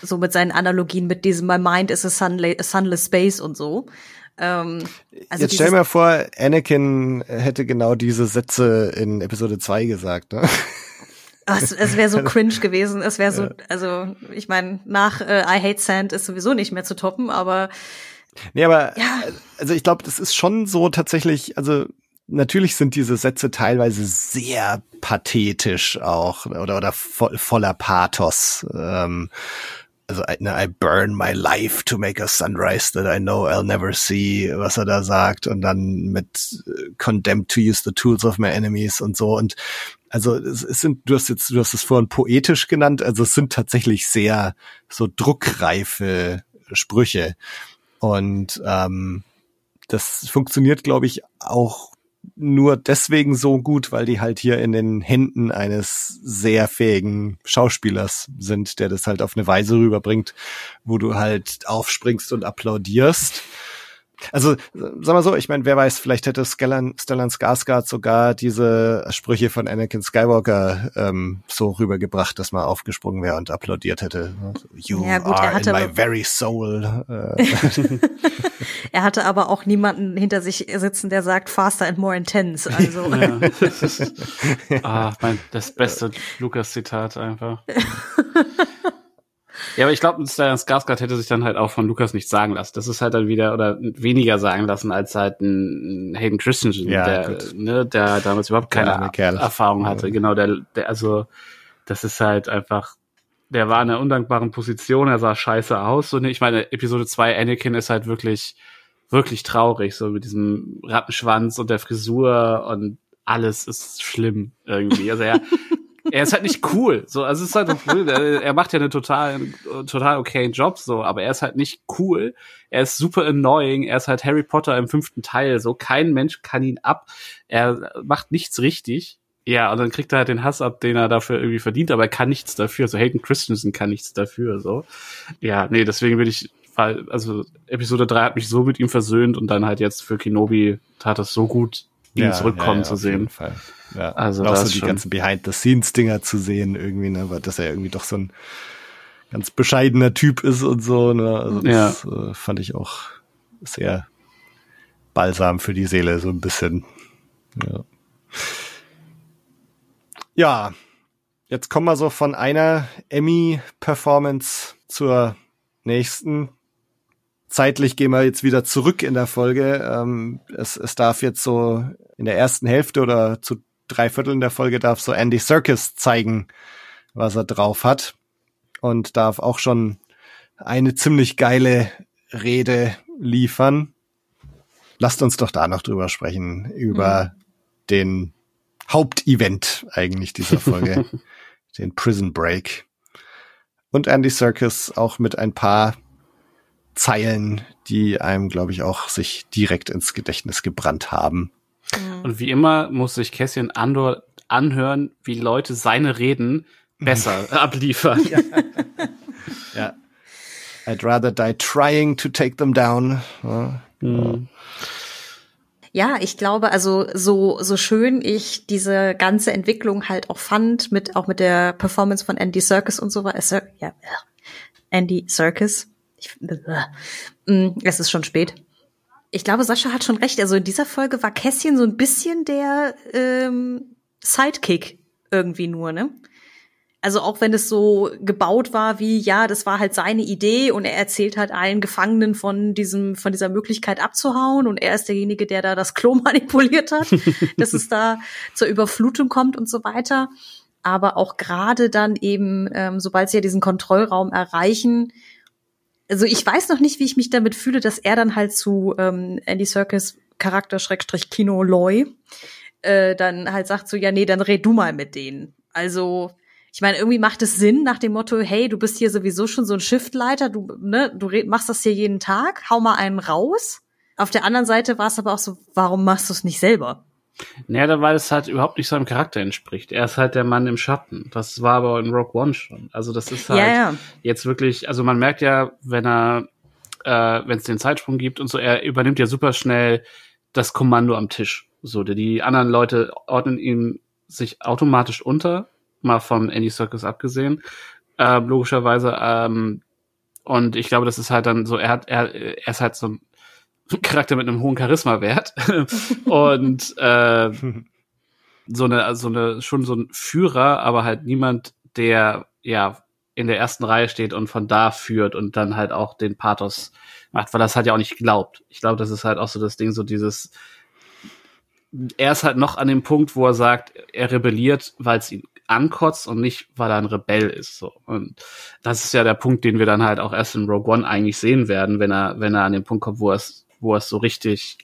So mit seinen Analogien mit diesem My mind is a, sunless, a sunless space und so. Ähm, also Jetzt stell mir vor, Anakin hätte genau diese Sätze in Episode 2 gesagt. Ne? Es, es wäre so cringe gewesen. Es wäre so, ja. also ich meine, nach äh, I Hate Sand ist sowieso nicht mehr zu toppen, aber Nee, aber ja. also ich glaube, das ist schon so tatsächlich, also natürlich sind diese Sätze teilweise sehr pathetisch auch oder oder vo voller Pathos. Ähm, also I burn my life to make a sunrise that I know I'll never see, was er da sagt. Und dann mit äh, condemned to use the tools of my enemies und so. Und also es sind, du hast jetzt, du hast es vorhin poetisch genannt, also es sind tatsächlich sehr so druckreife Sprüche. Und ähm, das funktioniert, glaube ich, auch nur deswegen so gut, weil die halt hier in den Händen eines sehr fähigen Schauspielers sind, der das halt auf eine Weise rüberbringt, wo du halt aufspringst und applaudierst. Also, sag mal so, ich meine, wer weiß, vielleicht hätte Stellan, Stellan Skarsgård sogar diese Sprüche von Anakin Skywalker ähm, so rübergebracht, dass man aufgesprungen wäre und applaudiert hätte. You ja, gut, are in my very soul. Äh. er hatte aber auch niemanden hinter sich sitzen, der sagt faster and more intense. Also. Ja. ah, mein, das beste Lukas-Zitat einfach. Ja, aber ich glaube, Stellan Skarsgård hätte sich dann halt auch von Lukas nicht sagen lassen. Das ist halt dann wieder oder weniger sagen lassen als halt ein Hayden Christensen, ja, der, ne, der damals überhaupt keine Erfahrung hatte. Ja. Genau, der, der, also das ist halt einfach, der war in einer undankbaren Position, er sah scheiße aus. Ne, ich meine, Episode 2 Anakin ist halt wirklich, wirklich traurig, so mit diesem Rattenschwanz und der Frisur und alles ist schlimm irgendwie. Also er, er ist halt nicht cool. So, also es ist halt, er macht ja einen total, total okayen Job, so, aber er ist halt nicht cool. Er ist super annoying. Er ist halt Harry Potter im fünften Teil, so. Kein Mensch kann ihn ab. Er macht nichts richtig. Ja, und dann kriegt er halt den Hass ab, den er dafür irgendwie verdient, aber er kann nichts dafür. So Hayden Christensen kann nichts dafür, so. Ja, nee, deswegen bin ich, also Episode 3 hat mich so mit ihm versöhnt und dann halt jetzt für Kenobi tat es so gut, ihn ja, zurückkommen ja, ja, zu sehen. Ja, also auch so die schon. ganzen Behind-the-Scenes-Dinger zu sehen irgendwie, ne, weil das ja irgendwie doch so ein ganz bescheidener Typ ist und so, ne, also das ja. äh, fand ich auch sehr balsam für die Seele, so ein bisschen. Ja. ja, jetzt kommen wir so von einer Emmy-Performance zur nächsten. Zeitlich gehen wir jetzt wieder zurück in der Folge. Ähm, es, es darf jetzt so in der ersten Hälfte oder zu drei Vierteln der Folge darf so Andy Circus zeigen, was er drauf hat. Und darf auch schon eine ziemlich geile Rede liefern. Lasst uns doch da noch drüber sprechen, über mhm. den Hauptevent eigentlich dieser Folge, den Prison Break. Und Andy Circus auch mit ein paar Zeilen, die einem, glaube ich, auch sich direkt ins Gedächtnis gebrannt haben. Mhm. Und wie immer muss sich Cassian Andor anhören, wie Leute seine Reden besser abliefern. Ja. ja. I'd rather die trying to take them down. Ja. Mhm. Ja, ich glaube, also so so schön ich diese ganze Entwicklung halt auch fand mit auch mit der Performance von Andy Circus und so weiter. Ja, Andy Circus Ich, äh, es ist schon spät. Ich glaube, Sascha hat schon recht. Also in dieser Folge war Kässchen so ein bisschen der ähm, Sidekick irgendwie nur, ne? Also auch wenn es so gebaut war wie, ja, das war halt seine Idee und er erzählt halt allen Gefangenen von diesem, von dieser Möglichkeit abzuhauen und er ist derjenige, der da das Klo manipuliert hat, dass es da zur Überflutung kommt und so weiter. Aber auch gerade dann eben, ähm, sobald sie ja diesen Kontrollraum erreichen, also ich weiß noch nicht, wie ich mich damit fühle, dass er dann halt zu ähm, Andy Serkis Charakter Schrägstrich Kino Loy äh, dann halt sagt so, ja, nee, dann red du mal mit denen. Also, ich meine, irgendwie macht es Sinn nach dem Motto, hey, du bist hier sowieso schon so ein Shiftleiter, du, ne, du machst das hier jeden Tag, hau mal einen raus. Auf der anderen Seite war es aber auch so, warum machst du es nicht selber? Naja, weil es halt überhaupt nicht seinem Charakter entspricht. Er ist halt der Mann im Schatten. Das war aber in Rogue One schon. Also das ist halt ja, ja. jetzt wirklich, also man merkt ja, wenn er, äh, wenn es den Zeitsprung gibt und so, er übernimmt ja super schnell das Kommando am Tisch. So, die anderen Leute ordnen ihm sich automatisch unter, mal von Andy Circus abgesehen, äh, logischerweise. Ähm, und ich glaube, das ist halt dann so, er hat, er, er ist halt so Charakter mit einem hohen Charisma-Wert und äh, so eine, so eine, schon so ein Führer, aber halt niemand, der ja in der ersten Reihe steht und von da führt und dann halt auch den Pathos macht, weil das halt ja auch nicht glaubt. Ich glaube, das ist halt auch so das Ding, so dieses, er ist halt noch an dem Punkt, wo er sagt, er rebelliert, weil es ihn ankotzt und nicht, weil er ein Rebell ist. So. Und das ist ja der Punkt, den wir dann halt auch erst in Rogue One eigentlich sehen werden, wenn er, wenn er an den Punkt kommt, wo er es, wo er es so richtig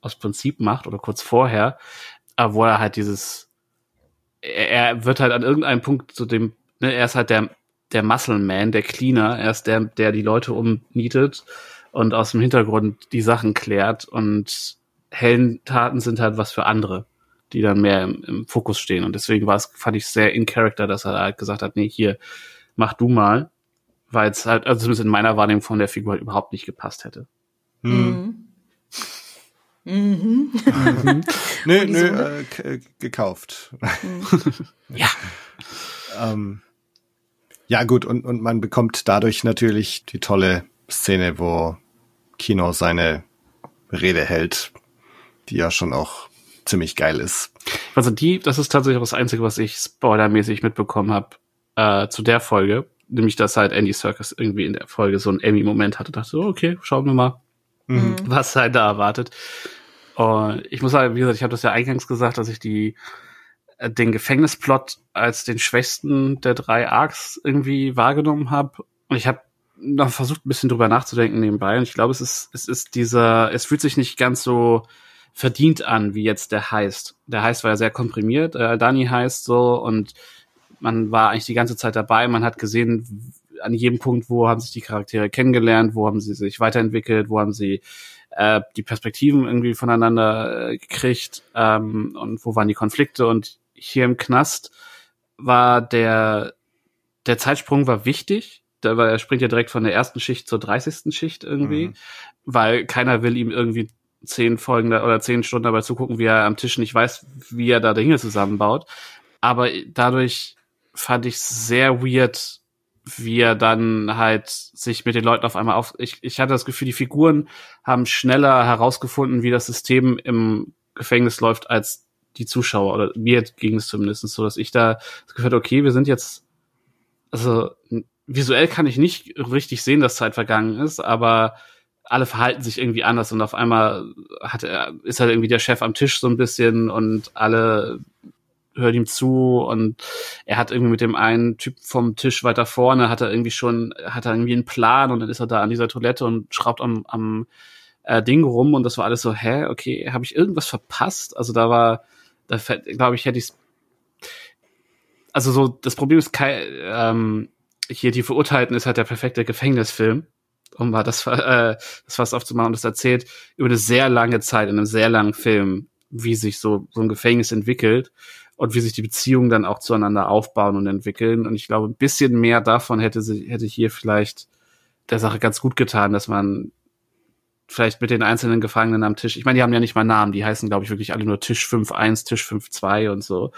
aus Prinzip macht oder kurz vorher, aber wo er halt dieses, er, er wird halt an irgendeinem Punkt zu dem, ne, er ist halt der, der Muscle Man, der Cleaner, er ist der, der die Leute umnietet und aus dem Hintergrund die Sachen klärt und Heldentaten sind halt was für andere, die dann mehr im, im Fokus stehen. Und deswegen war es, fand ich sehr in Character, dass er halt gesagt hat, nee, hier, mach du mal, weil es halt, also zumindest in meiner Wahrnehmung von der Figur halt überhaupt nicht gepasst hätte. Mhm. Mhm. mhm. nö, nö, äh, gekauft. Mhm. ja. ähm, ja, gut, und, und man bekommt dadurch natürlich die tolle Szene, wo Kino seine Rede hält, die ja schon auch ziemlich geil ist. Also die, das ist tatsächlich das Einzige, was ich spoilermäßig mitbekommen habe äh, zu der Folge, nämlich dass halt Andy Circus irgendwie in der Folge so einen Emmy-Moment hatte. Dachte so, okay, schauen wir mal, mhm. was halt da erwartet. Und ich muss sagen, wie gesagt, ich habe das ja eingangs gesagt, dass ich die äh, den Gefängnisplot als den schwächsten der drei Arcs irgendwie wahrgenommen habe. Und ich habe noch versucht, ein bisschen drüber nachzudenken nebenbei. Und ich glaube, es ist, es ist dieser, es fühlt sich nicht ganz so verdient an, wie jetzt der heißt. Der heißt war ja sehr komprimiert, äh, Dani heißt so und man war eigentlich die ganze Zeit dabei, man hat gesehen, an jedem Punkt, wo haben sich die Charaktere kennengelernt, wo haben sie sich weiterentwickelt, wo haben sie äh, die Perspektiven irgendwie voneinander äh, gekriegt ähm, und wo waren die Konflikte und hier im Knast war der der Zeitsprung war wichtig, weil er springt ja direkt von der ersten Schicht zur 30. Schicht irgendwie, mhm. weil keiner will ihm irgendwie zehn Folgen da, oder zehn Stunden dabei zugucken, wie er am Tisch nicht weiß, wie er da Dinge zusammenbaut. Aber dadurch fand ich sehr weird, wie er dann halt sich mit den Leuten auf einmal auf. Ich, ich hatte das Gefühl, die Figuren haben schneller herausgefunden, wie das System im Gefängnis läuft, als die Zuschauer. Oder mir ging es zumindest so, dass ich da das Gefühl hatte, okay, wir sind jetzt, also visuell kann ich nicht richtig sehen, dass Zeit vergangen ist, aber alle verhalten sich irgendwie anders und auf einmal hat er, ist halt irgendwie der Chef am Tisch so ein bisschen und alle hören ihm zu und er hat irgendwie mit dem einen Typ vom Tisch weiter vorne, hat er irgendwie schon, hat er irgendwie einen Plan und dann ist er da an dieser Toilette und schraubt am, am äh, Ding rum und das war alles so, hä, okay, habe ich irgendwas verpasst? Also da war, da glaube ich, hätte ich also so, das Problem ist, Kai, ähm, hier die Verurteilten ist halt der perfekte Gefängnisfilm um mal das, äh, das fast aufzumachen, das erzählt über eine sehr lange Zeit in einem sehr langen Film, wie sich so, so ein Gefängnis entwickelt und wie sich die Beziehungen dann auch zueinander aufbauen und entwickeln. Und ich glaube, ein bisschen mehr davon hätte sie, hätte hier vielleicht der Sache ganz gut getan, dass man vielleicht mit den einzelnen Gefangenen am Tisch, ich meine, die haben ja nicht mal Namen, die heißen, glaube ich, wirklich alle nur Tisch 5-1, Tisch 5-2 und so,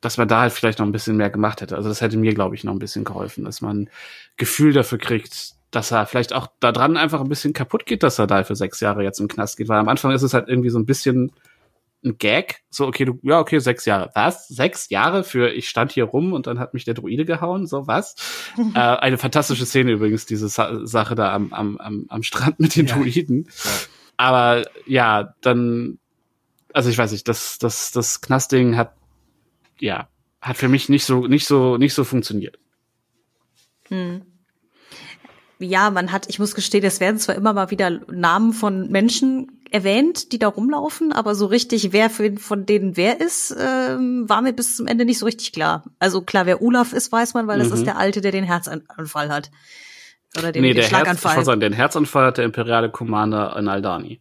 dass man da halt vielleicht noch ein bisschen mehr gemacht hätte. Also das hätte mir, glaube ich, noch ein bisschen geholfen, dass man Gefühl dafür kriegt, dass er vielleicht auch daran einfach ein bisschen kaputt geht, dass er da für sechs Jahre jetzt im Knast geht, weil am Anfang ist es halt irgendwie so ein bisschen ein Gag, so okay, du, ja okay, sechs Jahre, was? Sechs Jahre für ich stand hier rum und dann hat mich der Druide gehauen, so was? äh, eine fantastische Szene übrigens, diese Sa Sache da am, am, am, am Strand mit den Ja. Druiden. Ja. Aber ja, dann, also ich weiß nicht, das, das, das Knastding hat, ja, hat für mich nicht so, nicht so, nicht so funktioniert. Hm. Ja, man hat, ich muss gestehen, es werden zwar immer mal wieder Namen von Menschen erwähnt, die da rumlaufen, aber so richtig, wer für, von denen wer ist, ähm, war mir bis zum Ende nicht so richtig klar. Also klar, wer Olaf ist, weiß man, weil das Mhm. ist der Alte, der den Herzanfall hat. Oder den, nee, den der Herz, ich Schlaganfall. sagen, den Herzanfall hat der imperiale Commander in Aldani.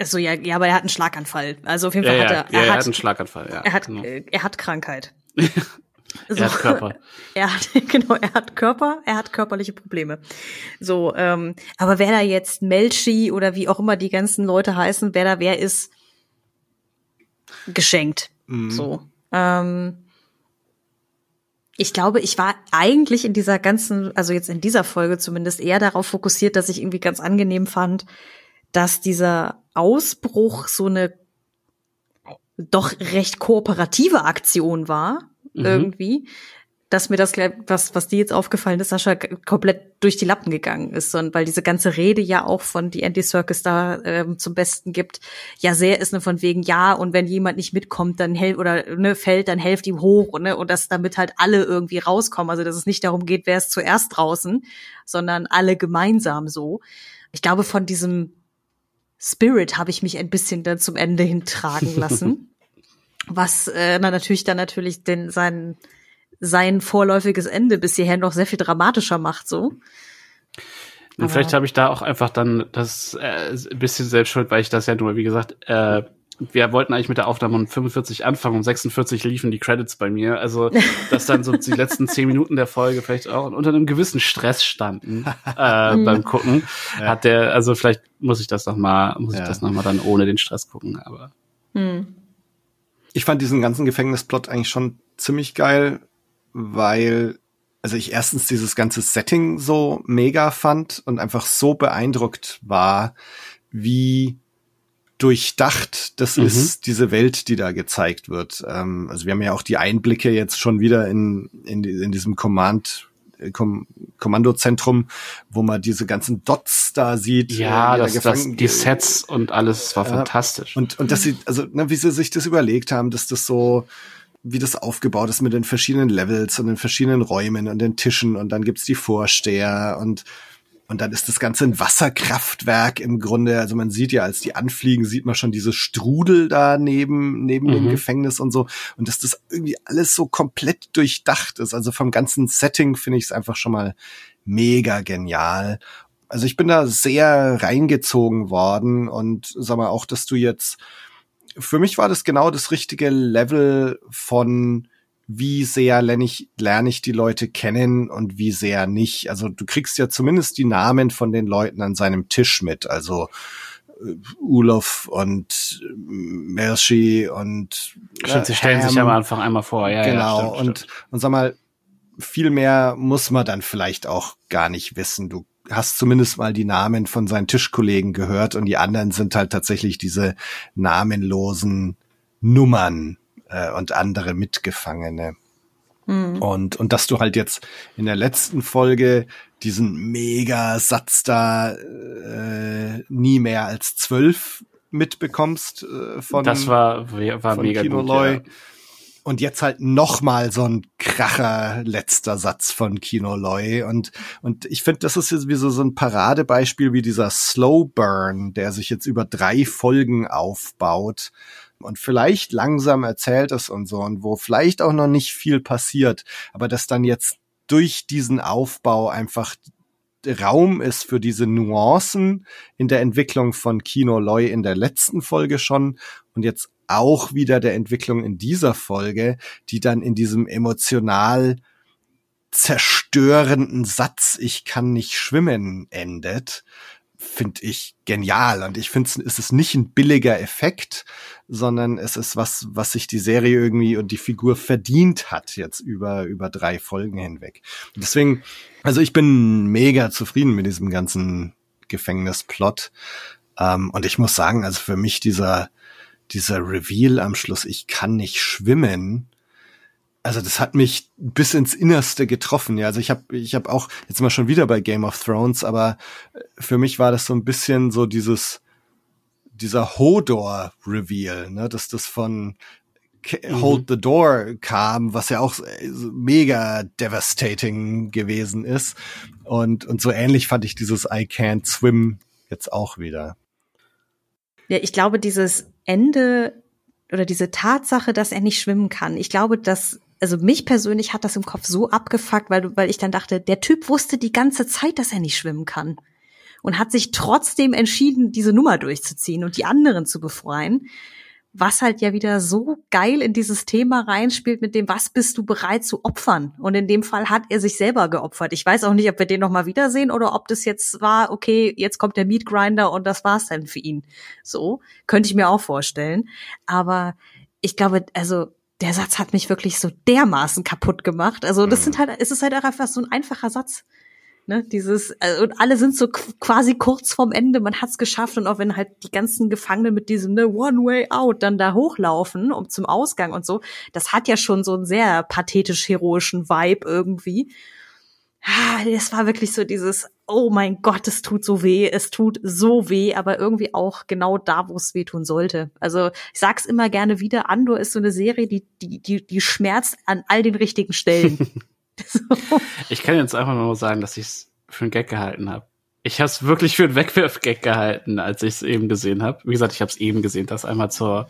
Achso, ja, ja, aber er hat einen Schlaganfall. Also auf jeden Ja, Fall ja, hat er, ja, er, er hat, hat einen Schlaganfall, ja. er hat, genau. äh, er hat Krankheit. Er hat Körper. Er hat, genau, er hat Körper, er hat körperliche Probleme. So, ähm, aber wer da jetzt Melchi oder wie auch immer die ganzen Leute heißen, wer da wer ist, geschenkt. Mhm. So. Ähm, ich glaube, ich war eigentlich in dieser ganzen, also jetzt in dieser Folge zumindest eher darauf fokussiert, dass ich irgendwie ganz angenehm fand, dass dieser Ausbruch so eine doch recht kooperative Aktion war, Mhm. irgendwie, dass mir das, was, was dir jetzt aufgefallen ist, Sascha, komplett durch die Lappen gegangen ist, sondern weil diese ganze Rede ja auch von die Andy Circus da ähm, zum Besten gibt, ja sehr ist ne von wegen ja und wenn jemand nicht mitkommt, dann helft oder ne fällt, dann helft ihm hoch ne und dass damit halt alle irgendwie rauskommen, also dass es nicht darum geht, wer ist zuerst draußen, sondern alle gemeinsam so. Ich glaube von diesem Spirit habe ich mich ein bisschen dann zum Ende hintragen lassen. Was äh, na, natürlich dann natürlich den sein sein vorläufiges Ende bis hierher noch sehr viel dramatischer macht so. Und vielleicht habe ich da auch einfach dann das äh, ein bisschen selbst schuld, weil ich das ja nur, wie gesagt, äh, wir wollten eigentlich mit der Aufnahme um 45 anfangen, um 46 liefen die Credits bei mir. Also, dass dann so die letzten 10 Minuten der Folge vielleicht auch unter einem gewissen Stress standen äh, beim Gucken. Ja. Hat der, also vielleicht muss ich das noch mal, muss Ja. ich das noch mal dann ohne den Stress gucken, aber Hm. Ich fand diesen ganzen Gefängnisplot eigentlich schon ziemlich geil, weil also ich erstens dieses ganze Setting so mega fand und einfach so beeindruckt war, wie durchdacht das Mhm. ist, diese Welt, die da gezeigt wird. Ähm, also wir haben ja auch die Einblicke jetzt schon wieder in, in, in diesem Command, Kom Kommandozentrum, wo man diese ganzen Dots da sieht. ja, äh, das, das, die Sets und alles war Ja. fantastisch. und, und dass sie, also, ne, wie sie sich das überlegt haben, dass das so, wie das aufgebaut ist mit den verschiedenen Levels und den verschiedenen Räumen und den Tischen und dann gibt's die Vorsteher und, und dann ist das Ganze ein Wasserkraftwerk im Grunde. Also man sieht ja, als die anfliegen, sieht man schon diese Strudel da neben, neben dem Mhm. Gefängnis und so. Und dass das irgendwie alles so komplett durchdacht ist. Also vom ganzen Setting finde ich es einfach schon mal mega genial. Also ich bin da sehr reingezogen worden und sag mal auch, dass du jetzt, für mich war das genau das richtige Level von wie sehr lerne ich, lerne ich die Leute kennen und wie sehr nicht. Also du kriegst ja zumindest die Namen von den Leuten an seinem Tisch mit. Also äh, Ulof und äh, Mershi und Stimmt, sie stellen Ham. sich am Anfang einmal vor, ja, genau. ja, stimmt, und, stimmt. und sag mal, viel mehr muss man dann vielleicht auch gar nicht wissen. Du hast zumindest mal die Namen von seinen Tischkollegen gehört und die anderen sind halt tatsächlich diese namenlosen Nummern äh, und andere Mitgefangene. Hm. Und, und dass du halt jetzt in der letzten Folge diesen Mega-Satz da äh, nie mehr als zwölf mitbekommst äh, von das war, war von mega Kino gut. Loy. Ja. Und jetzt halt noch mal so ein kracher letzter Satz von Kino Loy. Und, und ich finde, das ist jetzt wie so, so ein Paradebeispiel wie dieser Slow Burn, der sich jetzt über drei Folgen aufbaut und vielleicht langsam erzählt ist und so und wo vielleicht auch noch nicht viel passiert, aber dass dann jetzt durch diesen Aufbau einfach Raum ist für diese Nuancen in der Entwicklung von Kino Loy in der letzten Folge schon und jetzt auch wieder der Entwicklung in dieser Folge, die dann in diesem emotional zerstörenden Satz Ich kann nicht schwimmen endet, finde ich genial. Und ich finde, es ist nicht ein billiger Effekt, sondern es ist was, was sich die Serie irgendwie und die Figur verdient hat jetzt über, über drei Folgen hinweg. Deswegen, also ich bin mega zufrieden mit diesem ganzen Gefängnisplot. Ähm, und ich muss sagen, also für mich dieser, dieser Reveal am Schluss, ich kann nicht schwimmen, also das hat mich bis ins Innerste getroffen. Ja, also ich habe ich habe auch jetzt mal schon wieder bei Game of Thrones, aber für mich war das so ein bisschen so dieses dieser Hodor Reveal, ne, dass das von mhm. Hold the Door kam, was ja auch mega devastating gewesen ist. Und, und so ähnlich fand ich dieses I can't swim jetzt auch wieder. Ja, ich glaube, dieses Ende oder diese Tatsache, dass er nicht schwimmen kann, ich glaube, dass also mich persönlich hat das im Kopf so abgefuckt, weil, weil ich dann dachte, der Typ wusste die ganze Zeit, dass er nicht schwimmen kann. Und hat sich trotzdem entschieden, diese Nummer durchzuziehen und die anderen zu befreien. Was halt ja wieder so geil in dieses Thema reinspielt mit dem, was bist du bereit zu opfern? Und in dem Fall hat er sich selber geopfert. Ich weiß auch nicht, ob wir den nochmal wiedersehen oder ob das jetzt war, okay, jetzt kommt der Meat Grinder und das war's dann für ihn. So, könnte ich mir auch vorstellen. Aber ich glaube, also der Satz hat mich wirklich so dermaßen kaputt gemacht. Also das mhm. sind halt, es ist halt einfach so ein einfacher Satz. Ne, dieses, äh, und alle sind so quasi kurz vorm Ende, man hat's geschafft und auch wenn halt die ganzen Gefangenen mit diesem ne, One Way Out dann da hochlaufen, um zum Ausgang und so, das hat ja schon so einen sehr pathetisch-heroischen Vibe irgendwie. Ah, das war wirklich so dieses, oh mein Gott, es tut so weh, es tut so weh, aber irgendwie auch genau da, wo es weh tun sollte. Also ich sag's immer gerne wieder, Andor ist so eine Serie, die, die, die, die schmerzt an all den richtigen Stellen. so. Ich kann jetzt einfach nur sagen, dass ich es für einen Gag gehalten habe. Ich habe es wirklich für einen Wegwerf-Gag gehalten, als ich es eben gesehen habe. Wie gesagt, ich habe es eben gesehen, das einmal zur,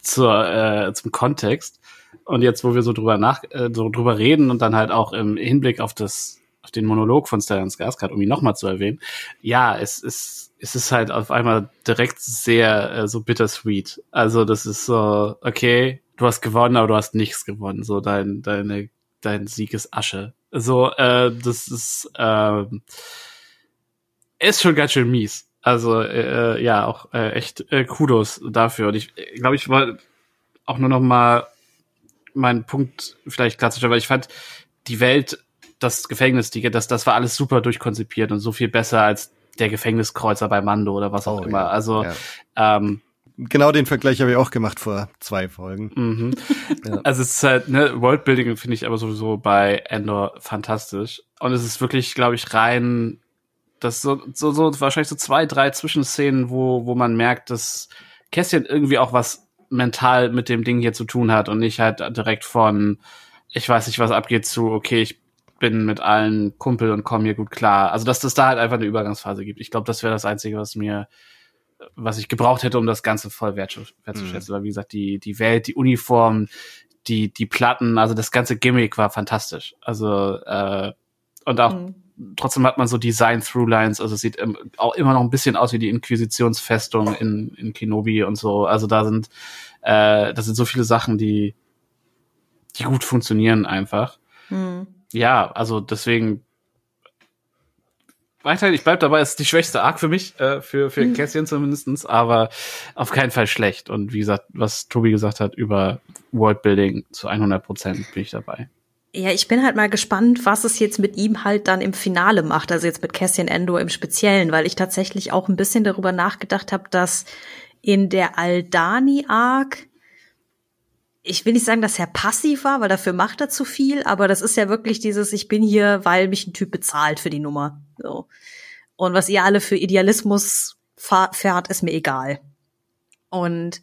zur, äh, zum Kontext. Und jetzt, wo wir so drüber nach, äh, so drüber reden und dann halt auch im Hinblick auf das den Monolog von Stellan Skarsgård, um ihn nochmal zu erwähnen. Ja, es ist, es ist halt auf einmal direkt sehr äh, so bittersweet. Also das ist so, okay, du hast gewonnen, aber du hast nichts gewonnen. So dein, deine, dein Sieg ist Asche. So, äh, das ist, äh, ist schon ganz schön mies. Also äh, ja, auch äh, echt äh, Kudos dafür. Und ich glaube, ich wollte auch nur noch mal meinen Punkt vielleicht klarzustellen, weil ich fand die Welt das Gefängnisticket, das, das war alles super durchkonzipiert und so viel besser als der Gefängniskreuzer bei Mando oder was auch oh, immer. Ja, also ja. ähm, genau den Vergleich habe ich auch gemacht vor zwei Folgen. Mhm. ja. Also es ist halt, ne, Worldbuilding finde ich aber sowieso bei Endor fantastisch. Und es ist wirklich, glaube ich, rein, das so, so, so wahrscheinlich so zwei, drei Zwischenszenen, wo, wo man merkt, dass Kästchen irgendwie auch was mental mit dem Ding hier zu tun hat und nicht halt direkt von, ich weiß nicht, was abgeht zu, okay, ich bin mit allen Kumpel und komme hier gut klar. Also dass das da halt einfach eine Übergangsphase gibt. Ich glaube, das wäre das Einzige, was mir, was ich gebraucht hätte, um das Ganze voll wertzuschätzen. Mhm. Weil wie gesagt, die, die Welt, die Uniform, die, die Platten, also das ganze Gimmick war fantastisch. Also, äh, und auch mhm. trotzdem hat man so Design-Throughlines, also es sieht auch immer noch ein bisschen aus wie die Inquisitionsfestung in, in Kenobi und so. Also da sind, äh, das sind so viele Sachen, die, die gut funktionieren einfach. Mhm ja, also deswegen weiterhin, ich bleib dabei, es ist die schwächste Arc für mich, äh, für, für mhm. Cassian zumindestens, aber auf keinen Fall schlecht. Und wie gesagt, was Tobi gesagt hat über Worldbuilding zu 100 Prozent bin ich dabei. Ja, ich bin halt mal gespannt, was es jetzt mit ihm halt dann im Finale macht, also jetzt mit Cassian Endo im Speziellen, weil ich tatsächlich auch ein bisschen darüber nachgedacht habe, dass in der Aldani-Arc ich will nicht sagen, dass er passiv war, weil dafür macht er zu viel, aber das ist ja wirklich dieses, ich bin hier, weil mich ein Typ bezahlt für die Nummer. So. Und was ihr alle für Idealismus fährt, ist mir egal. Und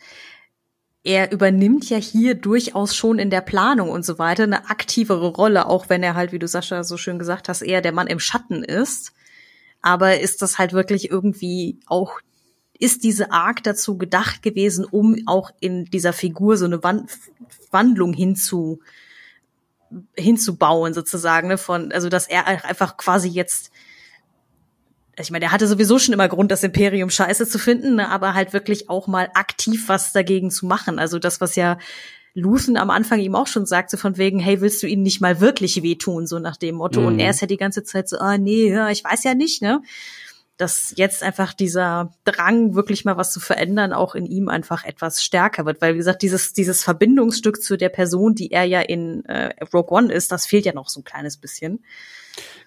er übernimmt ja hier durchaus schon in der Planung und so weiter eine aktivere Rolle, auch wenn er halt, wie du Sascha so schön gesagt hast, eher der Mann im Schatten ist. Aber ist das halt wirklich irgendwie auch ist diese Arc dazu gedacht gewesen, um auch in dieser Figur so eine Wand Wandlung hinzu hinzubauen sozusagen ne, von also dass er einfach quasi jetzt ich meine, er hatte sowieso schon immer Grund, das Imperium scheiße zu finden, ne, aber halt wirklich auch mal aktiv was dagegen zu machen. Also das, was ja Luthen am Anfang ihm auch schon sagte, von wegen, hey, willst du ihnen nicht mal wirklich wehtun, so nach dem Motto. Mhm. Und er ist ja die ganze Zeit so, ah, nee, ja, ich weiß ja nicht, ne? Dass jetzt einfach dieser Drang, wirklich mal was zu verändern, auch in ihm einfach etwas stärker wird. Weil, wie gesagt, dieses, dieses Verbindungsstück zu der Person, die er ja in äh, Rogue One ist, das fehlt ja noch so ein kleines bisschen.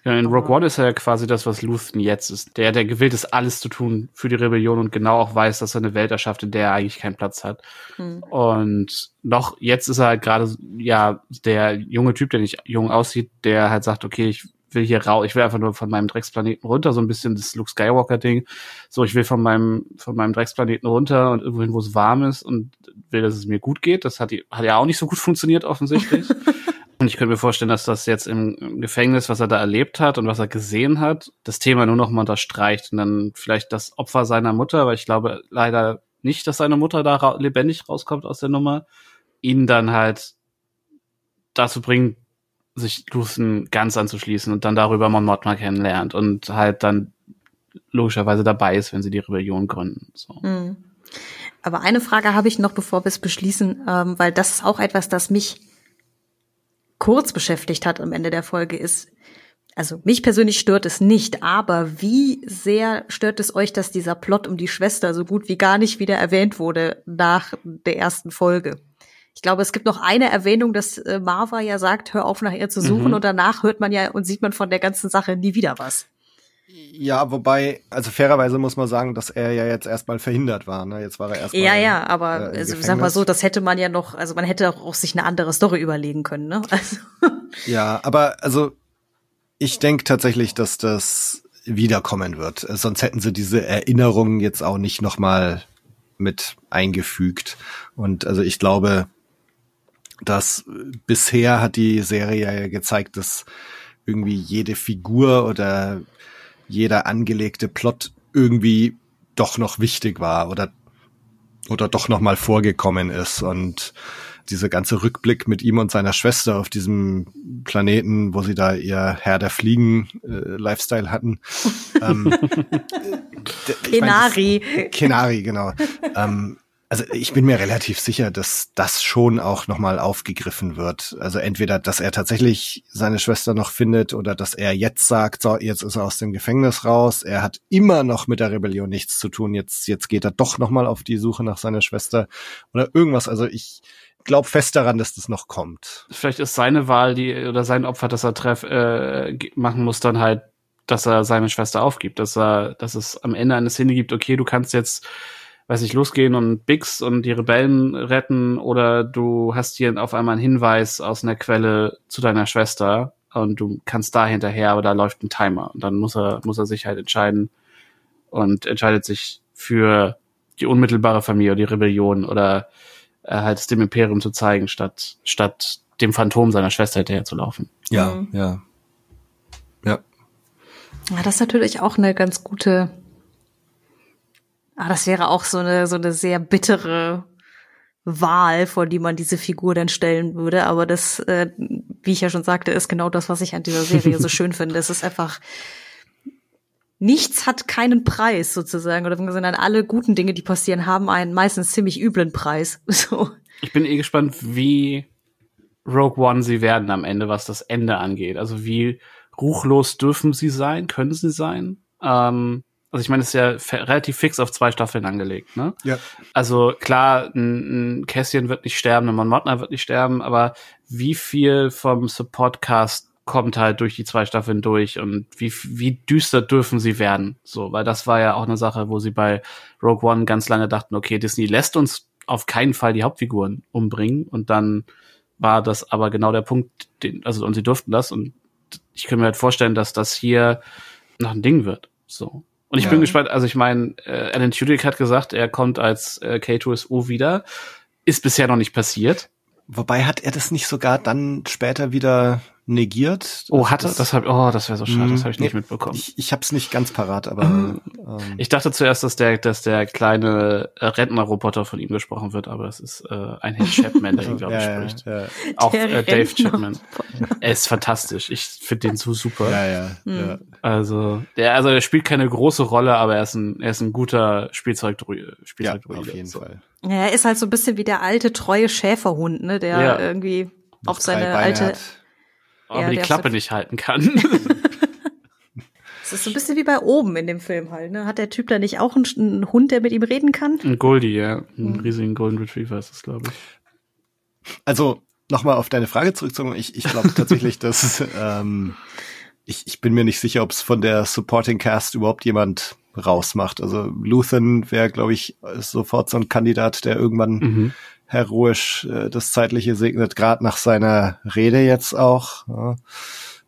Ja, in Rogue One ist er ja quasi das, was Luthen jetzt ist. Der, der gewillt ist, alles zu tun für die Rebellion und genau auch weiß, dass er eine Welt erschafft, in der er eigentlich keinen Platz hat. Hm. Und noch jetzt ist er halt gerade, ja, der junge Typ, der nicht jung aussieht, der halt sagt, okay, ich will hier rau, ich will einfach nur von meinem Drecksplaneten runter, so ein bisschen das Luke Skywalker Ding. So, ich will von meinem, von meinem Drecksplaneten runter und irgendwohin, wo es warm ist und will, dass es mir gut geht. Das hat, hat ja auch nicht so gut funktioniert, offensichtlich. und ich könnte mir vorstellen, dass das jetzt im Gefängnis, was er da erlebt hat und was er gesehen hat, das Thema nur noch mal unterstreicht und dann vielleicht das Opfer seiner Mutter, weil ich glaube leider nicht, dass seine Mutter da ra lebendig rauskommt aus der Nummer, ihn dann halt dazu bringt, sich Luthen ganz anzuschließen und dann darüber Mon Mothma kennenlernt und halt dann logischerweise dabei ist, wenn sie die Rebellion gründen. So. Mhm. Aber eine Frage habe ich noch, bevor wir es beschließen, ähm, weil das ist auch etwas, das mich kurz beschäftigt hat am Ende der Folge, ist, also mich persönlich stört es nicht, aber wie sehr stört es euch, dass dieser Plot um die Schwester so gut wie gar nicht wieder erwähnt wurde nach der ersten Folge? Ich glaube, es gibt noch eine Erwähnung, dass äh, Marva ja sagt, hör auf nach ihr zu suchen mhm. und danach hört man ja und sieht man von der ganzen Sache nie wieder was. Ja, wobei, also fairerweise muss man sagen, dass er ja jetzt erstmal verhindert war. Ne? Jetzt war er erstmal. Ja, ja, aber äh, also, sag mal so, das hätte man ja noch, also man hätte auch sich eine andere Story überlegen können. Ne? Also. Ja, aber also ich denke tatsächlich, dass das wiederkommen wird. Sonst hätten sie diese Erinnerungen jetzt auch nicht nochmal mit eingefügt. Und also ich glaube, dass bisher hat die Serie ja gezeigt, dass irgendwie jede Figur oder jeder angelegte Plot irgendwie doch noch wichtig war oder oder doch noch mal vorgekommen ist und dieser ganze Rückblick mit ihm und seiner Schwester auf diesem Planeten, wo sie da ihr Herr der Fliegen äh, Lifestyle hatten. ähm, Kenari. Kenari, genau. ähm, also ich bin mir relativ sicher, dass das schon auch nochmal aufgegriffen wird. Also entweder, dass er tatsächlich seine Schwester noch findet oder dass er jetzt sagt, so, jetzt ist er aus dem Gefängnis raus. Er hat immer noch mit der Rebellion nichts zu tun. Jetzt, jetzt geht er doch nochmal auf die Suche nach seiner Schwester oder irgendwas. Also ich glaube fest daran, dass das noch kommt. Vielleicht ist seine Wahl, die, oder sein Opfer, das er treff, äh, machen muss, dann halt, dass er seine Schwester aufgibt, dass er, dass es am Ende eine Szene gibt, okay, du kannst jetzt weiß ich, losgehen und Bix und die Rebellen retten oder du hast hier auf einmal einen Hinweis aus einer Quelle zu deiner Schwester und du kannst da hinterher, aber da läuft ein Timer und dann muss er, muss er sich halt entscheiden und entscheidet sich für die unmittelbare Familie oder die Rebellion oder äh, halt es dem Imperium zu zeigen, statt, statt dem Phantom seiner Schwester hinterher zu laufen. Ja, mhm. ja. Ja. Ja, das ist natürlich auch eine ganz gute Ah, das wäre auch so eine, so eine sehr bittere Wahl, vor die man diese Figur dann stellen würde. Aber das, äh, wie ich ja schon sagte, ist genau das, was ich an dieser Serie so schön finde. Es ist einfach, nichts hat keinen Preis sozusagen. Oder sondern alle guten Dinge, die passieren, haben einen meistens ziemlich üblen Preis. So. Ich bin eh gespannt, wie Rogue One sie werden am Ende, was das Ende angeht. Also wie ruchlos dürfen sie sein, können sie sein? Ähm, also ich meine, es ist ja relativ fix auf zwei Staffeln angelegt, ne? Ja. Also klar, ein, ein Kässchen wird nicht sterben, ein Mon Mothma wird nicht sterben, aber wie viel vom Supportcast kommt halt durch die zwei Staffeln durch und wie, wie düster dürfen sie werden? So, weil das war ja auch eine Sache, wo sie bei Rogue One ganz lange dachten, okay, Disney lässt uns auf keinen Fall die Hauptfiguren umbringen und dann war das aber genau der Punkt, den, also und sie durften das und ich kann mir halt vorstellen, dass das hier noch ein Ding wird. So. Und ich ja. bin gespannt, also ich meine, äh, Alan Tudyk hat gesagt, er kommt als äh, K2SO wieder. Ist bisher noch nicht passiert. Wobei hat er das nicht sogar dann später wieder negiert. Oh, hatte? Das, hab, oh, das wäre so schade, das habe ich nicht nee, mitbekommen. Ich, ich habe es nicht ganz parat, aber ähm, ich dachte zuerst, dass der, dass der kleine äh, Rentnerroboter von ihm gesprochen wird, aber es ist äh, ein Herr Chapman, der ihn glaube ich ja, spricht. Ja, ja. Auch äh, Dave Chapman. er ist fantastisch. Ich finde den so super. Ja, ja, mhm. ja. Also, der, also er spielt keine große Rolle, aber er ist ein, er ist ein guter Spielzeug, Spielzeug ja, auf jeden so. Fall. Ja, er ist halt so ein bisschen wie der alte treue Schäferhund, ne, der ja. irgendwie auf seine alte hat aber ja, die Klappe nicht halten kann. Das ist so ein bisschen wie bei oben in dem Film halt. Ne? Hat der Typ da nicht auch einen, einen Hund, der mit ihm reden kann? Ein Goldie, ja. Ein mhm. riesigen Golden Retriever ist es, glaube ich. Also nochmal auf deine Frage zurückzukommen. Ich, ich glaube tatsächlich, dass ähm, ich, ich bin mir nicht sicher, ob es von der Supporting Cast überhaupt jemand rausmacht. Also Luthen wäre, glaube ich, sofort so ein Kandidat, der irgendwann mhm. Heroisch äh, das Zeitliche segnet, gerade nach seiner Rede jetzt auch. Ja.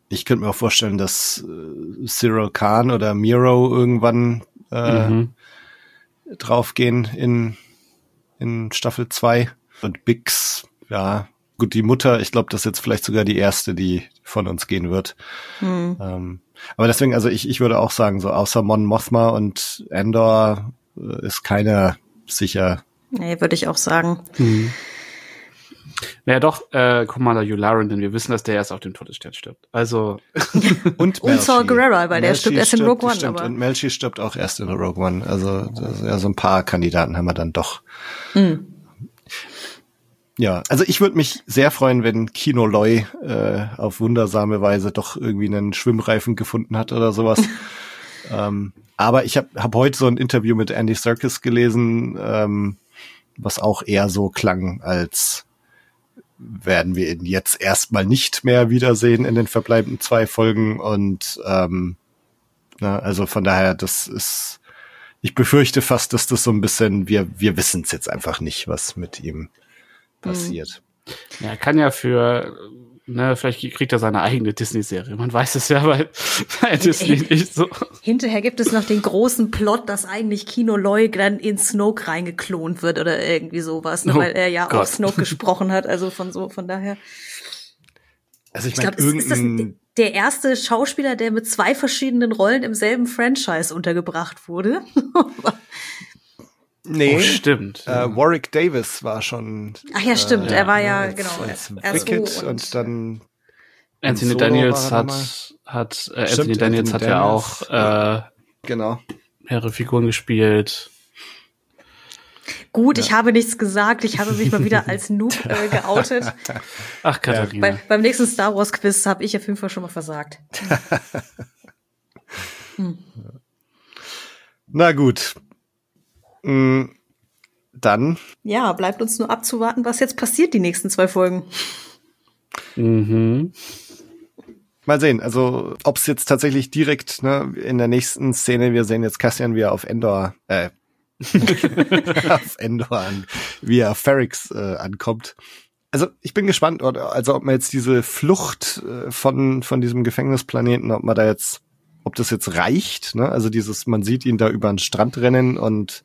Ich könnte mir auch vorstellen, dass äh, Cyril Khan oder Miro irgendwann äh, mhm. draufgehen in, in Staffel 2. Und Bix, ja, gut, die Mutter, ich glaube, das ist jetzt vielleicht sogar die erste, die von uns gehen wird. Mhm. Ähm, aber deswegen, also ich, ich würde auch sagen, so außer Mon Mothma und Endor äh, ist keiner sicher. Nee, würde ich auch sagen. Mhm. Naja, doch, äh, Commander Yularen, denn wir wissen, dass der erst auf dem Todesstern stirbt. Also. und und Saul Guerrera, weil der stirbt erst in Rogue One. Stimmt, aber. Und Melchi stirbt auch erst in Rogue One. Also, ja, so ein paar Kandidaten haben wir dann doch. Mhm. Ja, also ich würde mich sehr freuen, wenn Kino Loy äh, auf wundersame Weise doch irgendwie einen Schwimmreifen gefunden hat oder sowas. ähm, aber ich habe hab heute so ein Interview mit Andy Serkis gelesen, ähm, was auch eher so klang, als werden wir ihn jetzt erstmal nicht mehr wiedersehen in den verbleibenden zwei Folgen. Und ähm, na, also von daher, das ist, ich befürchte fast, dass das so ein bisschen, wir, wir wissen es jetzt einfach nicht, was mit ihm passiert. Ja, er kann ja für, ne, vielleicht kriegt er seine eigene Disney-Serie. Man weiß es ja bei, bei Disney nicht so. Hinterher gibt es noch den großen Plot, dass eigentlich Kino Loy dann in Snoke reingeklont wird oder irgendwie sowas, ne, oh weil er ja Gott. auch Snoke gesprochen hat. Also von so, von daher. Also ich, ich meine, ist, ist das der erste Schauspieler, der mit zwei verschiedenen Rollen im selben Franchise untergebracht wurde? Nee, oh, stimmt. Äh, Warwick Davis war schon. Ach ja, stimmt. Äh, er war ja, genau. Als Wicked und, und, dann. Anthony Daniels hat, hat äh, Anthony Daniels Anthony hat ja auch äh, genau. mehrere Figuren gespielt. Gut, ja. ich habe nichts gesagt. Ich habe mich mal wieder als Noob äh, geoutet. Ach, Katharina. Bei, beim nächsten Star Wars Quiz habe ich auf jeden Fall schon mal versagt. hm. Na gut, dann. Ja, bleibt uns nur abzuwarten, was jetzt passiert, die nächsten zwei Folgen. Mhm. Mal sehen, also ob es jetzt tatsächlich direkt ne, in der nächsten Szene, wir sehen jetzt Cassian, wie er auf Endor, äh, auf Endor an, wie er auf Ferrix äh, ankommt. Also ich bin gespannt, also ob man jetzt diese Flucht äh, von von diesem Gefängnisplaneten, ob man da jetzt, ob das jetzt reicht, ne? Also dieses, man sieht ihn da über den Strand rennen und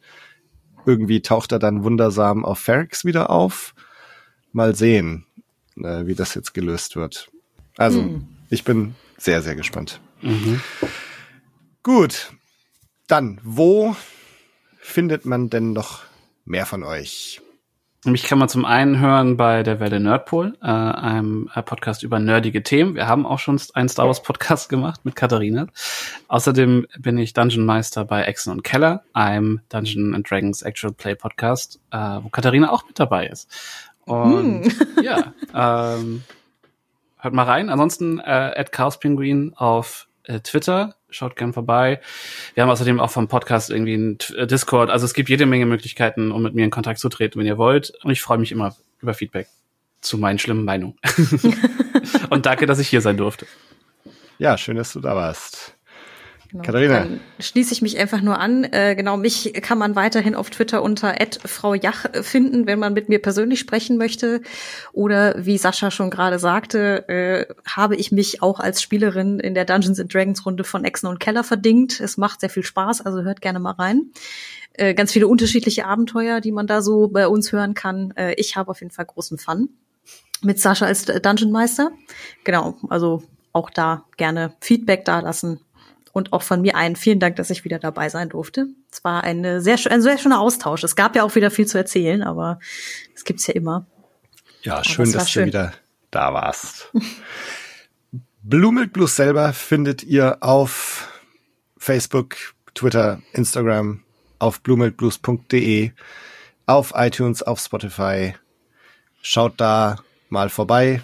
irgendwie taucht er dann wundersam auf Ferrix wieder auf. Mal sehen, äh, wie das jetzt gelöst wird. Also, hm. ich bin sehr, sehr gespannt. Mhm. Gut. Dann, wo findet man denn noch mehr von euch? Mich kann man zum einen hören bei der Welle Nerdpol, äh, einem äh, Podcast über nerdige Themen. Wir haben auch schon einen Star Wars Podcast gemacht mit Katharina. Außerdem bin ich Dungeon Meister bei Exen und Keller, einem Dungeon and Dragons Actual Play Podcast, äh, wo Katharina auch mit dabei ist. Und hm. ja, ähm, hört mal rein. Ansonsten äh, at Chaos Penguin auf äh, Twitter schaut gern vorbei. Wir haben außerdem auch vom Podcast irgendwie einen äh, Discord. Also es gibt jede Menge Möglichkeiten, um mit mir in Kontakt zu treten, wenn ihr wollt. Und ich freue mich immer über Feedback zu meinen schlimmen Meinungen. Und danke, dass ich hier sein durfte. Ja, schön, dass du da warst. Genau. Katharina. Dann schließe ich mich einfach nur an. Äh, genau, mich kann man weiterhin auf Twitter unter Frau Jach finden, wenn man mit mir persönlich sprechen möchte. Oder wie Sascha schon gerade sagte, äh, habe ich mich auch als Spielerin in der Dungeons and Dragons Runde von Exen und Keller verdingt. Es macht sehr viel Spaß, also hört gerne mal rein. Äh, ganz viele unterschiedliche Abenteuer, die man da so bei uns hören kann. Äh, ich habe auf jeden Fall großen Fun mit Sascha als Dungeon Meister. Genau, also auch da gerne Feedback da lassen und auch von mir einen vielen Dank, dass ich wieder dabei sein durfte. Es war eine sehr, ein sehr schöner Austausch. Es gab ja auch wieder viel zu erzählen, aber es gibt's ja immer. Ja, schön, dass schön. du wieder da warst. Blue Blues selber findet ihr auf Facebook, Twitter, Instagram, auf bluemilkblues.de, auf iTunes, auf Spotify. Schaut da mal vorbei,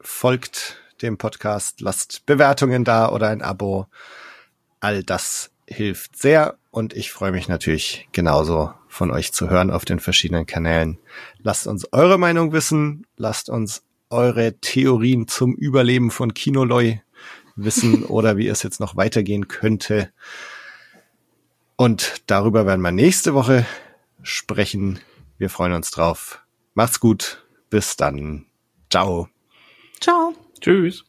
folgt dem Podcast, lasst Bewertungen da oder ein Abo All das hilft sehr und ich freue mich natürlich genauso von euch zu hören auf den verschiedenen Kanälen. Lasst uns eure Meinung wissen, lasst uns eure Theorien zum Überleben von Kinoloy wissen oder wie es jetzt noch weitergehen könnte. Und darüber werden wir nächste Woche sprechen. Wir freuen uns drauf. Macht's gut. Bis dann. Ciao. Ciao. Tschüss.